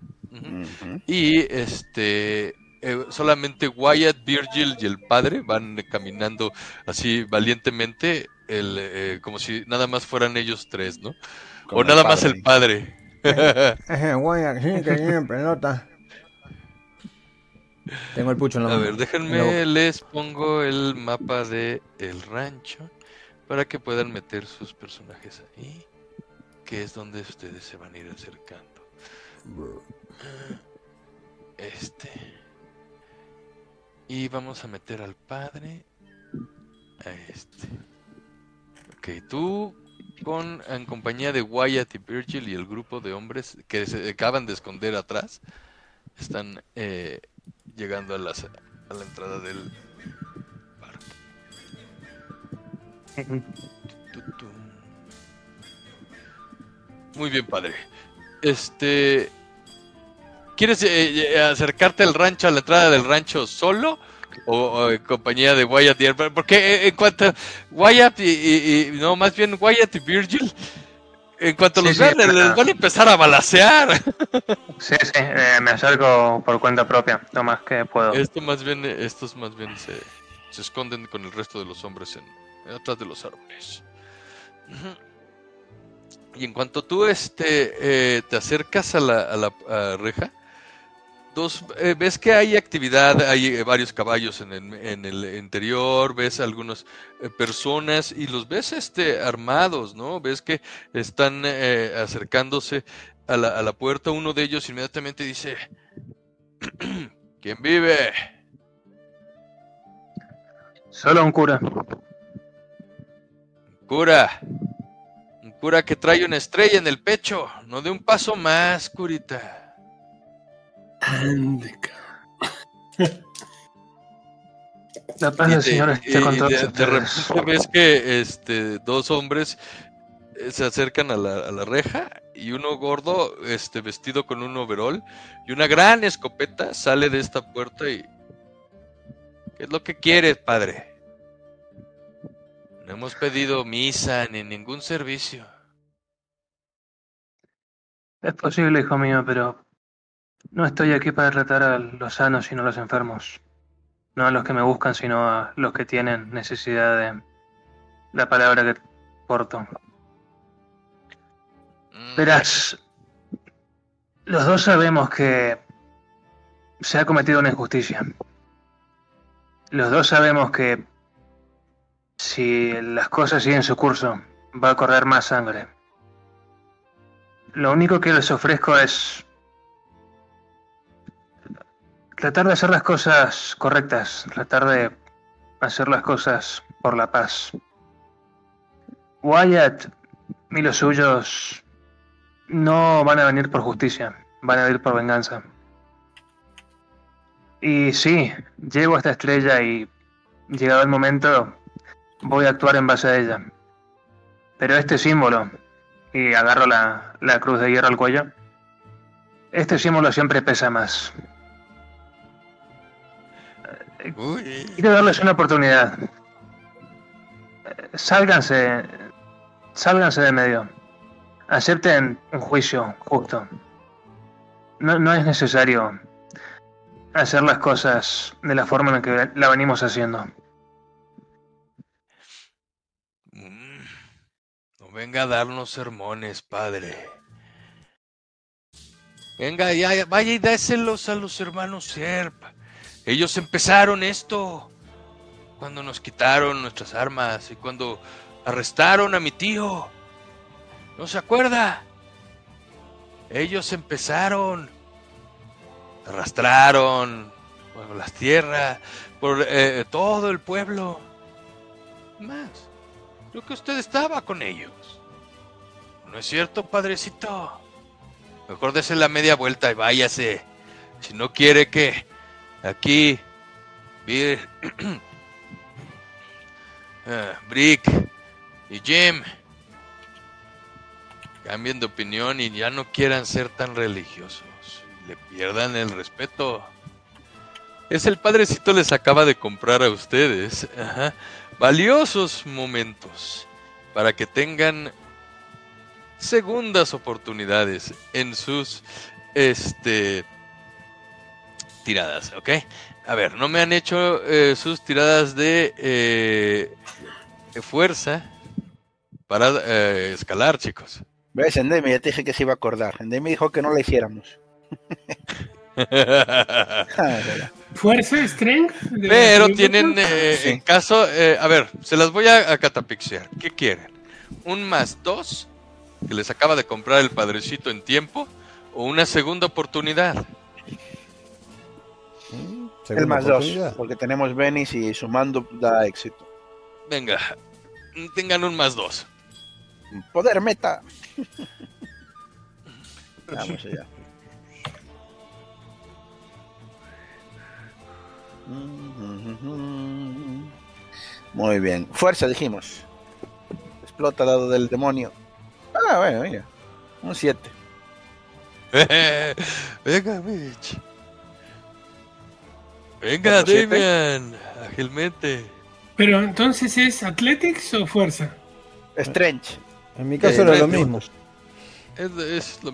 Y este eh, solamente Wyatt, Virgil y el padre van caminando así valientemente, el, eh, como si nada más fueran ellos tres, ¿no? Como o el nada más el padre. Ese güey aquí que tiene pelota. Tengo el pucho en la A ver, déjenme, les pongo el mapa de el rancho para que puedan meter sus personajes ahí, que es donde ustedes se van a ir acercando. Este. Y vamos a meter al padre a este. Ok, tú con en compañía de Wyatt y Virgil y el grupo de hombres que se acaban de esconder atrás están eh, llegando a, las- a la entrada del bar. Muy bien, padre. Este. ¿Quieres eh, eh, acercarte al rancho, a la entrada del rancho solo? O, o en compañía de Wyatt y Herbert? Porque eh, en cuanto a Wyatt y, y- y- No, más bien Wyatt y Virgil. En cuanto Sí, los vean, les van a empezar a balasear. Sí, sí, eh, me acerco por cuenta propia, lo más que puedo. Esto más bien, estos más bien se, se esconden con el resto de los hombres en, atrás de los árboles. Y en cuanto tú este, eh, te acercas a la, a la a reja, dos, eh, ves que hay actividad, hay eh, varios caballos en el, en el interior, ves algunas eh, personas y los ves este, armados, ¿no? Ves que están acercándose a la, a la puerta. Uno de ellos inmediatamente dice, ¿quién vive? Solo un cura. Cura. Un cura que trae una estrella en el pecho. No de un paso más, curita. Ande, cabrón. La paz del de- Señor esté con todos de, repente ves que este, dos hombres eh, se acercan a la, a la reja y uno gordo, este, vestido con un overol y una gran escopeta sale de esta puerta y... ¿Qué es lo que quieres, padre? No hemos pedido misa ni ningún servicio. Es posible, hijo mío, pero no estoy aquí para tratar a los sanos sino a los enfermos. No a los que me buscan, sino a los que tienen necesidad de la palabra que porto. Mm, Verás, los dos sabemos que se ha cometido una injusticia. Los dos sabemos que si las cosas siguen su curso, va a correr más sangre. Lo único que les ofrezco es tratar de hacer las cosas correctas, tratar de hacer las cosas por la paz. Wyatt y los suyos no van a venir por justicia, van a venir por venganza. Y sí, llego a esta estrella y llegado el momento voy a actuar en base a ella. Pero este símbolo, y agarro la, la cruz de hierro al cuello, este símbolo siempre pesa más. Uy. Quiero darles una oportunidad. Eh, Sálganse, sálganse de medio. acepten un juicio justo. No, no es necesario hacer las cosas de la forma en la que la venimos haciendo. Mm, No venga a darnos sermones, padre. Venga, ya, ya, vaya y dáselos a los hermanos Serp. Ellos empezaron esto cuando nos quitaron nuestras armas y cuando arrestaron a mi tío. ¿No se acuerda? Ellos empezaron. Arrastraron por las tierras, por eh, todo el pueblo. Más. Creo que usted estaba con ellos. ¿No es cierto, padrecito? Mejor dése la media vuelta y váyase. Si no quiere que aquí vi- Ah, Brick y Jim cambien de opinión y ya no quieran ser tan religiosos. Le pierdan el respeto. Es el padrecito les acaba de comprar a ustedes. Valiosos momentos para que tengan segundas oportunidades en sus este tiradas, ¿ok? A ver, no me han hecho eh, sus tiradas de, eh, de fuerza para eh, escalar, chicos. ¿Ves? Endemi, ya te dije que se iba a acordar. Endemi dijo que no la hiciéramos. Fuerza, strength. Pero tienen, eh, Sí. en caso, eh, a ver, se las voy a, a catapixear. ¿Qué quieren? ¿Un más dos que les acaba de comprar el padrecito en tiempo o una segunda oportunidad? El más dos, porque tenemos Venice y sumando da éxito. Venga, tengan un más dos. Poder meta. Vamos allá. Muy bien. Fuerza, dijimos. Explota dado del demonio. Ah, bueno, mira. Un 7. Venga, Mitch. Venga. Damian, ágilmente. Pero entonces es Athletics o fuerza. Strange. En mi caso Eh, era lo no, mismo. Es, es lo-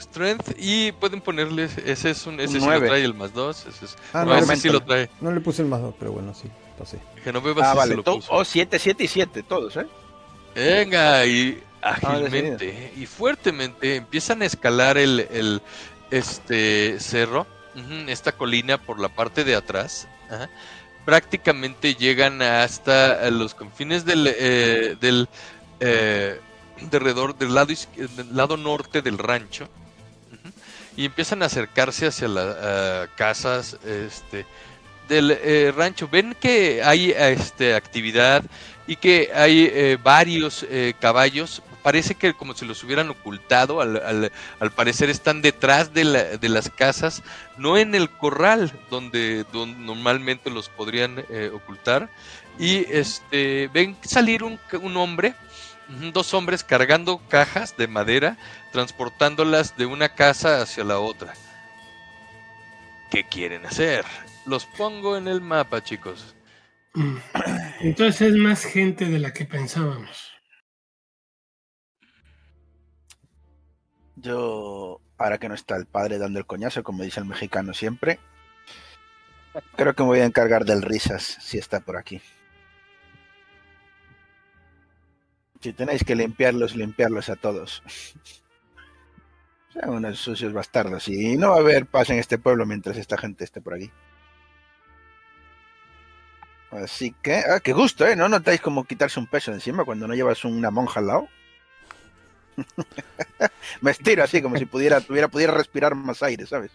Strength y pueden ponerle ese es un ese sí lo trae el más dos ese es- Ah, no, no, ese le sí lo trae No le puse el más dos, pero bueno, sí, pasé. Genoveva Ah, sí se vale. lo puso. Oh, 7, 7 y 7, todos, ¿eh? Venga, y Ah, ágilmente y fuertemente empiezan a escalar el, el, este cerro, esta colina por la parte de atrás. Prácticamente llegan hasta los confines del, eh, del eh, del lado, del lado norte del rancho. Y empiezan a acercarse hacia las casas este, del eh, rancho. Ven que hay este, actividad y que hay eh, varios eh, caballos. Parece que como si los hubieran ocultado, al, parecer están detrás de, la- de las casas, no en el corral donde, normalmente los podrían eh, ocultar. Y este ven salir un, hombre, dos hombres cargando cajas de madera, transportándolas de una casa hacia la otra. ¿Qué quieren hacer? Los pongo en el mapa, chicos. Entonces es más gente de la que pensábamos. Yo, ahora que no está el padre dando el coñazo, como dice el mexicano siempre, creo que me voy a encargar del risas si está por aquí. Si tenéis que limpiarlos, limpiarlos a todos. Sean unos sucios bastardos. Y no va a haber paz en este pueblo mientras esta gente esté por aquí. Así que, ah, qué gusto, ¿eh? ¿No notáis como quitarse un peso encima cuando no llevas una monja al lado? Me estiro así como si pudiera, tuviera, pudiera respirar más aire, ¿sabes?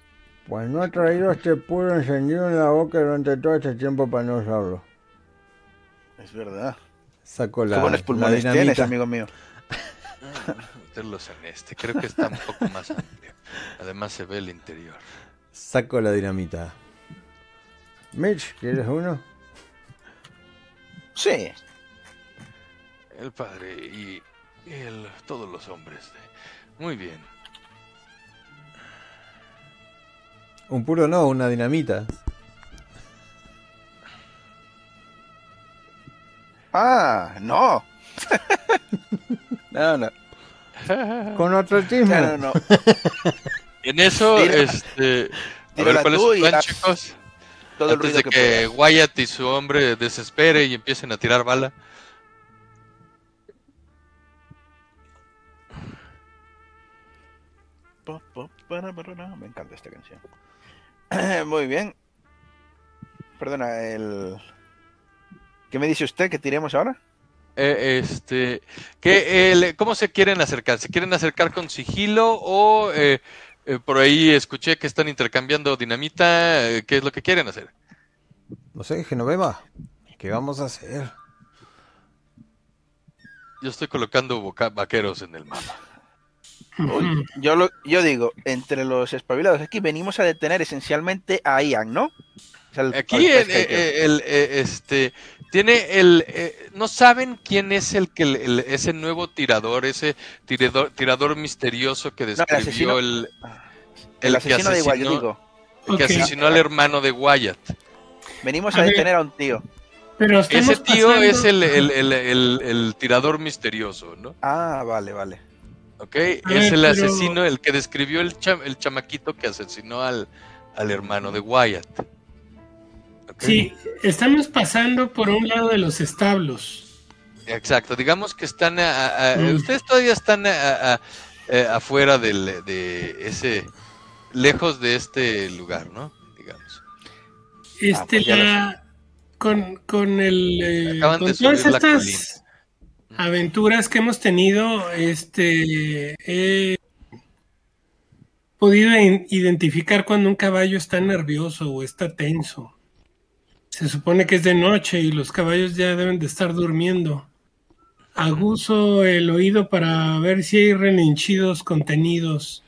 Pues no he traído este puro encendido en la boca durante todo este tiempo para no usarlo. Es verdad. Saco Qué la, buenos pulmones tienes, dinamita. amigo mío. Meterlos en este. Creo que está un poco más amplio. Además se ve el interior. Saco la dinamita. Mitch, ¿quieres uno? Sí. El padre y el, todos los hombres. de- Muy bien. Un puro no, una dinamita. Ah, no. no, no. Con atletismo. Claro, no. En eso, Tira- este. A ver, ¿cuál es tú su y plan, haz chicos? Todo el Antes ruido de que, que. Wyatt y su hombre desespere y empiecen a tirar bala. Para, para, para. Me encanta esta canción. Muy bien. Perdona, el... ¿Qué me dice usted que tiremos ahora? Eh, este, que, el- ¿Cómo se quieren acercar? ¿Se quieren acercar con sigilo o eh, eh, por ahí escuché que están intercambiando dinamita? eh, ¿Qué es lo que quieren hacer? No sé, Genoveva. ¿Qué vamos a hacer? Yo estoy colocando vaqueros en el mapa. Yo, lo, yo digo, entre los espabilados aquí venimos a detener esencialmente a Ian, ¿no? O sea, el- Aquí el, eh, el, eh, este tiene el eh, no saben quién es el que el- el- ese nuevo tirador, ese tirador, tirador misterioso que el describió asesino- el, el, que asesino asesinó- digo. el que asesinó al hermano de Wyatt. Venimos A detener a un tío. Pero Ese tío pasando- es el, el, el, el- el tirador misterioso, ¿no? Ah, vale, vale. ¿Ok? Es el pero- asesino, el que describió el, cha- el chamaquito que asesinó al, al hermano de Wyatt. Sí, estamos pasando por un lado de los establos. Exacto, digamos que están, a- a- a- Mm. ustedes todavía están a- eh, afuera del, de ese, lejos de este lugar, ¿no? Digamos. Este, pues ya lo la- con, con el eh, Acaban con de todas subir la estas aventuras que hemos tenido, este he podido identificar cuando un caballo está nervioso o está tenso. Se supone que es de noche y los caballos ya deben de estar durmiendo. Aguzo el oído para ver si hay relinchidos contenidos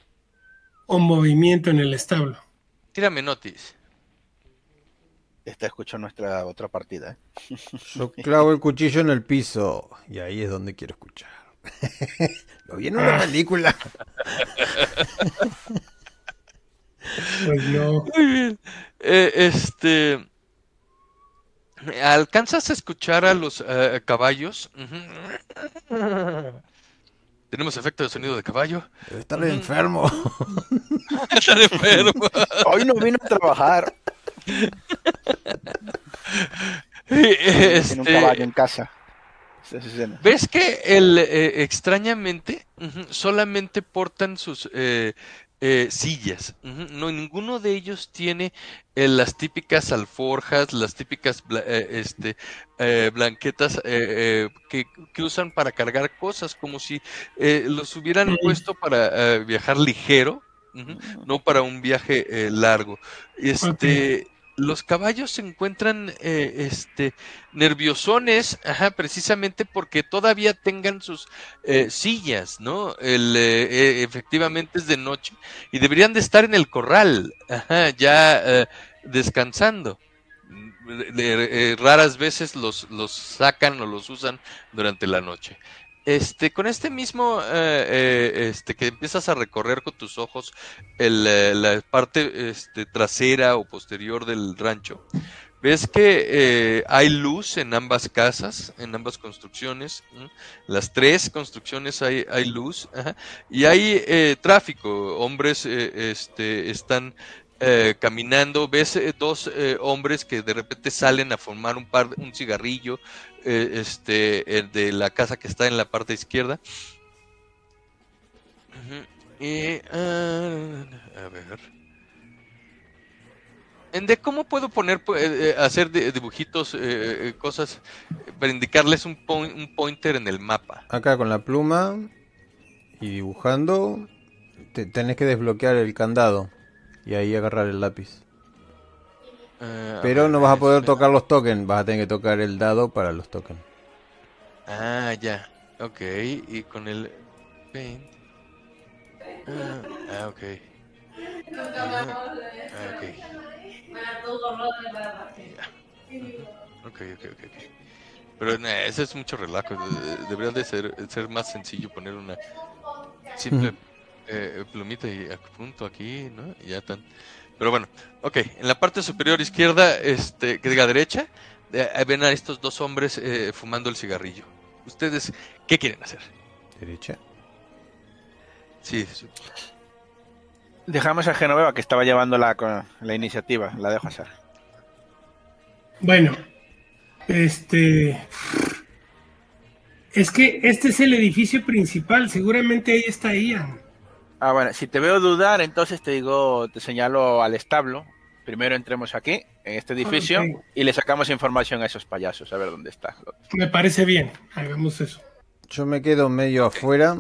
o movimiento en el establo. Tírame notis. Esta escuchó nuestra otra partida. ¿eh? Yo clavo el cuchillo en el piso. Y ahí es donde quiero escuchar. Lo vi en una película. Pues no. Muy bien. Eh, este. ¿Alcanzas a escuchar a los eh, caballos? Tenemos efecto de sonido de caballo. Debe estar enfermo. Están enfermos. Hoy no vino a trabajar en un Este, caballo en casa. ¿Ves que el, eh, extrañamente solamente portan sus eh, eh, sillas? No, ninguno de ellos tiene eh, las típicas alforjas, las típicas bla- eh, este, eh, blanquetas eh, eh, que, que usan para cargar cosas, como si eh, los hubieran puesto para eh, viajar ligero, no para un viaje eh, largo. Este, Los caballos se encuentran eh, este, nerviosones, ajá, precisamente porque todavía tengan sus eh, sillas, ¿no? El, eh, eh, efectivamente es de noche y deberían de estar en el corral, ajá, ya eh, descansando. De- raras veces los, los sacan o los usan durante la noche. Este, con este mismo, eh, eh, este, que empiezas a recorrer con tus ojos eh, la parte este, trasera o posterior del rancho, ves que hay luz en ambas casas, en ambas construcciones, las tres construcciones hay, hay luz, y hay eh, tráfico, hombres este, están eh, caminando, ves eh, dos eh, hombres que de repente salen a formar un par, un cigarrillo, este, de la casa que está en la parte izquierda. Y, ah, a ver. De cómo puedo poner, hacer de- dibujitos, cosas, para indicarles un, poi- un pointer en el mapa. Acá con la pluma y dibujando, te- tenés que desbloquear el candado y ahí agarrar el lápiz. Ah, Pero ver, no vas a poder espera. tocar los tokens, vas a tener que tocar el dado para los tokens. Ah, ya. Ok. Y con el paint. Ah, ah, ok. Ah, ok. Ok, ok, ok. ok. Pero nah, ese es mucho relajo. de- Debería de ser, ser más sencillo poner una simple eh, plumita y a punto aquí, ¿no? Y ya tan. Pero bueno, ok. En la parte superior izquierda, este, que diga derecha, eh, ven a estos dos hombres eh, fumando el cigarrillo. ¿Ustedes qué quieren hacer? Derecha. Sí, sí. Dejamos a Genoveva que estaba llevando la, la iniciativa. La dejo hacer. Bueno, este. Es que este es el edificio principal. Seguramente ahí está Ian. Ah, bueno, si te veo dudar, entonces te digo, te señalo al establo. Primero entremos aquí, en este edificio, y le sacamos información a esos payasos, a ver dónde está. Me parece bien. Hagamos eso. Yo me quedo medio afuera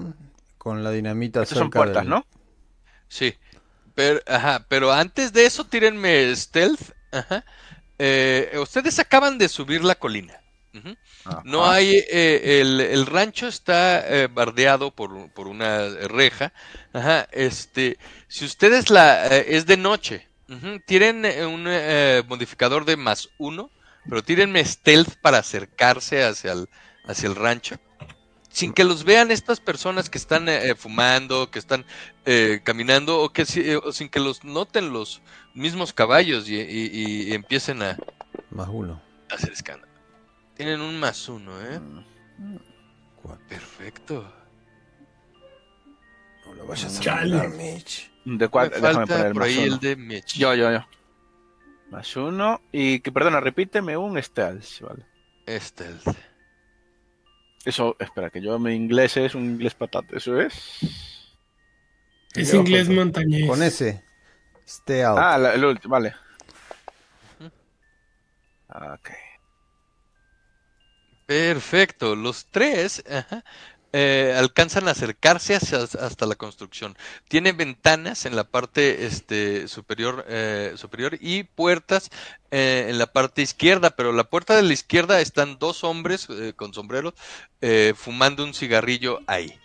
con la dinamita Estas son puertas, del- ¿no? Sí. Pero, ajá, pero antes de eso, tírenme stealth. Ajá. Eh, ustedes acaban de subir la colina. No hay, eh, el, el rancho está eh, bardeado por, por una reja. Ajá, este, si ustedes la, eh, es de noche, tienen eh, un eh, modificador de más uno, pero tírenme stealth para acercarse hacia el, hacia el rancho. Sin que los vean estas personas que están eh, fumando, que están eh, caminando, o que o sin que los noten los mismos caballos y, y- y empiecen a Más uno. hacer escándalo. Tienen un más uno, ¿eh? Mm. Cuatro. Perfecto. No lo vayas a Chale. Mitch. De Me cuatro, déjame falta poner por más ahí uno. el de Mitch. Yo, yo, yo. Más uno. Y que, perdona, repíteme un stealth, vale. Stealth. Eso, espera, que yo mi inglés es un inglés patata, ¿eso es? Es inglés con- montañés. Con ese. Stay out. Ah, la- el último, vale. Ok. Perfecto. Los tres ajá, eh, alcanzan a acercarse hacia- hasta la construcción. Tiene ventanas en la parte este, superior, eh, superior y puertas eh, en la parte izquierda, pero la puerta de la izquierda están dos hombres eh, con sombreros eh, fumando un cigarrillo ahí.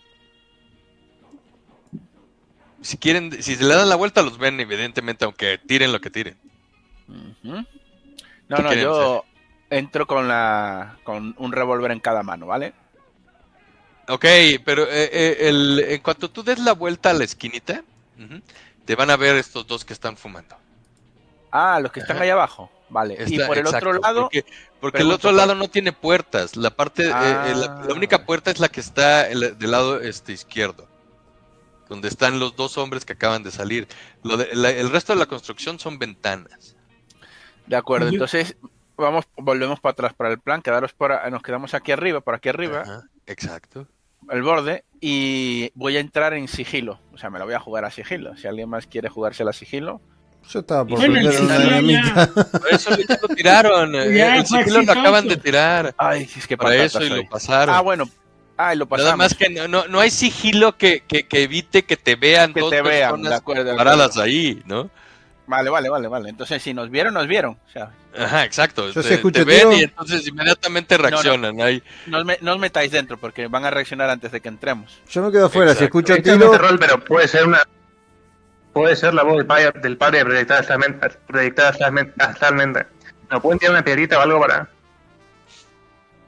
Si quieren, si se le dan la vuelta, los ven evidentemente, aunque tiren lo que tiren. Ujú. No, ¿Qué no, yo entro con la con un revólver en cada mano, ¿vale? Ok, pero eh, eh, el- en cuanto tú des la vuelta a la esquinita, te van a ver estos dos que están fumando. Ah, los que están Ajá. ahí abajo, vale. y por el exacto, otro lado, Porque, porque el otro lado no tiene puertas. La parte, eh, eh, la, Ah. la única puerta es la que está el- del lado este izquierdo, donde están los dos hombres que acaban de salir. Lo de- la- el resto de la construcción son ventanas. de acuerdo. Entonces, vamos, volvemos para atrás para el plan, quedaros por, a- nos quedamos aquí arriba, por aquí arriba, Ajá, exacto. el borde, y voy a entrar en sigilo. O sea, me lo voy a jugar a sigilo. Si alguien más quiere jugársela a sigilo. Yo estaba por Bueno, el. Por eso lo tiraron. eh, Ya, el fue sigilo lo acaban de tirar. Ay, es que Para eso y soy. lo pasaron. Ah, bueno. Ah, lo pasamos. Nada más que no, no, no hay sigilo que, que, que evite que te vean que dos te vean, de personas acuerdo, de paradas ahí, ¿no? Vale, vale, vale, vale. Entonces, si nos vieron, nos vieron. O sea, Ajá, exacto. Yo te, te ven y entonces inmediatamente reaccionan. Ahí. no os, me- no os metáis dentro porque van a reaccionar antes de que entremos. Yo me quedo afuera. Si escucho Esto es tiro, de rol, pero puede ser una. Puede ser la voz del padre, del padre proyectada actualmente- actualmente. ¿No pueden tirar una piedrita o algo para.?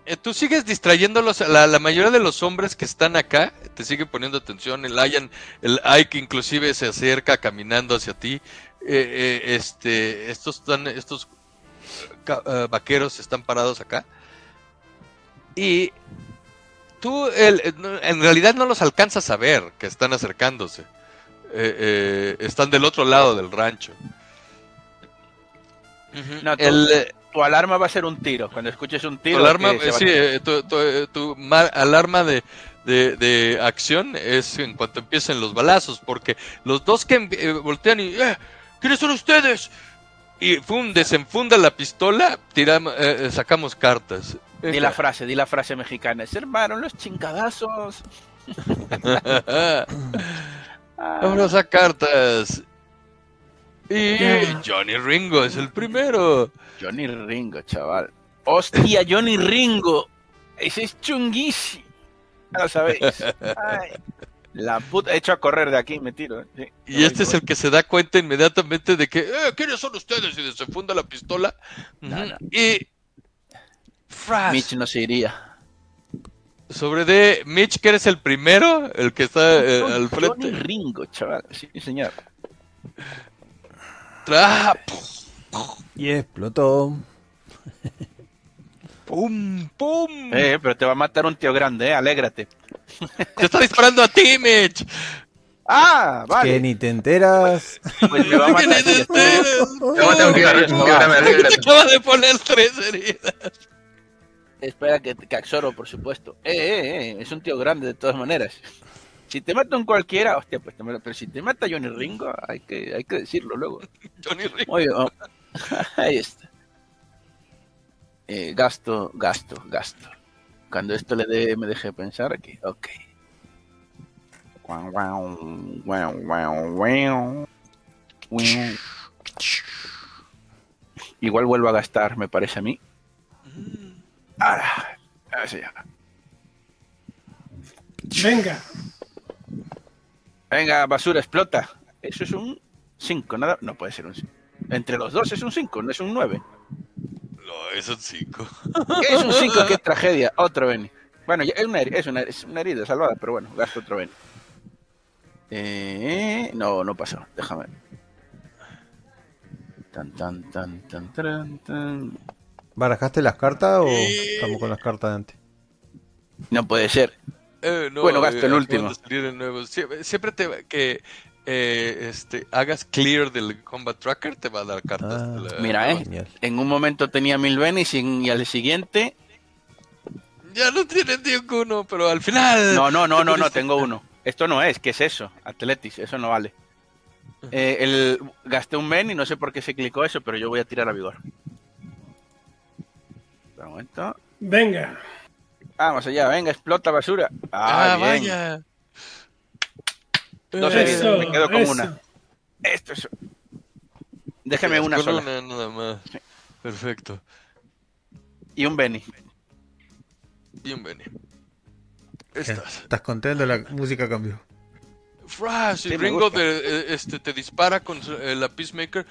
Eh, Tú sigues distrayéndolos, la, la mayoría de los hombres que están acá te siguen poniendo atención, el Ian, el Ike inclusive se acerca caminando hacia ti, Eh, eh, este, estos están, estos eh, vaqueros están parados acá y tú el- en realidad no los alcanzas a ver que están acercándose, Eh, eh, están del otro lado del rancho. No, tú- El, Tu alarma va a ser un tiro. Cuando escuches un tu tiro. alarma, eh, va- sí, tu, tu, tu ma- alarma de, de, de acción es en cuanto empiecen los balazos, porque los dos que eh, voltean y "Eh, ¿quiénes son ustedes? Y fum, desenfunda la pistola, tiramos, eh, eh, sacamos cartas. Di la frase, di la frase mexicana. Se armaron los chingadazos. Vámonos a cartas. Y. Johnny Ringo es el primero. Johnny Ringo, chaval. Hostia, Johnny Ringo. Ese es chunguísimo. Ya lo sabéis. Ay, la puta. He hecho a correr de aquí, me tiro. ¿eh? Sí, Y este es voy. el que se da cuenta inmediatamente de que, eh, ¿quiénes son ustedes? Y desenfunda la pistola. No, Ujú. no. Y. Fras. Mitch no se iría. Sobre de Mitch, que eres el primero, el que está eh, Johnny al frente. Ringo, chaval. Sí, señor. Tra- y explotó. ¡Pum! ¡Pum! Eh, pero te va a matar un tío grande, eh. Alégrate. ¡Te está disparando a ti, Mitch! Ah, Que vale. ni te enteras. Pues me va a Que matar. ni te enteras. Te diagrama de poner tres heridas. Espera que, que Axoro, por supuesto. Eh, eh, eh, es un tío grande de todas maneras. Si te mata un cualquiera, hostia, pues te mata- pero si te mata Johnny Ringo, hay que, hay que decirlo luego. Johnny Ringo. Bien, oh. ahí está. Eh, gasto, gasto, gasto. Cuando esto le dé, me deje pensar aquí. Ok. Igual vuelvo a gastar, me parece a mí. Así ya. Venga. Venga, basura, explota. Eso es un 5, nada. No puede ser un 5. Entre los dos es un 5, no es un 9. No, es un cinco. Es un 5, qué tragedia. Otro Benny. Bueno, es una, es, una, es una herida salvada, pero bueno, gasto otro Benny. Eh, no, no pasó. Déjame. Tan, tan, tan, tan, tan, tan. ¿Barajaste las cartas o Eh. estamos con las cartas de antes? No puede ser. Eh, no, Bueno, gasto el acaban último. de salir el nuevo. Sie- Siempre, te que eh, este, hagas clear del combat tracker te va a dar cartas. Ah. la- Mira, eh. Genial. En un momento tenía mil Bennys y, y al siguiente. Ya no tienes ninguno, pero al final. No, no, no, no, no, tengo uno. Esto no es, ¿qué es eso? Atletis, eso no vale. Eh, el, gasté un men y no sé por qué se clicó eso, pero yo voy a tirar a vigor. Espera un momento. Venga. Vamos allá, venga, explota basura. Ah, Ah, bien. vaya. Dos Eh, heridas, me quedo con eso. una. Esto es. Déjeme con una sola. una nada más. Perfecto. Y un Benny. Y un Benny. Estás. ¿Estás contento? La música cambió. Fras, Sí, Ringo te, eh, este, te dispara con su- eh, la Peacemaker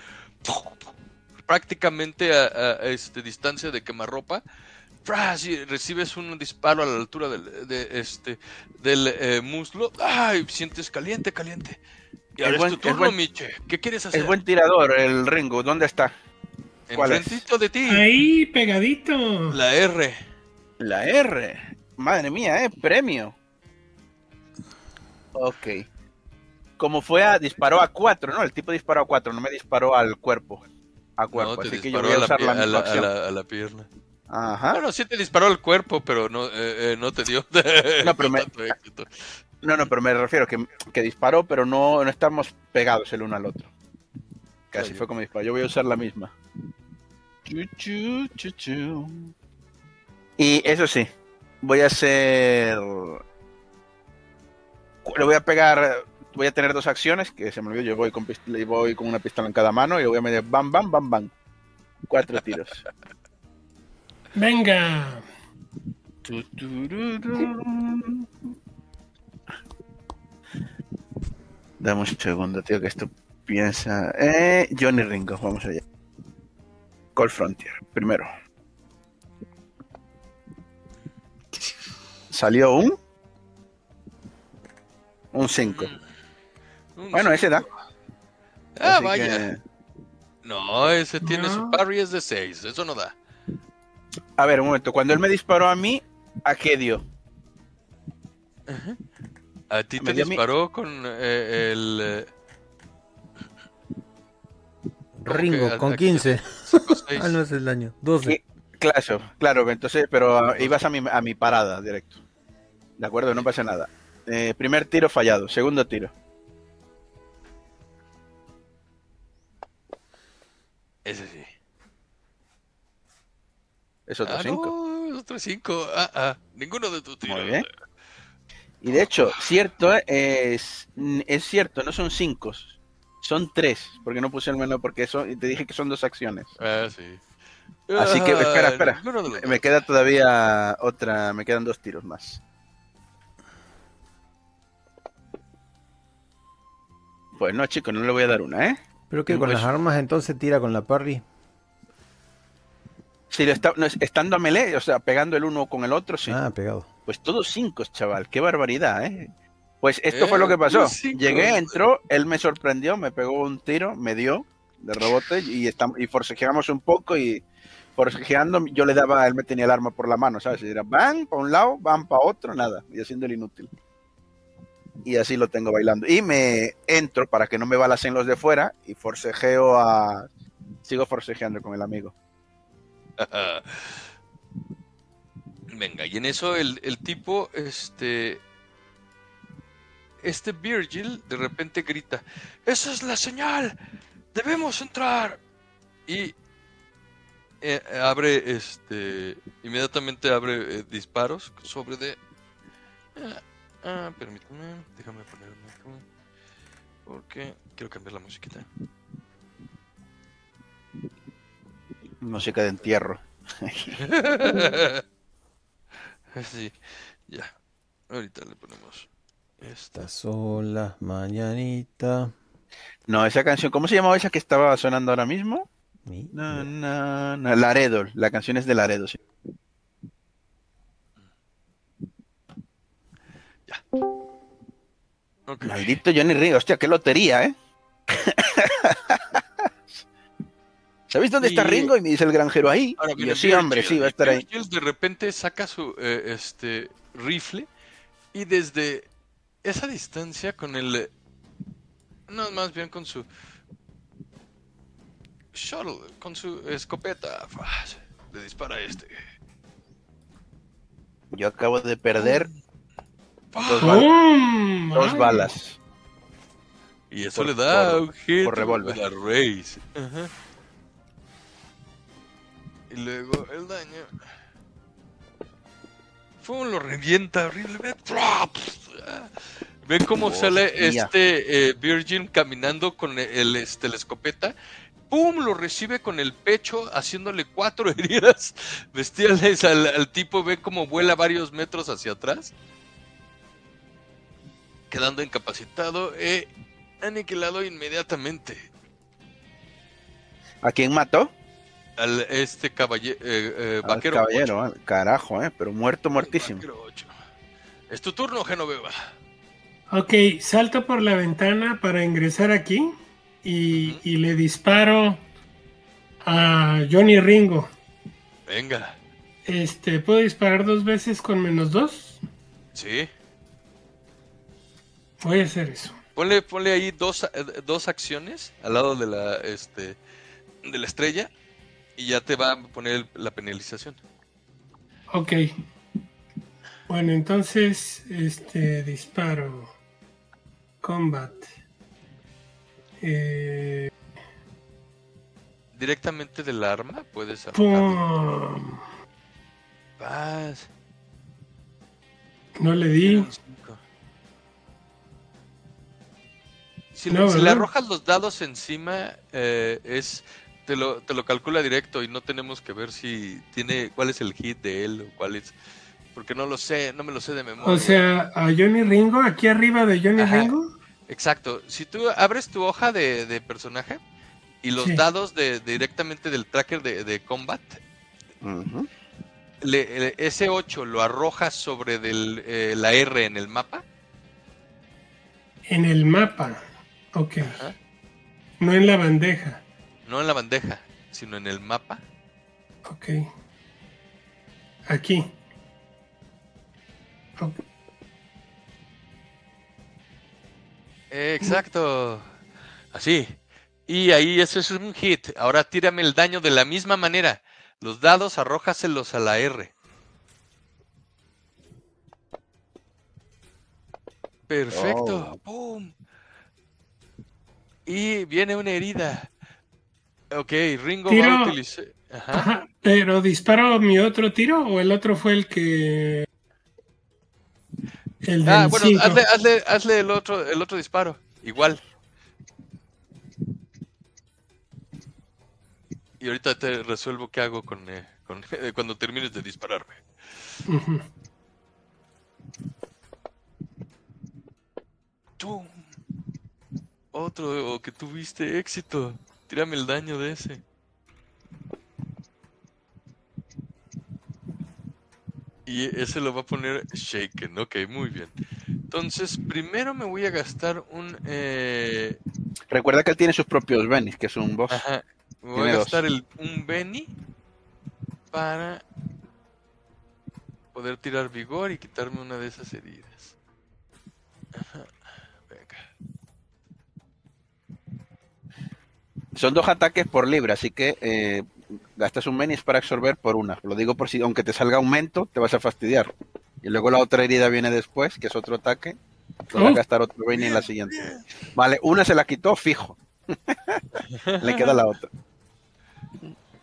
prácticamente a, a- a, este, distancia de quemarropa. Fras, y recibes un disparo a la altura del, de, este, del eh, muslo. ¡Ay! Sientes caliente, caliente. Y Es ahora es, buen- tu es turno, buen- Miche. ¿Qué quieres hacer? Es buen tirador, el Ringo. ¿Dónde está? ¿cuál es? Enfrentito de ti. Ahí, pegadito. La R. La R. Madre mía, ¿eh? Premio. Ok. Como fue a. Disparó a 4, ¿no? El tipo disparó a 4, no me disparó al cuerpo. A cuerpo. No, así que yo voy a a la, usar pie- la a misma la- a acción. la- a la pierna. Ajá. Bueno, sí te disparó al cuerpo, pero no, eh, eh, no te dio. No, pero me- tanto éxito. No, no, pero me refiero que, que disparó, pero no, no estamos pegados el uno al otro. Casi fue como disparó. Yo voy a usar la misma. Chu, chu, chu, chu. Y eso sí, voy a hacer. Le voy a pegar. Voy a tener dos acciones, que se me olvidó. Yo voy con, voy con una pistola en cada mano y le voy a meter bam, bam, bam, bam. Cuatro tiros. Venga. Dame un segundo, tío, que esto piensa. Eh, Johnny Ringo, vamos allá. Call Frontier, primero. Salió un. Un 5. Un Bueno, ese da. Ah, Así vaya. que- No, ese tiene No. su parry es de 6. Eso no da. A ver, un momento. Cuando él me disparó a mí, ¿a qué dio? A ti te disparó con eh, el. eh, ¿cómo que Ringo, con a- 15. sacó seis? Ah, no es el daño. 12. ¿Qué? Claro, claro, entonces, pero ah, ibas a mi, a mi parada directo. De acuerdo, no pasa nada. Eh, primer tiro fallado, segundo tiro. Ese sí. Es otro ah, 5. no, es otro 5. Ah, ah. Ninguno de tus tiros. Muy bien. Y de hecho, cierto, eh, es, es cierto, no son 5, son 3, porque no puse el menú, porque eso, y te dije que son dos acciones. Ah, sí. Así que, Ah, espera, espera. Me queda todavía otra, me quedan dos tiros más. Pues no, chicos, no le voy a dar una, ¿eh? Pero que con las armas entonces tira con la parry. Si lo está, no, estando a melee, o sea, pegando el uno con el otro, sí. Ah, pegado. Pues todos cinco, chaval, qué barbaridad, ¿eh? Pues esto Eh, fue lo que pasó. todos cinco. Llegué, entró, él me sorprendió, me pegó un tiro, me dio de rebote y, estam- y forcejeamos un poco y forcejeando yo le daba, él me tenía el arma por la mano, ¿sabes? Y era van para un lado, van para otro, nada, y haciendo el inútil. y así lo tengo bailando. Y me entro para que no me balacen los de fuera y forcejeo a... Sigo forcejeando con el amigo. Venga, y en eso el, el tipo, este... Este Virgil de repente grita, ¡Esa es la señal! ¡Debemos entrar! Y eh, abre, este... Inmediatamente abre eh, disparos sobre de... Ah, ah, permítame, déjame ponerme Porque quiero cambiar la musiquita. Música de entierro. sí, ya. Ahorita le ponemos esta. Estas son las mañanitas. No, esa canción, ¿cómo se llamaba esa que estaba sonando ahora mismo? Mi- No, no, no, Laredo, la canción es de Laredo, sí. Ok. Maldito Johnny Ring, hostia, qué lotería, ¿eh? ¿Sabéis dónde está Ringo? Y me dice el granjero ahí. Ahora Y viene yo, sí, hombre, sí, va a estar ahí. De repente saca su eh, este rifle y desde esa distancia con el no más bien con su shuttle, con su escopeta, le dispara a este. Yo acabo de perder ¡Fua! dos, dos Ay. balas. Y eso por- le da por- un hit por revólver. with a raise. Ajá. Y luego el daño. Fum, lo revienta horriblemente. Ven cómo Hostia. sale este eh, Virgin caminando con el, este, la escopeta. ¡Pum! Lo recibe con el pecho, haciéndole cuatro heridas bestiales al, al tipo. Ve cómo vuela varios metros hacia atrás. Quedando incapacitado e aniquilado inmediatamente. ¿A quién mató? Al este caballe- eh, eh, Al vaquero. caballero, eh, carajo, ¿eh? Pero muerto, muertísimo. Es tu turno, Genoveva. Ok, salto por la ventana para ingresar aquí y, y le disparo a Johnny Ringo. Venga. Este, ¿puedo disparar dos veces con menos dos? Sí. Voy a hacer eso. Ponle, ponle ahí dos, eh, dos acciones al lado de la, este, de la estrella y ya te va a poner la penalización. Ok. Bueno, entonces, este, disparo. Combat. Eh, Directamente del arma puedes. ¡pum! Vas. No le di. Si, le, No, si le arrojas los dados encima, eh, es te lo, te lo calcula directo y no tenemos que ver si tiene cuál es el hit de él o cuál es. Porque no lo sé, no me lo sé de memoria. O sea, a Johnny Ringo, aquí arriba de Johnny Ajá. Ringo. Exacto. Si tú abres tu hoja de, de personaje y los Sí. dados de, directamente del tracker de, de combat, Ujú. le- le- ese 8 lo arrojas sobre del, eh, la R en el mapa. En el mapa. Ok. Ajá. No en la bandeja. No en la bandeja, sino en el mapa. Ok. Aquí. Eh, Exacto. Así. Y ahí eso es un hit. Ahora tírame el daño de la misma manera. Los dados arrójaselos a la R. Perfecto. ¡Pum! Y viene una herida. Ok, Ringo va a Tiro. utilizar. Ajá. Ajá. Pero disparo mi otro tiro o el otro fue el que. El Ah, bueno, cinco? hazle, hazle, hazle el otro, el otro disparo. Igual. Y ahorita te resuelvo qué hago con, eh, con- cuando termines de dispararme. Ujú. ¡Tum! Otro que tuviste éxito. Tírame el daño de ese. Y ese lo va a poner Shaken. Ok, muy bien. Entonces, primero me voy a gastar un... eh, Recuerda que él tiene sus propios Benis, que es un boss. Ajá. Me voy Tiene a gastar el, un Benny para poder tirar vigor y quitarme una de esas heridas. Venga. Son dos ataques por libre, así que eh, gastas un menis para absorber por una. Lo digo por si, aunque te salga aumento, te vas a fastidiar. Y luego la otra herida viene después, que es otro ataque. Te vas a gastar otro Bane en la siguiente. Vale, una se la quitó fijo. Le queda la otra.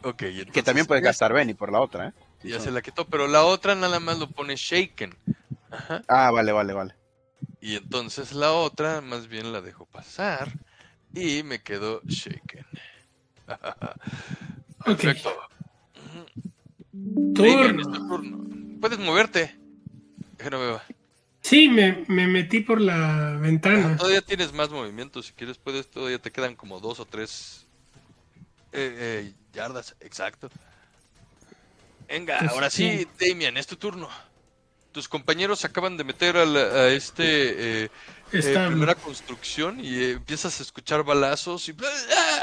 Ok, Que entonces también puedes gastar Bane por la otra, ¿eh? Ya se la quitó, pero la otra nada más lo pone shaken. Ajá. Ah, vale, vale, vale. Y entonces la otra más bien la dejo pasar y me quedo shaken. Perfecto. Es Turno. tu turno. Puedes moverte. Genoveva. Sí, me, me metí por la ventana. Todavía tienes más movimientos. Si quieres, puedes. Todavía te quedan como dos o tres eh, eh, yardas. Exacto. Venga, Pues ahora sí, Damian, es tu turno. Tus compañeros acaban de meter al- a este eh, eh, Está- primera construcción y eh, empiezas a escuchar balazos y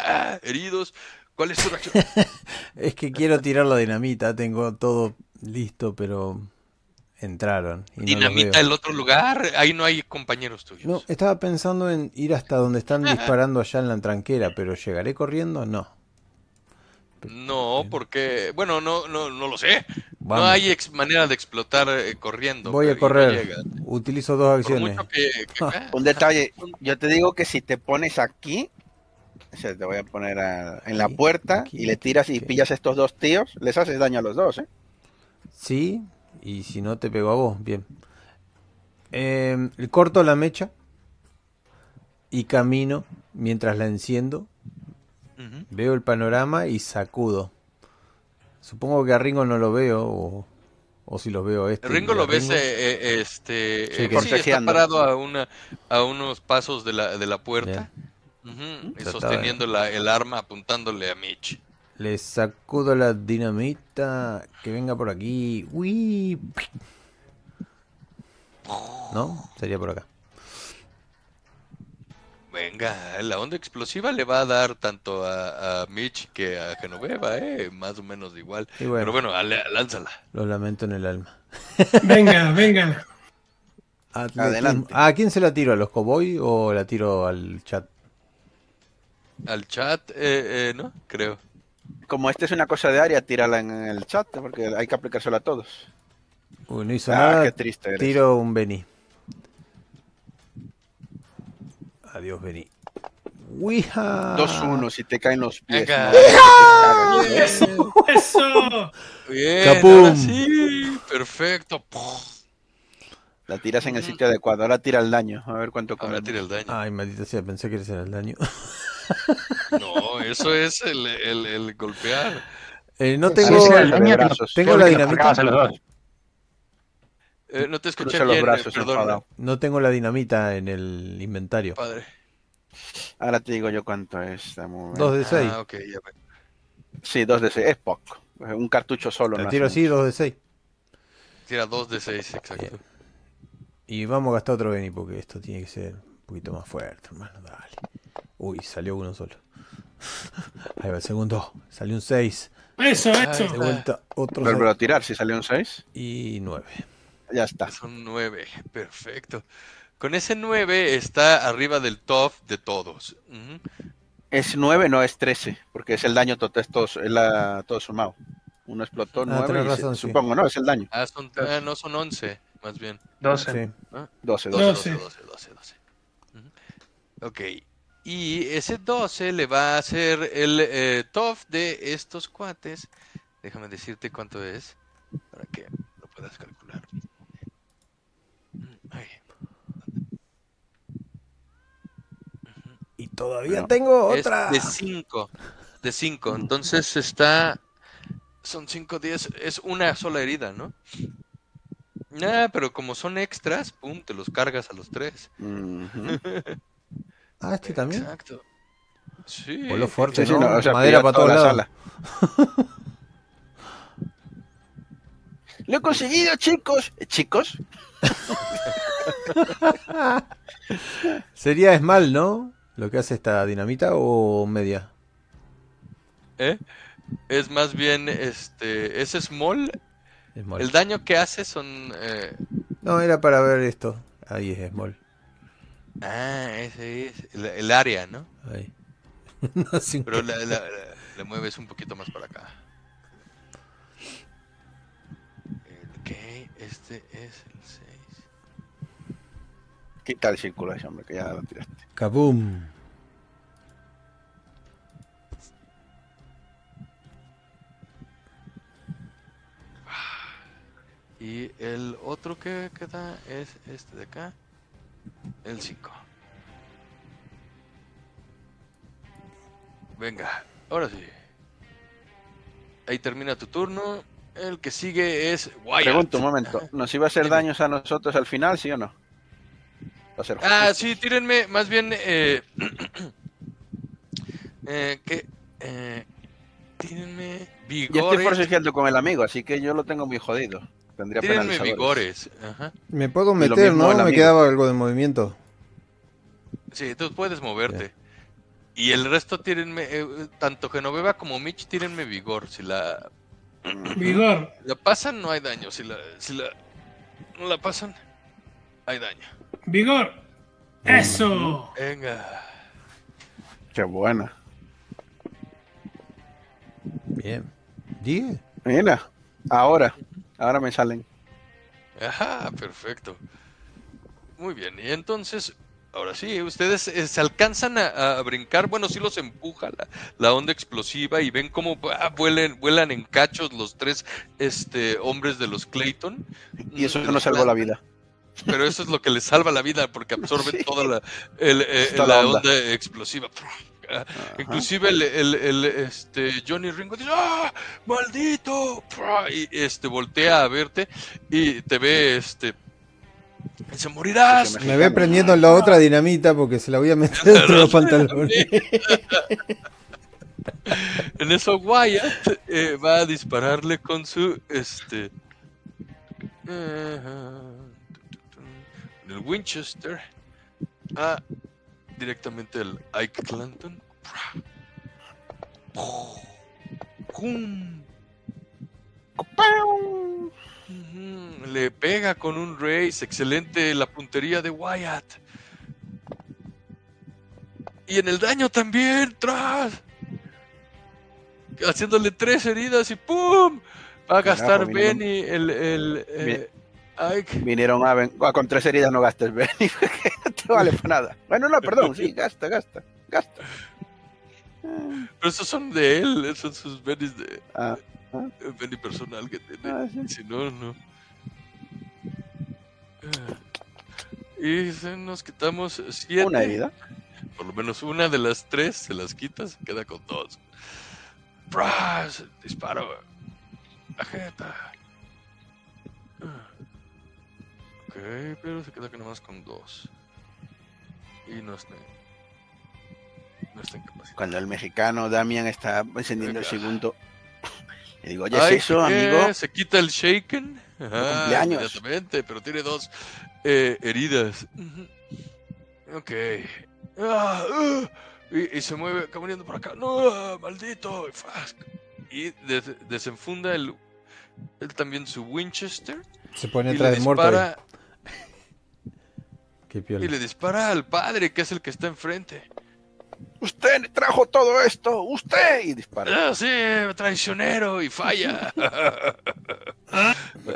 ¡ah! heridos. ¿Cuál es tu reacción? Es que quiero tirar la dinamita, tengo todo listo, pero entraron. Y no Dinamita veo. el otro lugar. Ahí no hay compañeros tuyos. No, estaba pensando en ir hasta donde están disparando allá en la tranquera, pero ¿llegaré corriendo? No. No, porque, bueno, no, no, no lo sé. No hay ex- manera de explotar eh, corriendo. Voy a no correr. Utilizo dos acciones. mucho que- que- Un detalle, yo te digo que si te pones aquí, o sea, te voy a poner a- en la puerta aquí, y le tiras y pillas a estos dos tíos, les haces daño a los dos, ¿eh? Sí, y si no te pego a vos, bien. Eh, corto la mecha y camino mientras la enciendo. Veo el panorama y sacudo. Supongo que a Ringo no lo veo, o, o si lo veo este. Ringo lo ves, eh, eh, este, Sí, eh, que- sí, está parado a una, a unos pasos de la, de la puerta, y sosteniendo la, el arma apuntándole a Mitch. Le sacudo la dinamita. Que venga por aquí. Uy. ¿No? Sería por acá. Venga, la onda explosiva le va a dar tanto a, a Mitch que a Genoveva, eh, más o menos igual. Bueno. Pero bueno, ale- lánzala. Lo lamento en el alma. Venga, venga. Atletismo. Adelante. ¿A quién se la tiro? ¿A los cowboy o la tiro al chat? Al chat, eh, eh, ¿no? Creo. Como esta es una cosa de área, tírala en el chat, porque hay que aplicárselo a todos. Uy, no hizo Ah, nada. qué triste eres. Tiro un Beni. Adiós, Beni. Ouija. 2-1 si te caen los pies. Venga. cagas, ¿eh? ¡Eso! ¡Eso! Bien, sí, perfecto. La tiras en el sitio adecuado. Ahora tira el daño. A ver cuánto Ahora tira el daño. Ay, maldita sea, pensé que era el daño. No, eso es el, el, el golpear. Eh, no Sí, tengo, sí, el daño, brazos. tengo la dinamita. marcabas a los dos. Eh, no te escuché Cruza los bien, eh, brazos, perdón, enfadado. No tengo la dinamita en el inventario. padre. Ahora te digo yo cuánto es. Dos de seis. Ah, ok, ya ve. Sí, 2 de 6. Es poco. Un cartucho solo. La no tiro así, dos de seis. Tira dos de seis, exacto. Bien. Y vamos a gastar otro Beni porque esto tiene que ser un poquito más fuerte, hermano. Dale. Uy, salió uno solo. Ahí va el segundo. Salió un 6. Eso, eso. De vuelta otro Vuelve 6. a tirar. Si salió un 6, Y 9. Ya está. Son nueve, perfecto. Con ese nueve está arriba del top de todos. Ujú. Es 9, no es 13. Porque es el daño total. Es todo, es la- todo sumado. Uno explotó 9. tenés razón, sí. Supongo, ¿no? Es el daño. Ah, son, ah, no son once, más bien. 12. Sí. 12, 12. 12, 12, Doce. 12, 12. Ujú. Ok. Y ese 12 le va a hacer el eh, top de estos cuates. Déjame decirte cuánto es para que lo puedas calcular. Mm, ay. Y todavía No. tengo Es otra. de 5. De 5. Entonces está. Son 5, 10. Es una sola herida, ¿no? Ah, pero como son extras, pum, te los cargas a los tres. Ujú. Ah, este también. Exacto. Sí. Voló fuerte, Sí, sí, ¿no? no, o sea, Madera para toda la sala. ¡Lo he conseguido, chicos! ¿Chicos? Sería Esmal, ¿no? Lo que hace esta dinamita o media. ¿Eh? Es más bien, este, es small. Small. El daño que hace son... eh, No, era para ver esto. Ahí es Small. Ah, ese es el, el área, ¿no? Ahí. No, Pero la, la- mueves un poquito más para acá. Ok, este es el 6. Quita el círculo ese, hombre, que ya lo tiraste. Kaboom. Y el otro que queda es este de acá. El 5. Venga, ahora sí. Ahí termina tu turno. El que sigue es Wyatt. Pregunto un momento. ¿nos iba a hacer daños a nosotros al final, sí o no? Va a ser Ah, sí, tírenme, más bien, eh, eh, que, eh, tírenme Yo estoy vigores, forcejeando con el amigo, así que yo lo tengo muy jodido. Tendría tírenme vigores, ajá. Me puedo meter, ¿no? Me quedaba algo de movimiento. Sí, tú puedes moverte. Y el resto tírenme, eh, tanto Genoveva como Mitch, tírenme vigor, si la, Vigor. la pasan no hay daño, si la, si la, no la pasan, hay daño. Vigor. Eso. Venga, Qué buena. Bien. ¿Diez? Mira, ahora, ahora me salen. Ajá, perfecto. Muy bien, y entonces, ahora sí, ustedes eh, se alcanzan a, a brincar, bueno, sí los empuja la, la onda explosiva y ven cómo ah, vuelan, vuelan en cachos los tres este, hombres de los Clayton. Y eso Mm, no salvó la vida. Pero eso es lo que les salva la vida porque absorben Sí. toda la, el, eh, Toda la la onda. onda explosiva. Ajá. Inclusive el, este, Johnny Ringo dice, ¡ah! ¡Maldito! Y este voltea a verte y te ve este. Se morirás. Me ve prendiendo la otra dinamita porque se la voy a meter dentro de los pantalones. En eso Wyatt eh, va a dispararle con su este eh, el Winchester a directamente el Ike Clanton. Le pega con un race, excelente la puntería de Wyatt. Y en el daño también, tras. Haciéndole tres heridas y ¡pum! Va a gastar Benny el, el Vinieron a ven... ah, con tres heridas no gastes, Benny, porque no te vale para nada. Bueno, no, perdón, sí, gasta, gasta, gasta. Pero esos son de él, esos son sus Bennys de Ah, Benny personal que tiene. ah, sí. Si no, no. Ah. Y nos quitamos siete. Una herida. Por lo menos una de las tres se las quita, se queda con dos. ¡Bras! Disparo. Ah. Ok, pero se queda que nomás con dos. Y no está. No está incapacitado. Cuando el mexicano Damian está encendiendo el segundo, le digo, oye, Ay, ¿es eso, ¿qué? amigo? Se quita el shaken. Ajá, cumpleaños. Inmediatamente, pero tiene dos eh, heridas. Ok. Ah, ah, y, y se mueve caminando por acá. No, maldito. y des- desenfunda el, él también su Winchester. Se pone atrás del muerto. dispara, Qué y le dispara al padre, que es el que está enfrente. Usted trajo todo esto, usted, y dispara. Ah, sí, traicionero, y falla.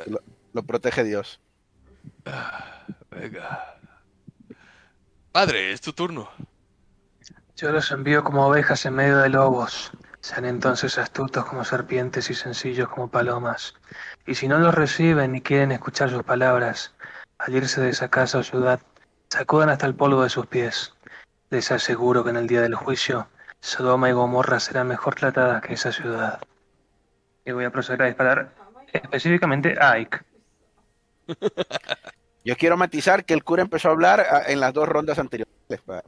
Lo, lo protege Dios. Ah, Venga. Padre, es tu turno. Yo los envío como ovejas en medio de lobos. Sean entonces astutos como serpientes y sencillos como palomas. Y si no los reciben ni quieren escuchar sus palabras, al irse de esa casa o ciudad, sacudan hasta el polvo de sus pies. Les aseguro que en el día del juicio, Sodoma y Gomorra serán mejor tratadas que esa ciudad. Y voy a proceder a disparar específicamente a Ike. Yo quiero matizar que el cura empezó a hablar ah, en las dos rondas anteriores. Claro,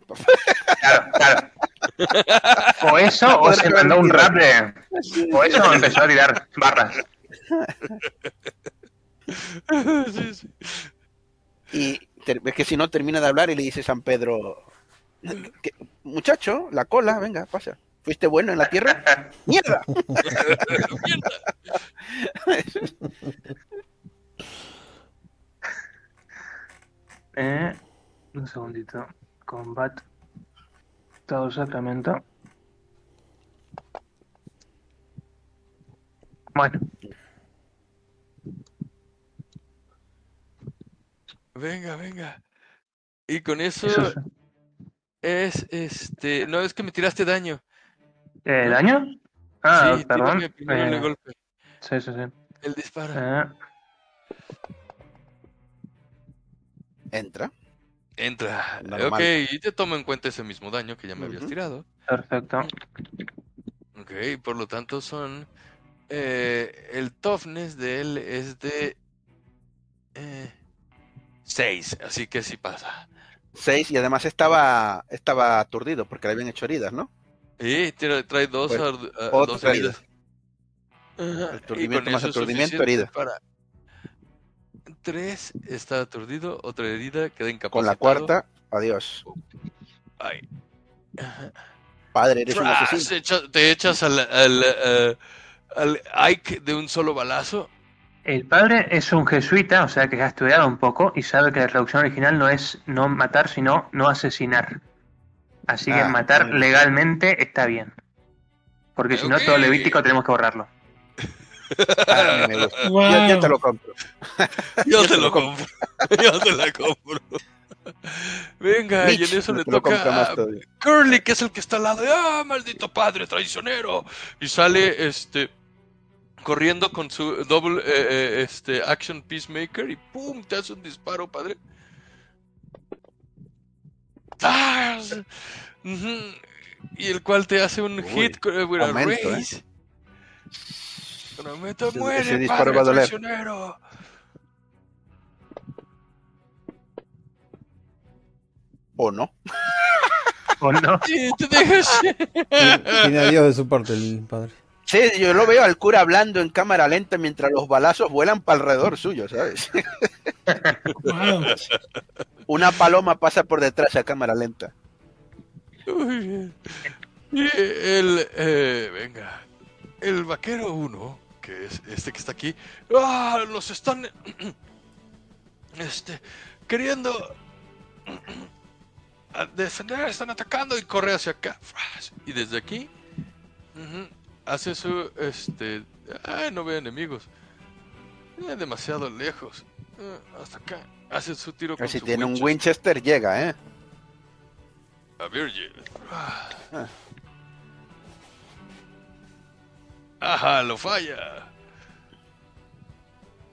claro. O eso, o se mandó un rap de. O eso, o empezó a tirar barras. Sí, sí. Y es que si no termina de hablar y le dice San Pedro, "¿Qué- muchacho, la cola, venga, pasa. ¿Fuiste bueno en la tierra? ¡Mierda! Eh, un segundito. Combat. Todo Sacramento. Bueno, Venga, venga. Y con eso eso es. es este. No, es que me tiraste daño. ¿Eh, ¿Daño? Ah, sí, perdón. Eh, golpe. sí, sí, sí. El disparo. Eh, Entra. Entra. Normal. Ok, y te tomo en cuenta ese mismo daño que ya me habías tirado. perfecto. Ok, por lo tanto son. eh, el toughness de él es de. 6, así que sí pasa. Seis y además estaba, estaba aturdido porque le habían hecho heridas, ¿no? Y tira- trae dos, Pues, otra dos heridas. herida. Ajá, y Aturdimiento más aturdimiento, herida. Para... Tres está aturdido, otra herida, queda incapacitado. Con la cuarta, adiós. Ay. Padre, eres un Tras, asesino. echa- te echas al, al, eh, al Ike de un solo balazo. El padre es un jesuita, o sea que ha estudiado un poco y sabe que la traducción original no es no matar, sino no asesinar. Así que Ah, matar bueno. legalmente está bien. Porque si no, todo. Levítico tenemos que borrarlo. Ah. Wow. Yo, yo te lo compro. Yo te lo compro. Yo te la compro. Venga, y Mitch, en eso le toca a. Curly, que es el que está al lado. de, ¡Ah, maldito padre traicionero! Y sale este corriendo con su double eh, eh, este action peacemaker y ¡pum! te hace un disparo, padre. Ujú. Y el cual te hace un Uy, hit con with a aumento, ¿eh? raise. Con aumento, Ese- muere, ese disparo padre va a doler. traicionero. ¿O no? ¿O no? Y te dejas. Tiene a Dios de su parte el padre. Sí, yo lo veo al cura hablando en cámara lenta mientras los balazos vuelan para alrededor suyo, ¿sabes? Wow. Una paloma pasa por detrás a cámara lenta. El, eh, venga, el vaquero 1, que es este que está aquí, ¡ah! Los están, este, queriendo defender, están atacando y corre hacia acá. Y desde aquí, ujú, hace su, este, ay, no ve enemigos. Eh, demasiado lejos. Eh, hasta acá. Hace su tiro A con si su tiene un Winchester. Llega, ¿eh? A Virgil. Ah. Ajá, lo falla.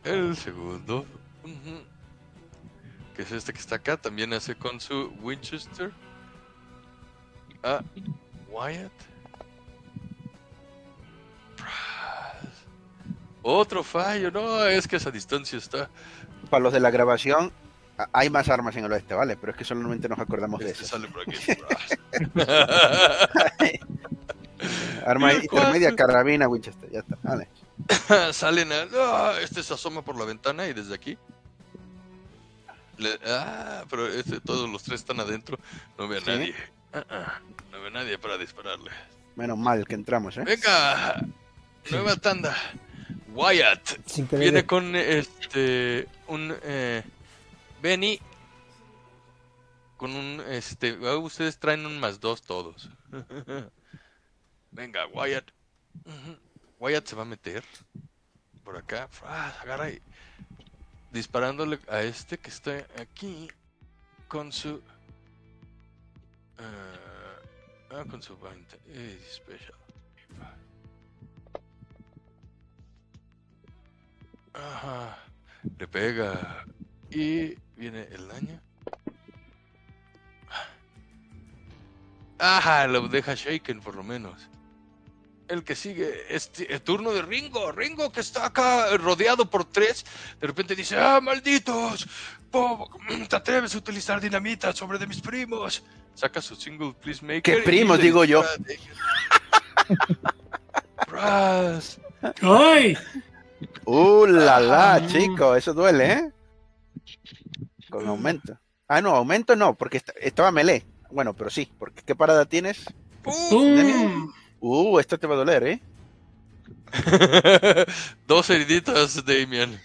El segundo, que es este que está acá, también hace con su Winchester. Ah, Wyatt. Otro fallo, no, es que esa distancia está. Para los de la grabación, hay más armas en el oeste, ¿vale? Pero es que solamente nos acordamos de Este eso. sale por aquí. Arma ¿Y el intermedia, carabina, Winchester, ya está. Vale. Salen a. este se asoma por la ventana y desde aquí. le- ah, pero este, todos los tres están adentro. No ve a Sí. nadie. Ah, ah, no ve a nadie para dispararle. Menos mal que entramos, ¿eh? Venga, nueva tanda. Wyatt viene con este un eh, Benny con un este. ah, Ustedes traen un más dos todos. Venga, Wyatt. Wyatt se va a meter por acá. Ah, agarra y disparándole a este que está aquí con su. ah, ah, con su 20. eh, special. Ajá. Le pega. Y viene el daño. Ajá, lo deja shaken por lo menos. El que sigue es el turno de Ringo. Ringo que está acá eh, rodeado por tres. De repente dice, ah, malditos. ¿Cómo ¿Te atreves a utilizar dinamita sobre de mis primos? Saca su single please maker. ¿Qué primos, digo yo? ¡Ay! ¡Uh, la la, Ah. chico! Eso duele, ¿eh? Con aumento. Ah, no, aumento no, porque esta- estaba melee. Bueno, pero sí, porque ¿qué parada tienes? ¡Pum! ¡Pum! Uh, esto te va a doler, ¿eh? Dos heriditas, Damian.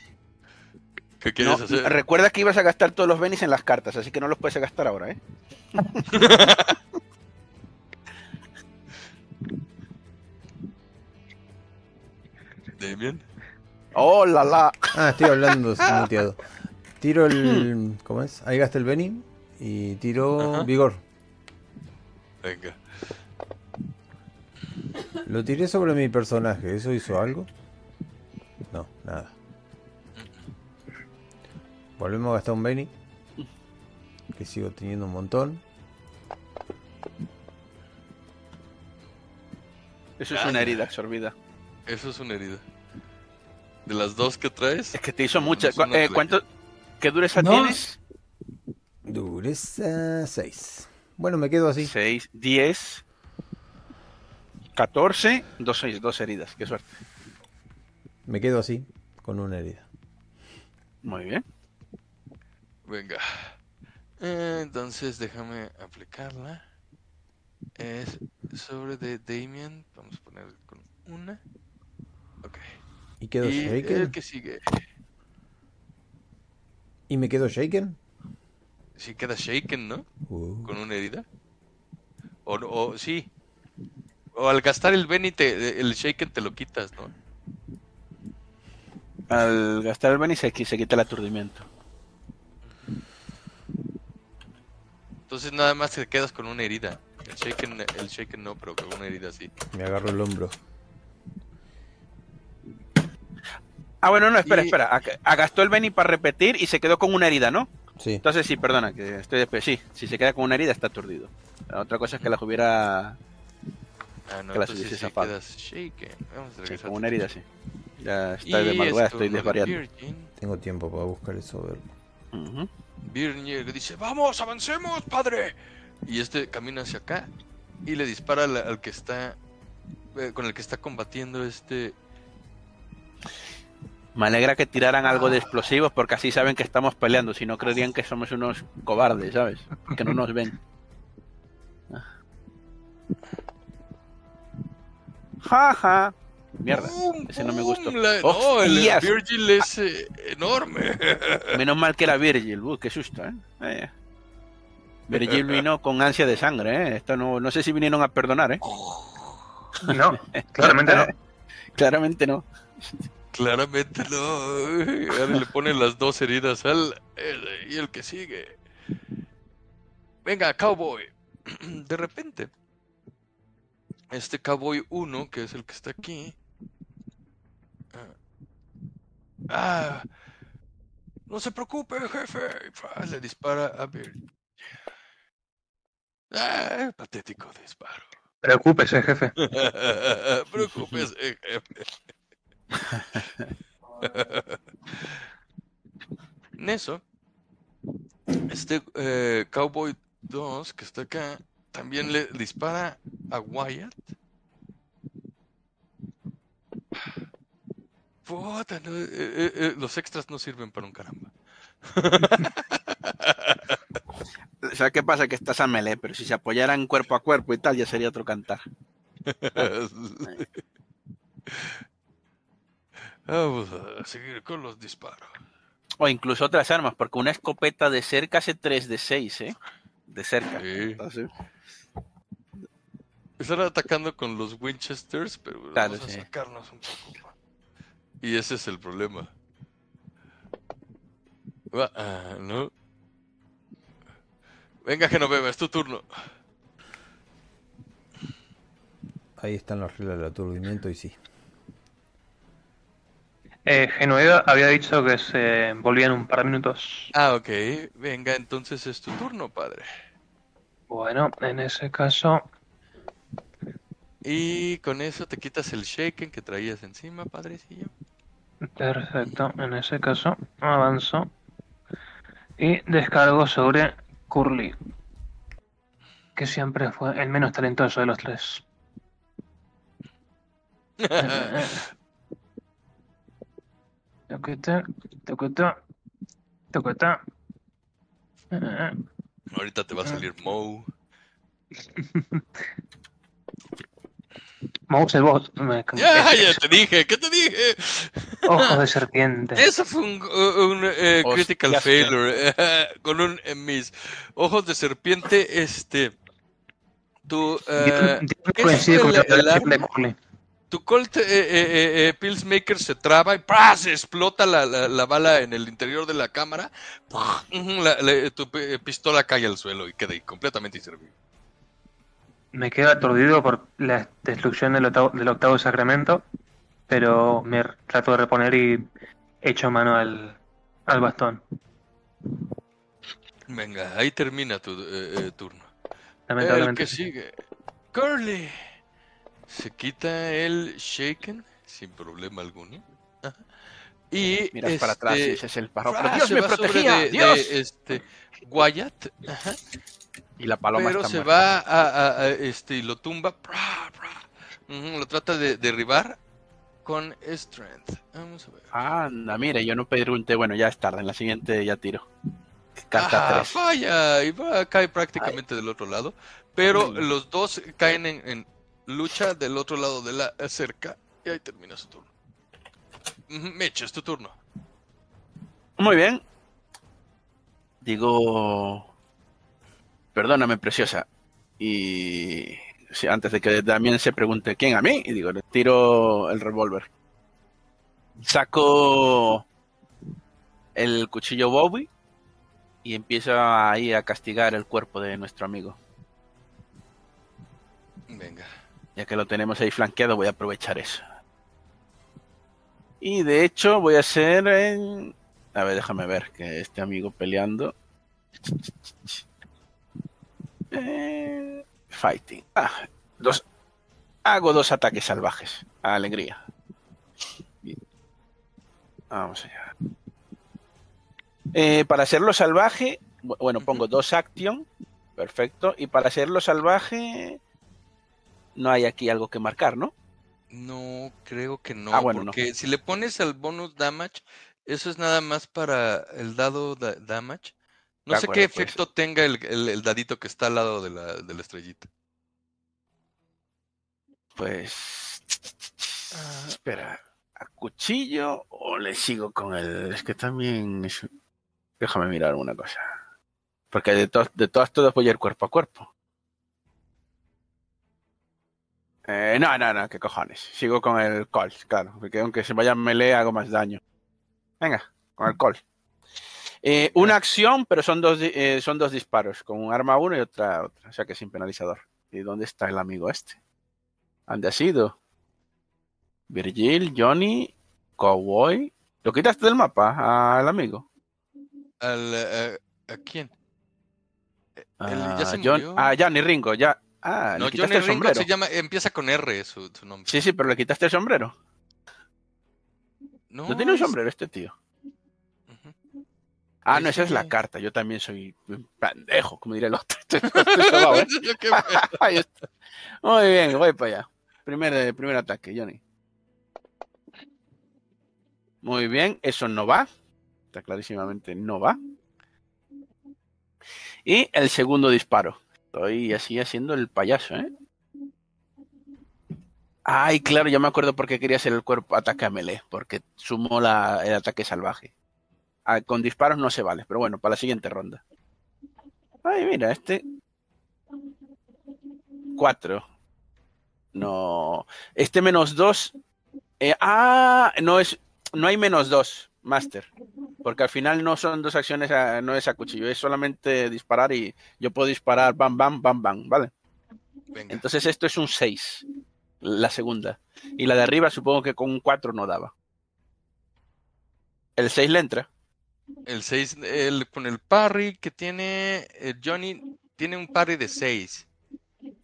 ¿Qué quieres No, hacer? recuerda que ibas a gastar todos los Benis en las cartas, así que no los puedes gastar ahora, ¿eh? Damien. ¡Oh, la la! Ah, estoy hablando muteado. Tiro el. ¿Cómo es? Ahí gasté el Benny y tiro Ajá. Vigor. Venga. Lo tiré sobre mi personaje. ¿Eso hizo algo? No, nada. Volvemos a gastar un Benny. Que sigo teniendo un montón. Eso es una herida absorbida. Eso es una herida. De las dos que traes, Es que te hizo muchas. Una Eh, ¿Cuánto? ¿Qué dureza No. tienes? Dureza 6. Bueno, me quedo así. 6, 10, 14, 2, 6, 2 heridas. Qué suerte. Me quedo así, con una herida. Muy bien. venga. Eh, entonces déjame aplicarla. Es sobre de Damien. Vamos a poner con una. ¿Y quedo y shaken? el que sigue. ¿Y me quedo shaken? Sí queda shaken, ¿no? Uh. Con una herida. O, no- o sí. O al gastar el Benny, te- el shaken te lo quitas, ¿no? Al gastar el Benny se, se quita el aturdimiento. Entonces nada más te quedas con una herida. El shaken, el shaken no, pero con una herida sí. Me agarro el hombro. Ah, bueno, no, espera, Y- espera. Ag- Agastó el Benny para repetir y se quedó con una herida, ¿no? Sí. Entonces sí, perdona, que estoy de Sí, si se queda con una herida está aturdido. La otra cosa es que las hubiera... Ah, no, Que las hubiese sí zafado. Vamos a Sí, con una herida, sí. Ya está de madrugada, es estoy desvariando. Virgin. Tengo tiempo para buscar sobre. Ujú. Virgin y dice, vamos, avancemos, padre. Y este camina hacia acá y le dispara al, al que está, eh, con el que está combatiendo este... Me alegra que tiraran algo de explosivos porque así saben que estamos peleando, si no creerían que somos unos cobardes, ¿sabes? Que no nos ven. Ja, ja. Mierda, ¡Bum, ese no me gustó. La- no, el. Virgil es eh, enorme. Menos mal que era Virgil, uh, qué susto, ¿eh? Eh. Virgil vino con ansia de sangre, ¿eh? Esto no, no sé si vinieron a perdonar, ¿eh? No, claramente no. Claramente no. Claramente no. Ahora le ponen las dos heridas al y el que sigue. Venga, cowboy. De repente, este cowboy 1, que es el que está aquí. ah, Ah, no se preocupe, jefe. Le dispara a Bill. Ah, patético disparo. Preocúpese, jefe. Preocúpese, jefe. En eso, este eh, Cowboy 2 que está acá también le dispara a Wyatt. Puta, no, eh, eh, los extras no sirven para un caramba. ¿Sabes qué pasa? Que estás a melee, pero si se apoyaran cuerpo a cuerpo y tal, ya sería otro cantar. Vamos a seguir con los disparos. O incluso otras armas, porque una escopeta de cerca hace 3 de 6, ¿eh? De cerca. Sí. Entonces, Están atacando con los Winchesters, pero Claro, vamos a sí. sacarnos un poco. Y ese es el problema. Ah, ¿no? Venga, Genoveva, es tu turno. Ahí están las reglas del aturdimiento y sí. Eh, Genoveva había dicho que se volvía en un par de minutos. Ah, ok. Venga, entonces es tu turno, padre. Bueno, en ese caso, Y con eso te quitas el shaken que traías encima, padrecillo. perfecto. En ese caso, avanzo y descargo sobre Curly, que siempre fue el menos talentoso de los tres. Toqueta, toqueta, toqueta. Ahorita te va a salir Moe. Mouse el. Me- Ya, ya te dije, ¿qué te dije? Ojos de serpiente. Eso fue un, un, eh, critical failure. con un eh, mis ojos de serpiente, este. Tu, eh, Dios ¿qué coincide con el- la el tu Colt eh, eh, eh, eh, Pillsmaker se traba y ¡pras! se explota la, la- la bala en el interior de la cámara. La- tu pi- pistola cae al suelo y queda completamente inservible. Me quedo aturdido por la destrucción del octavo, del octavo sacramento, pero me trato de reponer y echo mano al, al bastón. Venga, ahí termina tu eh, eh, turno. El Lamentablemente. que sigue. Curly. Se quita el shaken sin problema alguno. Ajá. Y Miras para atrás y este, dices el pájaro. ¡Pero Dios se me protegía! de- ¡Dios! de, este, Wyatt, ajá, Y la paloma pero está se muerta. va a, a- a, este, y lo tumba. pra, pra, ujú, lo trata de derribar con Strength. Vamos a ver. Anda, mire, yo no pregunté. Bueno, ya es tarde. En la siguiente ya tiro. Carta Ajá, 3. falla y va, cae prácticamente del otro lado. Pero Ay. los dos caen en, en lucha del otro lado de la cerca y ahí termina su turno. Mitch, es tu turno. Muy bien. Digo. Perdóname, preciosa. Y. sí, antes de que también se pregunte quién a mí, y digo, le tiro el revólver. Saco el cuchillo Bowie y empiezo ahí a castigar el cuerpo de nuestro amigo. Venga. Ya que lo tenemos ahí flanqueado, voy a aprovechar eso. Y de hecho, voy a hacer en. A ver, déjame ver que este amigo peleando. Eh, fighting. Ah, dos. Hago dos ataques salvajes. Alegría. Bien. Vamos allá. Eh, para hacerlo salvaje, bu- bueno, pongo dos action. Perfecto. Y para hacerlo salvaje, no hay aquí algo que marcar, ¿no? No, creo que no. Ah, bueno, no. porque si le pones al bonus damage, eso es nada más para el dado da- damage. No De sé acuerdo, qué pues. efecto tenga el, el- el dadito que está al lado de la, de la estrellita. Pues. Ah. Espera. ¿A cuchillo o le sigo con el.? Es que también. es- Déjame mirar una cosa. Porque de, to- de todas, todas voy a ir cuerpo a cuerpo. Eh, no, no, no, qué cojones. Sigo con el Colt, claro. Porque aunque se vaya en melee, hago más daño. Venga, con el Colt. Eh, una acción, pero son dos, eh, son dos disparos. Con un arma uno y otra otra. O sea que sin penalizador. ¿Y dónde está el amigo este? ¿Dónde ha sido? Virgil, Johnny, Cowboy. ¿Lo quitaste del mapa al amigo? Al, eh, ¿A quién? Eh, él ya Ah, se John- murió. ah, Johnny Ringo, ya. Ah, no, le Johnny el sombrero. se llama, empieza con R su, su nombre. Sí, sí, pero le quitaste el sombrero. No, No, tiene un sombrero este tío. Ah, no, esa es la carta. Yo también soy pendejo, como diría el otro. Ahí está. Muy bien, voy para allá. Primer, eh, primer ataque, Johnny. Muy bien, eso no va. Está clarísimamente no va. Y el segundo disparo. Estoy así haciendo el payaso, ¿eh? Ay, claro, ya me acuerdo por qué quería hacer el cuerpo ataque a melee, porque sumó la, el ataque salvaje. Ah, con disparos no se vale, pero bueno, para la siguiente ronda. Ay, mira, este. Cuatro. No. Este menos dos. eh, ah, no es. No hay menos dos, Master. Porque al final no son dos acciones, a- no es a cuchillo, es solamente disparar y yo puedo disparar bam, bam, bam, bam, ¿vale? Venga. Entonces esto es un 6, la segunda. Y la de arriba supongo que con un 4 no daba. El 6 le entra. El 6, el, con el parry que tiene eh, Johnny, tiene un parry de 6.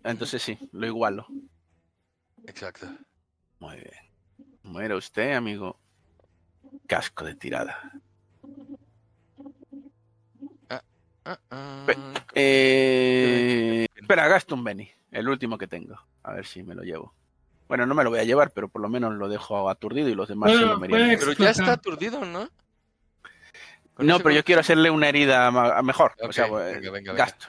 Entonces sí, lo igualo. Exacto. Muy bien. Muera usted, amigo. Casco de tirada. Ah, ah. Pe- Eh, espera, gasto un Benny. El último que tengo. A ver si me lo llevo. Bueno, no me lo voy a llevar, pero por lo menos lo dejo aturdido y los demás se lo puede Pero ya está aturdido, ¿no? Con No, pero yo quiero hacerle una herida mejor. o sea, venga, venga, venga. gasto.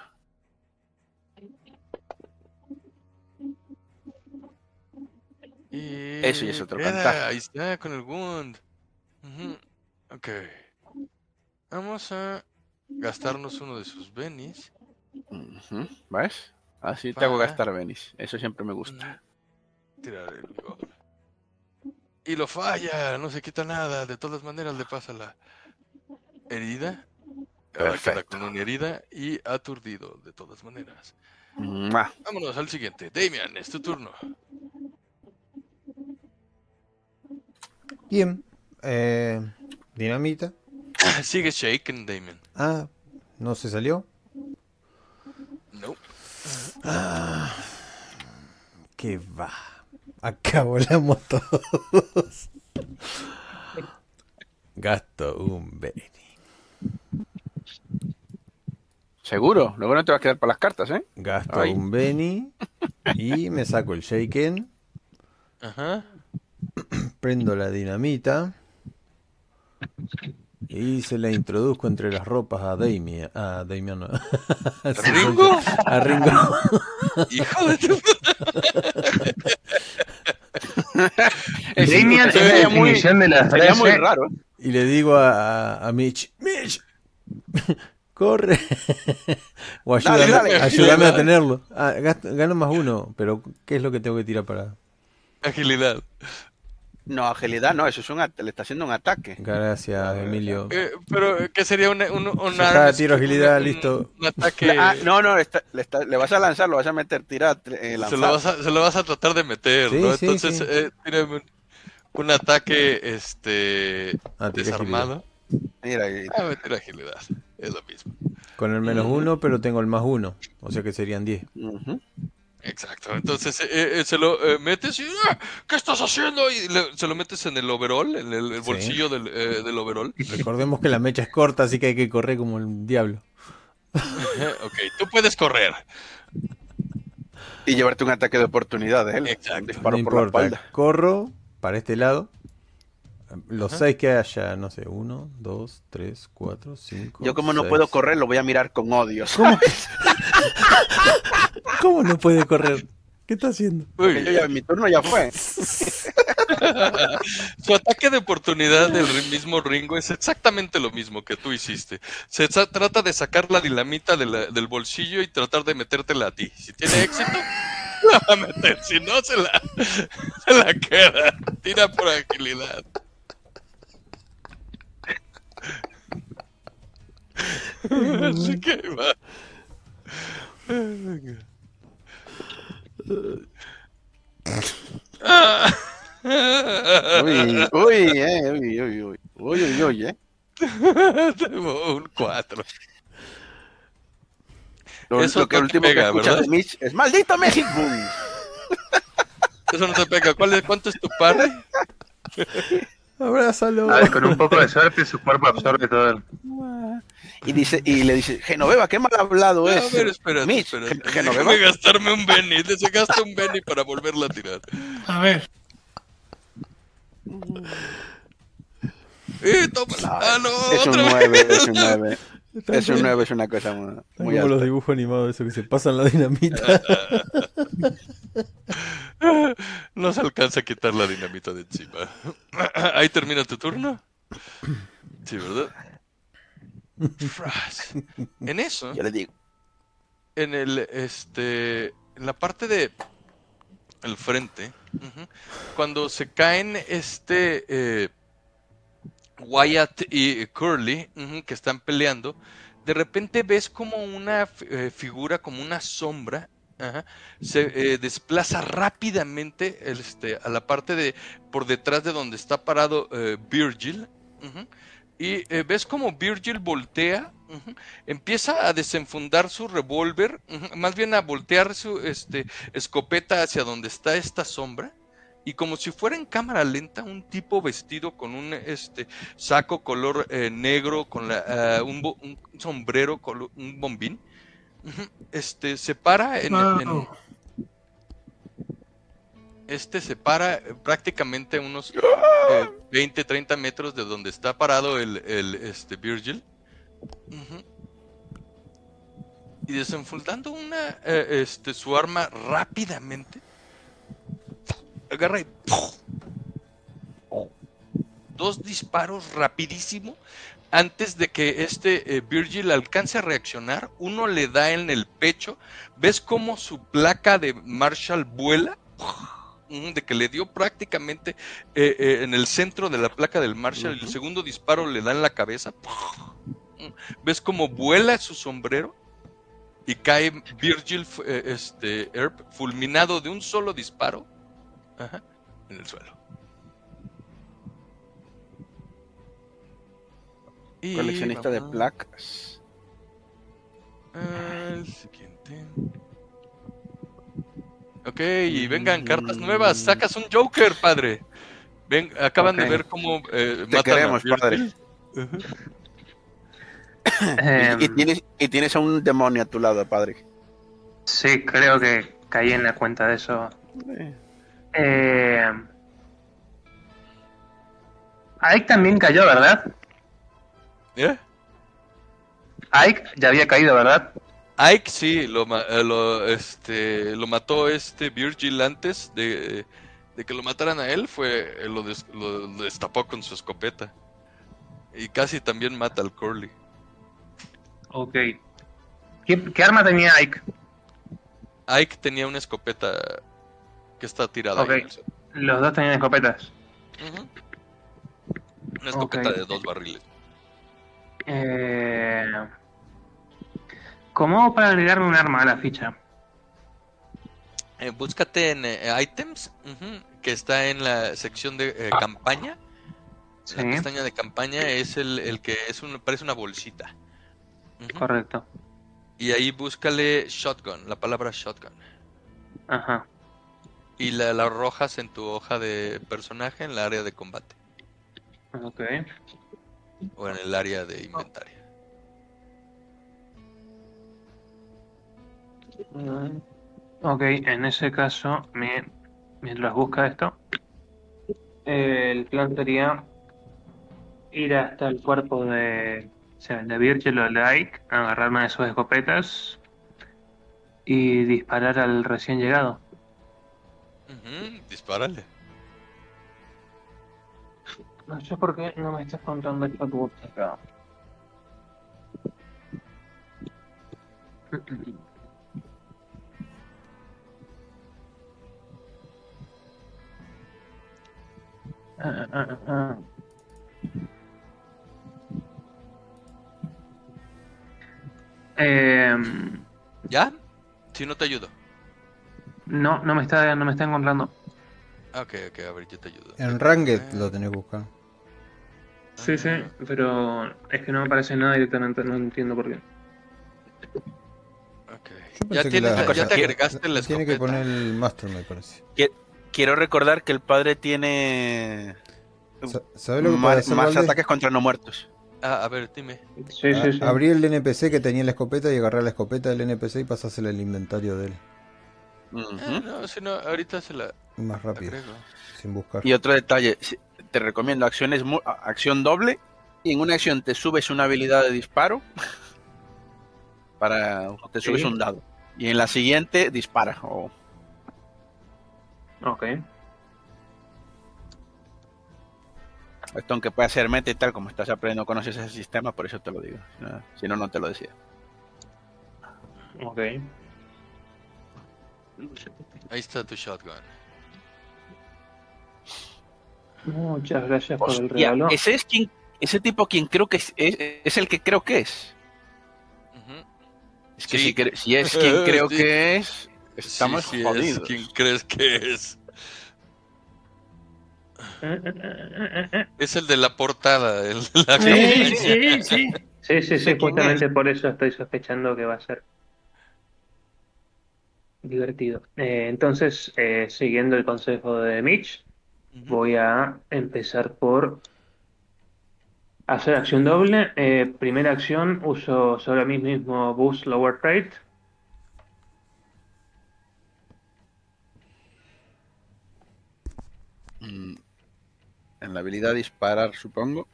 Y Eso ya es otro queda, cantazo. Ahí está, con el wound. Ok. Vamos a gastarnos uno de sus benis. Ujú, ¿Ves? Así te hago Para- gastar Venice. Eso siempre me gusta. Tirar el gol. Y lo falla, no se quita nada. De todas maneras le pasa la herida. Perfecto. con una herida y aturdido, de todas maneras. Mua. Vámonos al siguiente. Damian, es tu turno. Bien. Eh, dinamita. Sigue shaken, Damian. Ah, no se salió. No. Ah, que va. Acá volamos todos. Gasto un Benny. Seguro. Luego no te vas a quedar para las cartas, ¿eh? Gasto Ay. un Benny. Y me saco el Shaken. Ajá. Prendo la dinamita. Y se la introduzco entre las ropas a Damian. A Damian no. A ¿Ringo? A Ringo. Hijo de tu Es- Damian es la sería muy, de la sería muy raro. Y le digo a, a, a Mitch, Mitch, corre. o ayúdame, Dale, dale. ayúdame a tenerlo. Ah, gasto- gano más uno, pero ¿qué es lo que tengo que tirar para...? Agilidad. No, agilidad no, eso es un le está haciendo un ataque. Gracias, Emilio. Eh, pero, ¿qué sería una, un, un está, tiro agilidad, un- listo. Un ataque. Ah, no, no, le, está- le está- le vas a lanzar, lo vas a meter, tirar, eh, se, lanzar. lo vas a, se lo vas a tratar de meter, Sí, ¿no? sí, Entonces, sí. eh, tírame un, un ataque este Ah, desarmado. Mira, Ah, me tira agilidad. Es lo mismo. Con el menos uno, pero tengo el más uno. O sea que serían 10. ujú. Exacto. Entonces eh, eh, se lo eh, metes y "Ah, ¿qué estás haciendo? Y le- se lo metes en el overall, en el, el Sí. bolsillo del, eh, del overall. Recordemos que la mecha es corta, así que hay que correr como el diablo. Ok, tú puedes correr. Y llevarte un ataque de oportunidad de él. Exacto. Disparo no por la importa. espalda. Corro para este lado. Los seis que haya, no sé, uno, dos, tres, cuatro, cinco. Yo como no puedo correr, lo voy a mirar con odio. ¿Cómo? ¿Cómo no puede correr? ¿Qué está haciendo? Yo ya- mi turno ya fue. Su ataque de oportunidad del mismo Ringo es exactamente lo mismo que tú hiciste. Se trata de sacar la dinamita de la- del bolsillo y tratar de metértela a ti. Si tiene éxito, la va a meter. Si no, se la, se la queda. Tira por agilidad. Así que va. Ah. Uy, uy, eh, uy, uy, uy. Uy, uy, uy, eh. Tengo un 4. Lo, Eso lo que no te último pega, que escuchas ¿verdad? de Mitch es ¡Maldito México! Eso no te pega. ¿Cuál es, ¿Cuánto es tu parry? Abrázalo. A ver, con un poco de suerte su cuerpo absorbe todo el... Y dice, y le dice, Genoveva, qué mal hablado A es. ver, espérate, Mitch, espérate. Genoveva. Déjame gastarme un Benny. Se gasta un Benny para volverla a tirar. A ver, ¡Eh, tómala! ¡Ah, no! es un ¡Otra 9, vez! es un 9. Es un 9, es una cosa muy, muy como los dibujos animados, eso que se pasan la dinamita. No se alcanza a quitar la dinamita de encima. Ahí termina tu turno. Sí, ¿verdad? En eso, Yo le digo, en el este en la parte de el frente cuando se caen este eh, Wyatt y Curly que están peleando de repente ves como una eh, figura como una sombra se eh, desplaza rápidamente este, a la parte de por detrás de donde está parado eh, Virgil y ves como Virgil voltea empieza a desenfundar su revólver, más bien a voltear su este, escopeta hacia donde está esta sombra. Y como si fuera en cámara lenta, un tipo vestido con un este, saco color eh, negro, con la, ah, un, bo- un sombrero, colo- un bombín, este, se para en, en- wow. este se para eh, prácticamente unos eh, 20, 30 metros de donde está parado el, el, este, Virgil. Y desenfundando una, eh, este, su arma rápidamente, agarra y dos disparos rapidísimo antes de que este eh, Virgil alcance a reaccionar. Uno le da en el pecho. ¿Ves cómo su placa de Marshall vuela? Mm, De que le dio prácticamente eh, eh, en el centro de la placa del Marshall. y El segundo disparo le da en la cabeza. Mm, ¿Ves cómo vuela su sombrero? Y cae Virgil este, Earp fulminado de un solo disparo ajá, en el suelo. Y Coleccionista de placas. siguiente. Ok, y vengan cartas nuevas. Sacas un Joker, padre. Ven, acaban de ver cómo eh, Te matan a queremos, padre. Em, Y, y tienes, y tienes a un demonio a tu lado, padre. Sí, creo que caí en la cuenta de eso. Eh. Ike también cayó, ¿verdad? ¿Eh? Ike ya había caído, ¿verdad? Ike sí, lo, eh, lo, este, lo mató este Virgil antes de, de que lo mataran a él, fue eh, lo, des- lo destapó con su escopeta. Y casi también mata al Curly. Ok. ¿Qué, qué arma tenía Ike? Ike tenía una escopeta que está tirada Ok. ahí en el suelo. Los dos tenían escopetas. Una escopeta de dos barriles. Eh... ¿Cómo para agregarme un arma a la ficha? Eh, búscate en eh, items, que está en la sección de eh, campaña. Sí, La pestaña de campaña es el, el que es un, parece una bolsita. Correcto. Y ahí búscale shotgun, la palabra shotgun. Ajá. Y la, la arrojas en tu hoja de personaje en la área de combate. Ok. O en el área de inventario. Mm, Ok, en ese caso, mi- mientras busca esto, el plan sería ir hasta el cuerpo de, o sea, de Virgil o de Ike, agarrarme de sus escopetas y disparar al recién llegado. Ujú, dispárale. No sé por qué no me estás contando el shotgun acá. Ah, ah, ah, ah. Em, ¿Ya? Si no te ayudo. No, no me está, no me está encontrando. Ah, Ok, ok, a ver, yo te ayudo. En Ranged lo tenés que buscar. Sí, sí, pero es que no me aparece nada directamente, no entiendo por qué. Ok. Yo Ya, la- ya te agregaste la Tiene que poner el Master, me parece. Quiero recordar que el padre tiene Sa- ¿Sabes lo que más, hacer, más ataques contra no muertos. Ah, a ver, dime. Sí, A- sí, sí. Abrí el NPC que tenía la escopeta y agarré la escopeta del NPC y pasásela al inventario de él. Ah, no, si no, ahorita se la Más rápido, sin buscar. Y otro detalle, te recomiendo acciones acción doble y en una acción te subes una habilidad de disparo para te subes Sí. un dado y en la siguiente dispara o Ok. esto aunque pueda ser meta y tal como estás aprendiendo conoces ese sistema por eso te lo digo si no- si no no te lo decía Ok. Ahí está tu shotgun. Muchas gracias por el regalo. ese es quien ese tipo quien creo que es, es, es el que creo que es es que Sí. si, cre- si es quien creo Sí. que es estamos Sí, sí, jodidos Es, ¿Quién crees que es? Es el de la portada. El, la Sí, sí, sí. Sí, sí, justamente por eso estoy sospechando que va a ser divertido. Eh, entonces, eh, siguiendo el consejo de Mitch, voy a empezar por hacer acción doble. Eh, primera acción, uso sobre mí mismo Boost Lower Rate. Mm, en la habilidad disparar supongo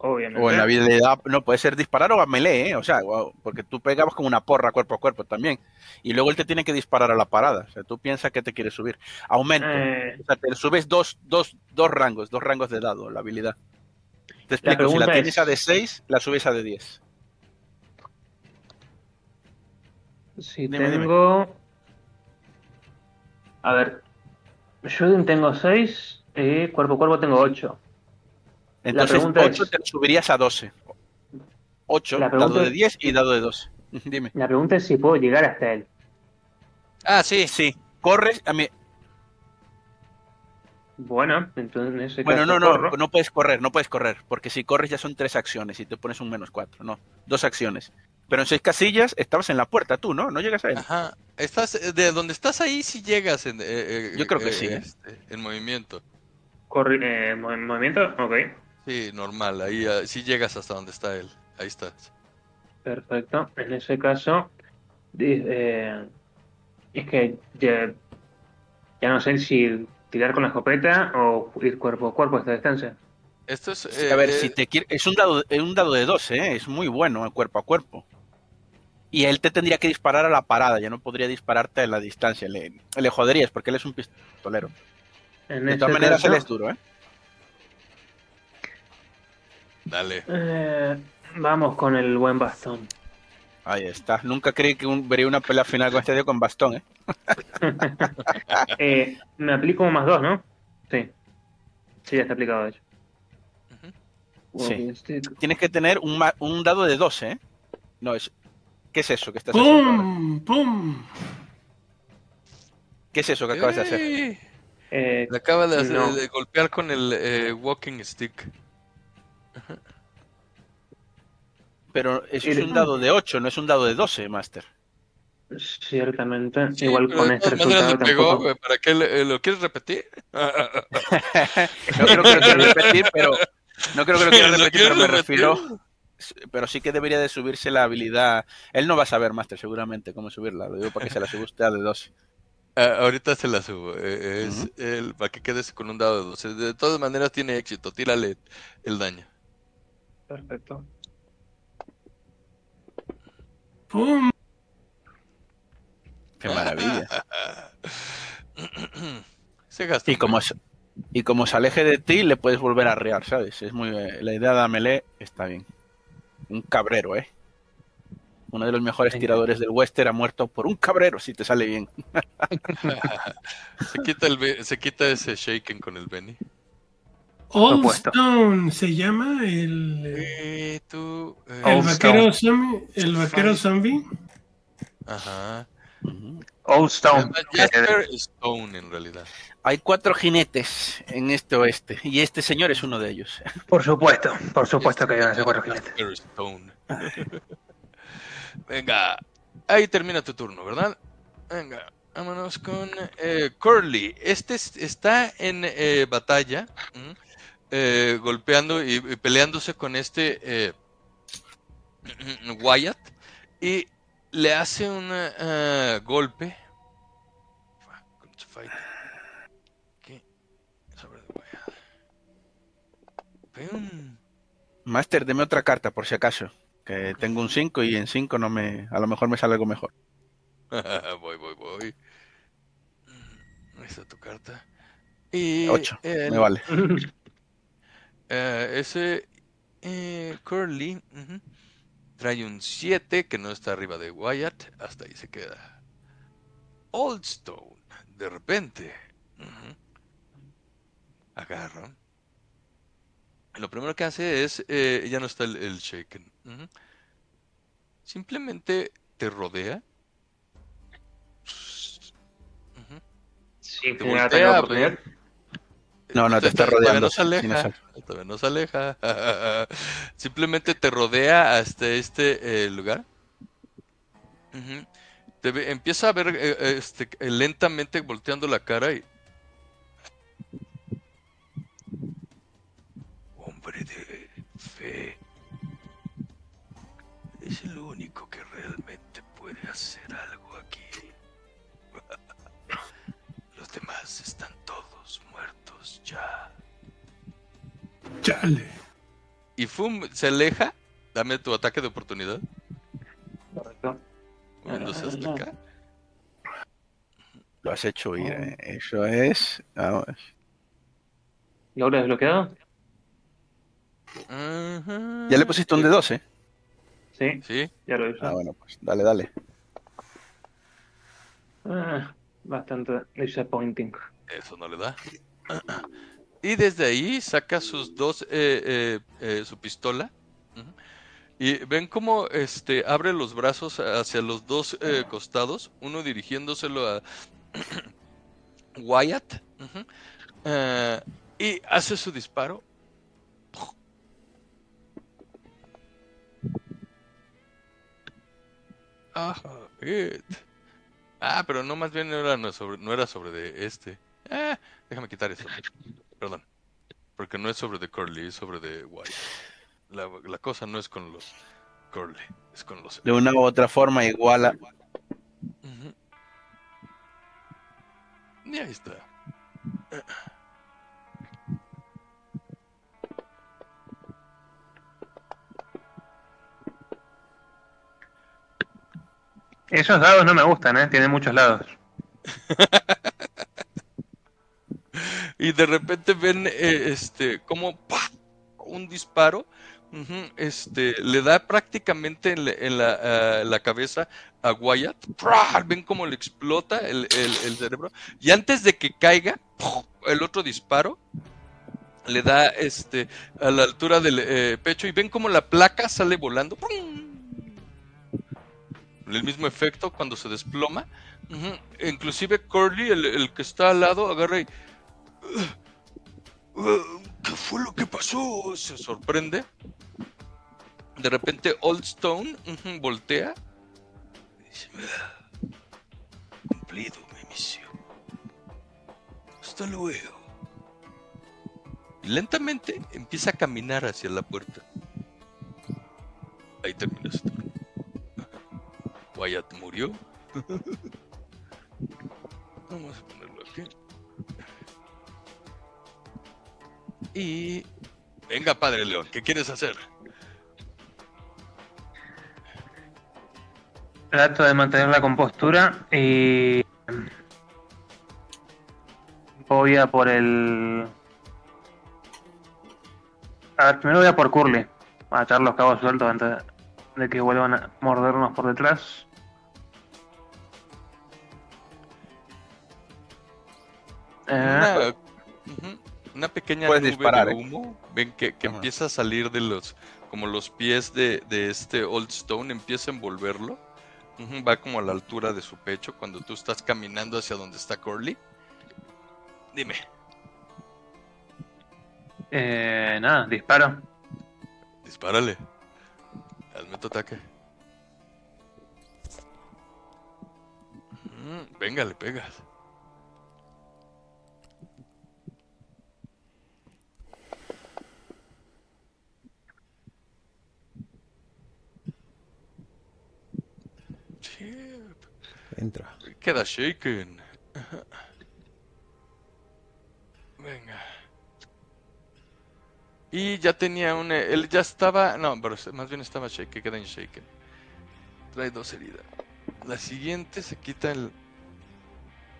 Obviamente. O en la habilidad, no, puede ser disparar o a melee, ¿eh? o sea, porque tú pegabas con una porra cuerpo a cuerpo también. Y luego él te tiene que disparar a la parada. O sea, tú piensas que te quiere subir. Aumento. Eh, O sea, te subes dos, dos, dos rangos, dos rangos de dado, la habilidad. Te explico, si la tienes es- a de 6, la subes a de 10. Si Dime, dime. tengo. A ver. Shooting tengo 6 y cuerpo a cuerpo tengo 8. Entonces, pregunta 8 es- te lo subirías a 12. 8, La pregunta dado de es- 10 y dado de 12. Dime. La pregunta es si puedo llegar hasta él. Ah, sí. Sí, corres, a mí, Bueno, entonces en ese Bueno, caso no, no, corro. no puedes correr, no puedes correr, porque si corres ya son tres acciones y te pones un menos cuatro, no, dos acciones. Pero en seis casillas estabas en la puerta tú, ¿no? No llegas a él. Ajá. Estás, eh, de donde estás ahí si llegas en, eh, eh, Yo creo que eh, sí, ¿eh? este, en movimiento. Corri- eh, mo- movimiento, ok. Sí, normal. Ahí ah, sí llegas hasta donde está él. Ahí estás. Perfecto. En ese caso, di- eh, es que ya, ya no sé si tirar con la escopeta o ir cuerpo a cuerpo a esta distancia. Esto es. a ver, eh, si te quiere, es un dado, es un dado de 12, ¿eh? es muy bueno, eh, cuerpo a cuerpo. Y él te tendría que disparar a la parada, ya no podría dispararte a la distancia. Le, le joderías porque él es un pistolero. En De ese todas maneras, caso, él es duro, ¿eh? Dale. eh, vamos con el buen bastón. Ahí está. Nunca creí que un- vería una pelea final con este tío con bastón, ¿eh? Eh, me aplico un más dos, ¿no? Sí. Sí, ya está aplicado, de hecho. Sí. Walking stick. Tienes que tener un, ma- un dado de 12, ¿eh? No, es... ¿Qué es eso que estás? ¡Pum! ¡Pum! ¿Qué es eso que acabas de hacer? Eh, Le acaba de, hacer- No. de golpear con el eh, walking stick. Pero eso es un dado de 8, no es un dado de 12, Master. ciertamente. Sí, Igual con este todas maneras resultado le pegó, tampoco. güey, ¿Para qué le- eh, lo quieres repetir? No creo que lo quiera repetir, pero. No creo que lo quiera ¿Lo repetir, pero me refiero. Pero sí que debería de subirse la habilidad. Él no va a saber, Master, seguramente cómo subirla. Lo digo para que se la suba usted a de 12. Ah, ahorita se la subo. eh, es Ujú. el, para que quedes con un dado de 12. De todas maneras tiene éxito. Tírale el daño. Perfecto. ¡Pum! Qué maravilla. se gasta. Y como, y como se aleje de ti, le puedes volver a rear, ¿sabes? Es muy. eh, La idea de melee está bien. Un cabrero, ¿eh? Uno de los mejores Sí. tiradores del western ha muerto por un cabrero, si te sale bien. se, quita el, se quita ese shaken con el Benny. Old. Stone se llama el, Eh, tú. eh, el vaquero zombie. El vaquero zombie. Ajá. Old Stone. llama Jasper Stone en realidad. Hay cuatro jinetes en este oeste, y este señor es uno de ellos. Por supuesto, por supuesto que iban a ser cuatro jinetes. Jasper Stone. Venga, ahí termina tu turno, ¿verdad? Venga, vámonos con eh, Curly. Este es- está en eh, batalla, ¿m? Eh, golpeando y, y peleándose con este eh, Wyatt y le hace un golpe. De Wyatt. Pum. Master, deme otra carta por si acaso. Que tengo un 5 y en 5 no me. A lo mejor me sale algo mejor. voy, voy, voy. Mm, Ahí está tu carta. Y 8, el- me vale. eh, ese eh, Curly trae un 7 que no está arriba de Wyatt. Hasta ahí se queda. Oldstone, de repente, agarra. Lo primero que hace es, eh, ya no está el, el shaken. Simplemente te rodea. Sí, Te voltea, oportunidad. No, no, te está Todavía rodeando. no se aleja. no se aleja. Simplemente te rodea hasta este eh, lugar. Ujú. Te ve- empieza a ver eh, eh, este, eh, lentamente volteando la cara y. Hombre de fe. Es el único que realmente puede hacer algo aquí. Los demás están muertos ya. Chale. Y Fum se aleja. Dame tu ataque de oportunidad. Correcto. Moviéndose hasta acá. Lo has hecho ir, ¿eh? Eso es. Vamos. ¿Logro desbloqueado? Ya le pusiste un de 12. Sí, Sí. ya lo hice. Ah, bueno, pues dale, dale. Ah, bastante disappointing. Eso no le da. Y desde ahí saca sus dos, eh, eh, eh, su pistola. Y ven cómo este, abre los brazos hacia los dos eh, costados, uno dirigiéndoselo a Wyatt. y hace su disparo. It. Ah, pero no, más bien no era, sobre, no era sobre de este. Eh, déjame quitar eso. Perdón. Porque no es sobre de Curly, es sobre de White. La, la cosa no es con los Curly, es con los... De una u otra forma igual a... Ujú. Y ahí está. Esos dados no me gustan, ¿eh? Tienen muchos lados. Y de repente ven eh, este como un disparo. este le da prácticamente en la, ah, la cabeza a Wyatt. Ven cómo le explota el, el- cerebro. Y antes de que caiga, el otro disparo le da este a la altura del eh, pecho y ven cómo la placa sale volando. El mismo efecto cuando se desploma. Inclusive Curly, el, el que está al lado, agarra y... "Uh, ¿Qué fue lo que pasó? Se sorprende. De repente Old Stone voltea. y dice, "Ah, cumplido mi misión. Hasta luego. Y lentamente empieza a caminar hacia la puerta. Ahí termina su turno. Wyatt murió. Vamos a ponerlo Y... Venga, Padre León, ¿qué quieres hacer? Trato de mantener la compostura y voy a por el... A ver, primero voy a por Curly, a echar los cabos sueltos antes de que vuelvan a mordernos por detrás. Eh, una pequeña nube disparar, de ¿eh? humo. Ven que, que empieza a salir de los... Como los pies de, de este Old Stone, empieza a envolverlo. Va como a la altura de su pecho cuando tú estás caminando hacia donde está Curly. Dime. eh, nada, disparo. Dispárale. Hazme tu ataque. Mm, Venga, le pegas. Entra. Queda shaken. Venga. Y ya tenía un... Él ya estaba... No, pero más bien estaba shaken, queda en shaken. Trae dos heridas. La siguiente se quita el...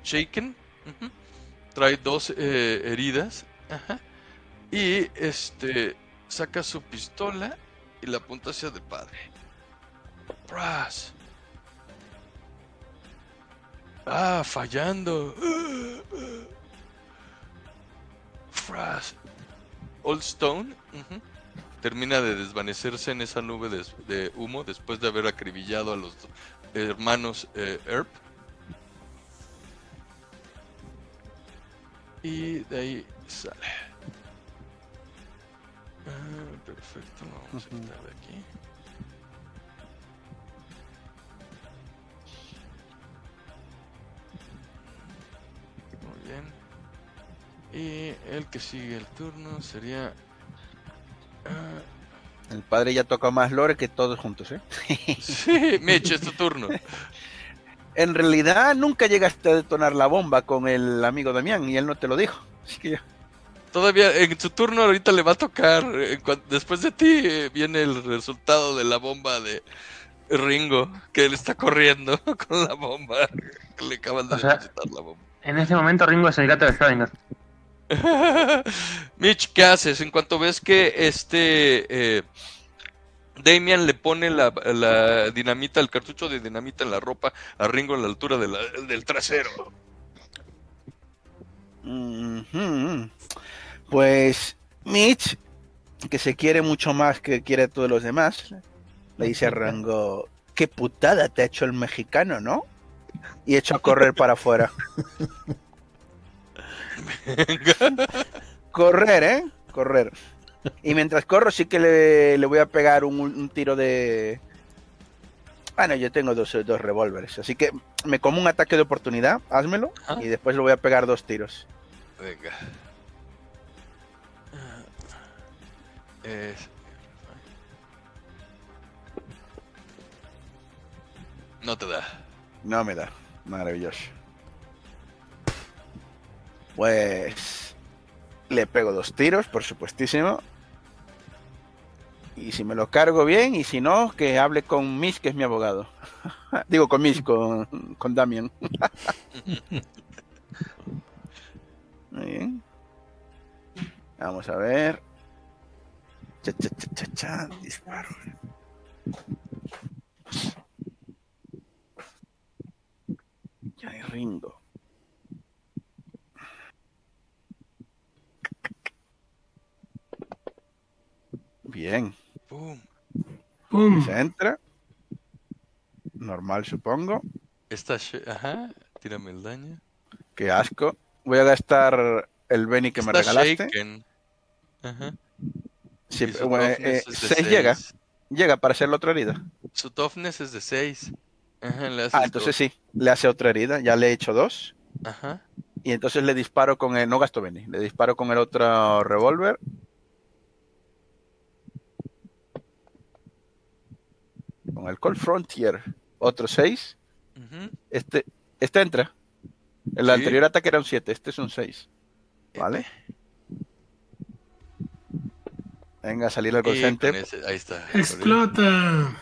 Shaken. Trae dos eh, heridas. Y este... Saca su pistola y la apunta hacia el padre. Brass. Ah, fallando. Fras. Old Stone termina de desvanecerse en esa nube de, de humo después de haber acribillado a los hermanos eh, Earp. Y de ahí sale. Ah, perfecto, vamos a quitar de aquí. Bien. Y el que sigue el turno sería. ah, El padre ya toca más lore que todos juntos, ¿eh? sí, Mitch, es tu turno. En realidad nunca llegaste a detonar la bomba con el amigo Damián y él no te lo dijo. Así que ya. Todavía en su turno ahorita le va a tocar. eh, después de ti eh, viene el resultado de la bomba de Ringo, que él está corriendo con la bomba. que Le acaban de O sea- depositar la bomba. En este momento Ringo es el gato de Schrödinger. Mitch, ¿qué haces? En cuanto ves que este eh, Damian le pone la, la dinamita, el cartucho de dinamita en la ropa a Ringo a la altura de la- del trasero. Pues Mitch, que se quiere mucho más que quiere a todos los demás, le dice a Rango, qué putada te ha hecho el mexicano, ¿no? Y echa a correr para afuera. Correr, ¿eh? Correr. Y mientras corro sí que le, le voy a pegar un, un tiro de... Bueno, yo tengo dos, dos revólveres, así que me como un ataque de oportunidad, házmelo, Ajá. y después le voy a pegar dos tiros. Venga. Es- No te da. No me da. Maravilloso. Pues le pego dos tiros, por supuestísimo. Y si me lo cargo bien, y si no, que hable con Miss, que es mi abogado. Digo con Miss, con, con Damian. Muy bien. Vamos a ver. Cha, cha, cha, cha, cha. Disparo. Ringo. Bien. Pum. ¡Pum! Se entra. Normal, supongo. Está sh- Ajá. Tírame el daño. Qué asco. Voy a gastar el Benny que me regalaste. shaken. Ajá. Sí, bueno, eh, es de seis seis. llega. Llega para hacer la otra herida. Su toughness es de 6. Ajá, le haces Ah, entonces sí. Le hace otra herida. Ya le he hecho dos. Ajá. Y entonces le disparo con el. No gasto Benny. Le disparo con el otro revólver. Con el Cold Frontier. Otro 6. Ujú. Este, este entra. El Sí. anterior ataque era un 7. Este es un 6. ¿Vale? Venga, a salir con consciente. ese- ahí está. ¡Explota!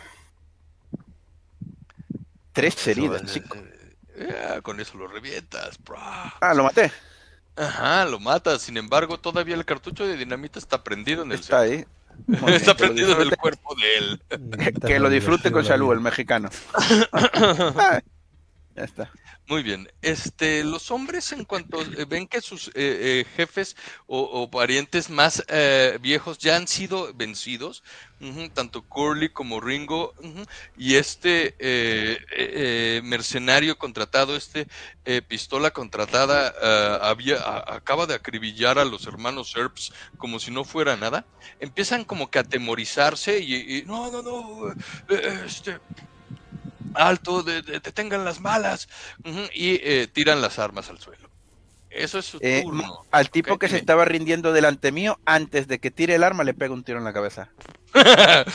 Tres heridas, eh, chico. eh, con eso lo revientas. bro. Ah, lo maté. Ajá, lo matas. Sin embargo, todavía el cartucho de dinamita está prendido en el Está ahí. Bien, Está prendido en el cuerpo de él. Que lo disfrute con salud, el mexicano. Ya está. Muy bien. Este, los hombres en cuanto eh, ven que sus eh, eh, jefes o, parientes más eh, viejos ya han sido vencidos, tanto Curly como Ringo, y este mercenario contratado, este pistola contratada, había, acaba de acribillar a los hermanos Earps como si no fuera nada, empiezan como que a atemorizarse y, y, no, no, no, este, alto, de- de- detengan las balas, ujú, y eh, tiran las armas al suelo. Eso es su Eh, turno. al tipo que se estaba rindiendo delante mío, antes de que tire el arma, le pego un tiro en la cabeza.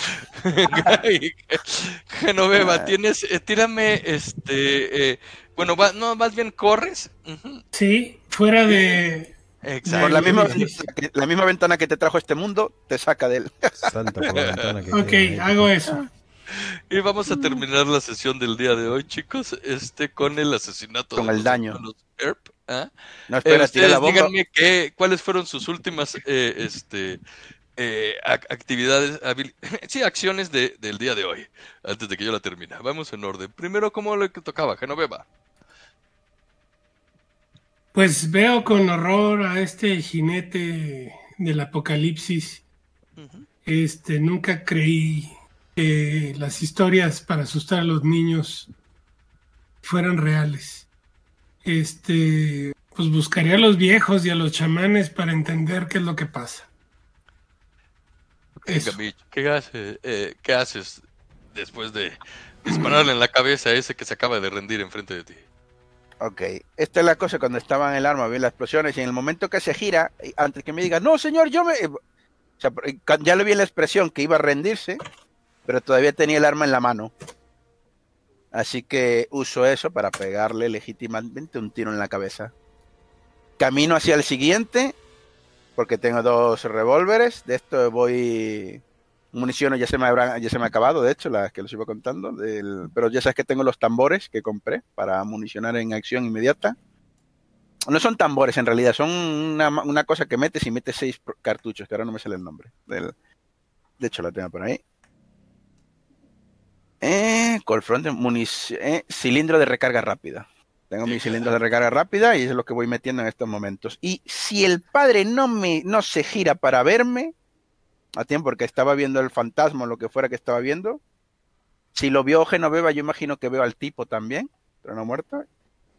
Genoveva, Ah. tienes, eh, tírame, este, eh, bueno, va- no, más bien corres. Sí, fuera de. Exacto. Por la misma, sí. ventana que, la misma ventana que te trajo este mundo, te saca de él. Salta por la ventana que Ok, hago eso. Y vamos a terminar la sesión del día de hoy, chicos, este, con el asesinato Con de el los daño. Earp, ¿ah? No, Eh, espera, tira ustedes la bomba. díganme qué, cuáles fueron sus últimas eh, este, eh, ac- actividades, habil- sí, acciones de- del día de hoy, antes de que yo la termine. Vamos en orden. Primero, ¿cómo le tocaba? Genoveva. Pues veo con horror a este jinete del apocalipsis. Este, nunca creí que las historias para asustar a los niños fueran reales. Este, pues buscaría a los viejos y a los chamanes para entender qué es lo que pasa. Venga, Eso. Mitch, ¿qué haces, eh, ¿qué haces después de dispararle en la cabeza a ese que se acaba de rendir enfrente de ti? Ok, esta es la cosa cuando estaba en el arma, vi las explosiones y en el momento que se gira, y antes que me diga, no señor, yo me... O sea, ca- ya le vi la expresión que iba a rendirse, pero todavía tenía el arma en la mano. Así que uso eso para pegarle legítimamente un tiro en la cabeza. Camino hacia el siguiente, porque tengo dos revólveres. De esto voy... Municiones ya se me habrán, ya se me ha acabado, de hecho, las que los iba contando. pero ya sabes que tengo los tambores que compré para municionar en acción inmediata. No son tambores en realidad, son una, una cosa que metes y metes seis cartuchos, que ahora no me sale el nombre. del- De hecho, la tengo por ahí. Eh, eh, cilindro de recarga rápida. Tengo mi cilindro de recarga rápida y es lo que voy metiendo en estos momentos. Y si el padre no me no se gira para verme, a tiempo porque estaba viendo el fantasma o lo que fuera que estaba viendo, si lo vio Genoveva, yo imagino que veo al tipo también, pero no muerto.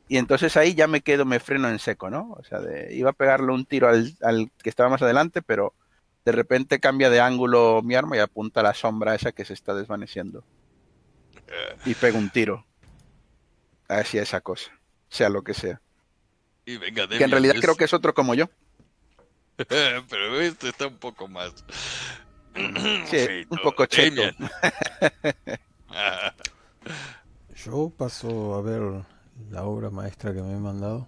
Y entonces ahí ya me quedo, me freno en seco, ¿no? O sea, de- iba a pegarle un tiro al, al que estaba más adelante, pero de repente cambia de ángulo mi arma y apunta a la sombra esa que se está desvaneciendo. Y pego un tiro. Hacia esa cosa, sea lo que sea. Y venga, Que en realidad creo que es otro como yo. Pero este está un poco más. Sí, feito. un poco cheto. Yo paso a ver la obra maestra que me he mandado.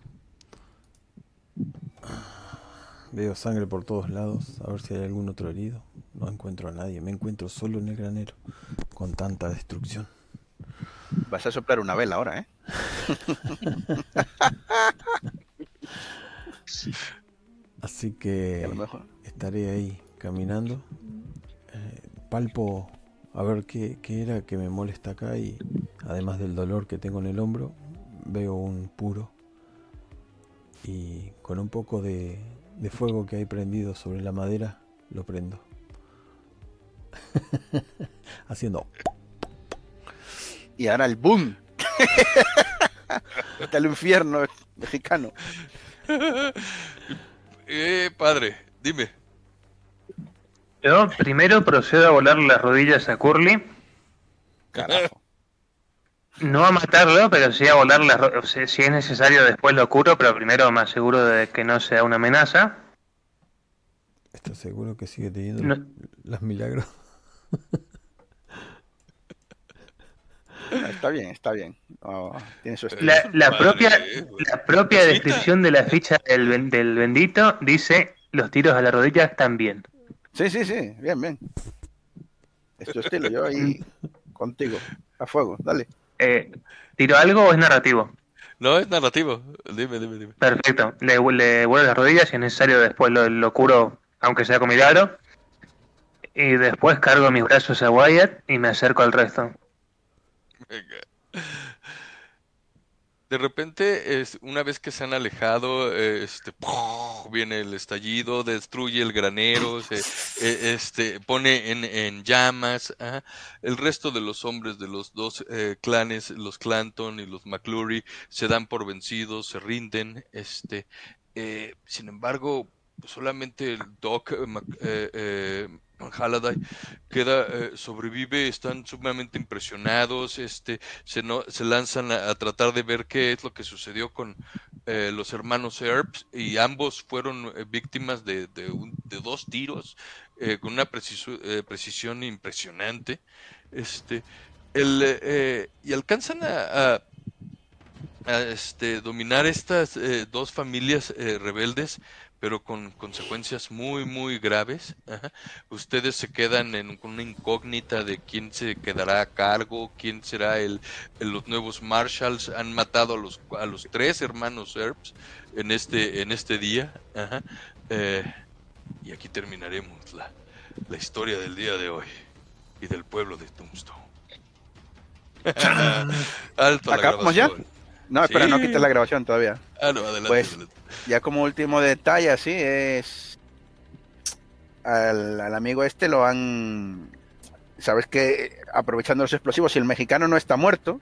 Veo sangre por todos lados, a ver si hay algún otro herido. No encuentro a nadie, me encuentro solo en el granero, con tanta destrucción. Vas a soplar una vela ahora, ¿eh? Así A que lo mejor. estaré ahí caminando. eh, palpo a ver qué, qué era que me molesta acá y además del dolor que tengo en el hombro, veo un puro y con un poco de, de fuego que hay prendido sobre la madera, lo prendo. Haciendo... Y ahora el boom. Hasta el infierno mexicano. eh, padre, dime. Yo primero procedo a volarle las rodillas a Curly. Carajo. No a matarlo, pero sí a volar las rodillas. Si es necesario, después lo curo, pero primero me aseguro de que no sea una amenaza. ¿Estás seguro que sigue teniendo No. los milagros? Está bien, está bien. Oh, tiene su estilo. La, propia, eh, la propia descripción de la ficha del, del bendito dice: los tiros a la rodilla están bien. Sí, sí, sí, bien, bien. Es tu estilo, yo ahí contigo. A fuego, dale. Eh, ¿Tiro algo o es narrativo? No, es narrativo. Dime, dime, dime. Perfecto. Le, le vuelo las rodillas, si es necesario, después lo, lo curo, aunque sea con milagro. Y después cargo mis brazos a Wyatt y me acerco al resto. De repente, es, una vez que se han alejado, eh, este, viene el estallido, destruye el granero, se eh, este, pone en, en llamas. El resto de los hombres de los dos eh, clanes, los Clanton y los McClure, se dan por vencidos, se rinden. Este, eh, sin embargo, solamente el Doc Halliday queda, eh, sobrevive, están sumamente impresionados, este, se, no, se lanzan a, tratar de ver qué es lo que sucedió con eh, los hermanos Earps y ambos fueron eh, víctimas de, de, un- de dos tiros con una precisión impresionante. Este, el, y alcanzan a, a- este, dominar estas dos familias rebeldes, pero con consecuencias muy, muy graves. Ajá. Ustedes se quedan en, una incógnita de quién se quedará a cargo, quién será el, el- los nuevos marshals. Han matado a los, a los tres hermanos Earps en este, en este día. Ajá. Eh, y aquí terminaremos la, la historia del día de hoy y del pueblo de Tombstone. Alto la ¿Acabamos ya? grabación. No, espera, no quites la grabación todavía. Ah, no, adelante, Pues, adelante. Ya como último detalle, así es. Al, al amigo este lo han. Sabes que aprovechando los explosivos, si el mexicano no está muerto,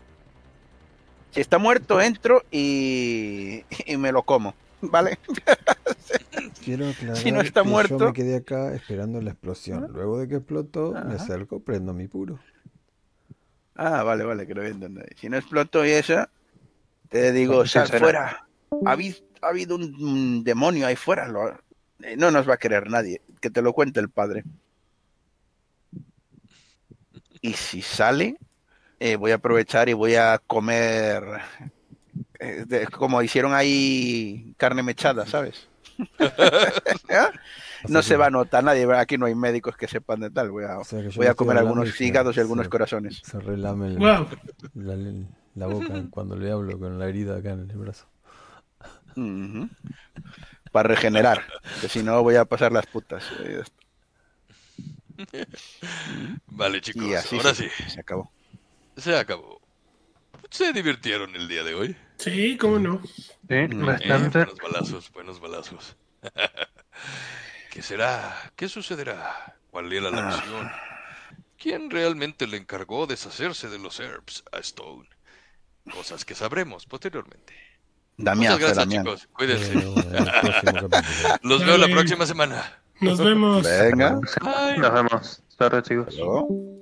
si está muerto, entro y, y me lo como. ¿Vale? Quiero aclarar Si no está que muerto. yo me quedé acá esperando la explosión. Luego de que explotó, me acerco, prendo mi puro. Ah, vale, vale, que lo voy a entender. Si no exploto y eso, te digo, sal fuera. Ha habido, ha habido un, demonio ahí fuera. lo- eh, no nos va a querer nadie. Que te lo cuente el padre. Y si sale, eh, voy a aprovechar y voy a comer eh, de- como hicieron ahí carne mechada, ¿sabes? ¿Ah? No se va a notar nadie, aquí no hay médicos que sepan de tal. Voy a, o sea voy comer algunos hígados y algunos se- corazones. Se relame el- Wow. la, la boca cuando le hablo con la herida acá en el brazo. Para regenerar, que si no voy a pasar las putas. eh, Vale, chicos, Y así ahora se- sí, se acabó. se acabó. ¿Se divirtieron el día de hoy? Sí, cómo no. Sí. Eh, bastante. buenos balazos, buenos balazos. ¿Qué será? ¿Qué sucederá? ¿Cuál era la Ah. misión? ¿Quién realmente le encargó deshacerse de los Herbs a Stone? Cosas que sabremos posteriormente. Damián, Muchas gracias, Damián. chicos. Cuídense. Los veo la próxima semana. Nos vemos. Venga. Bye. Nos vemos. Sorry, chicos. Hasta luego.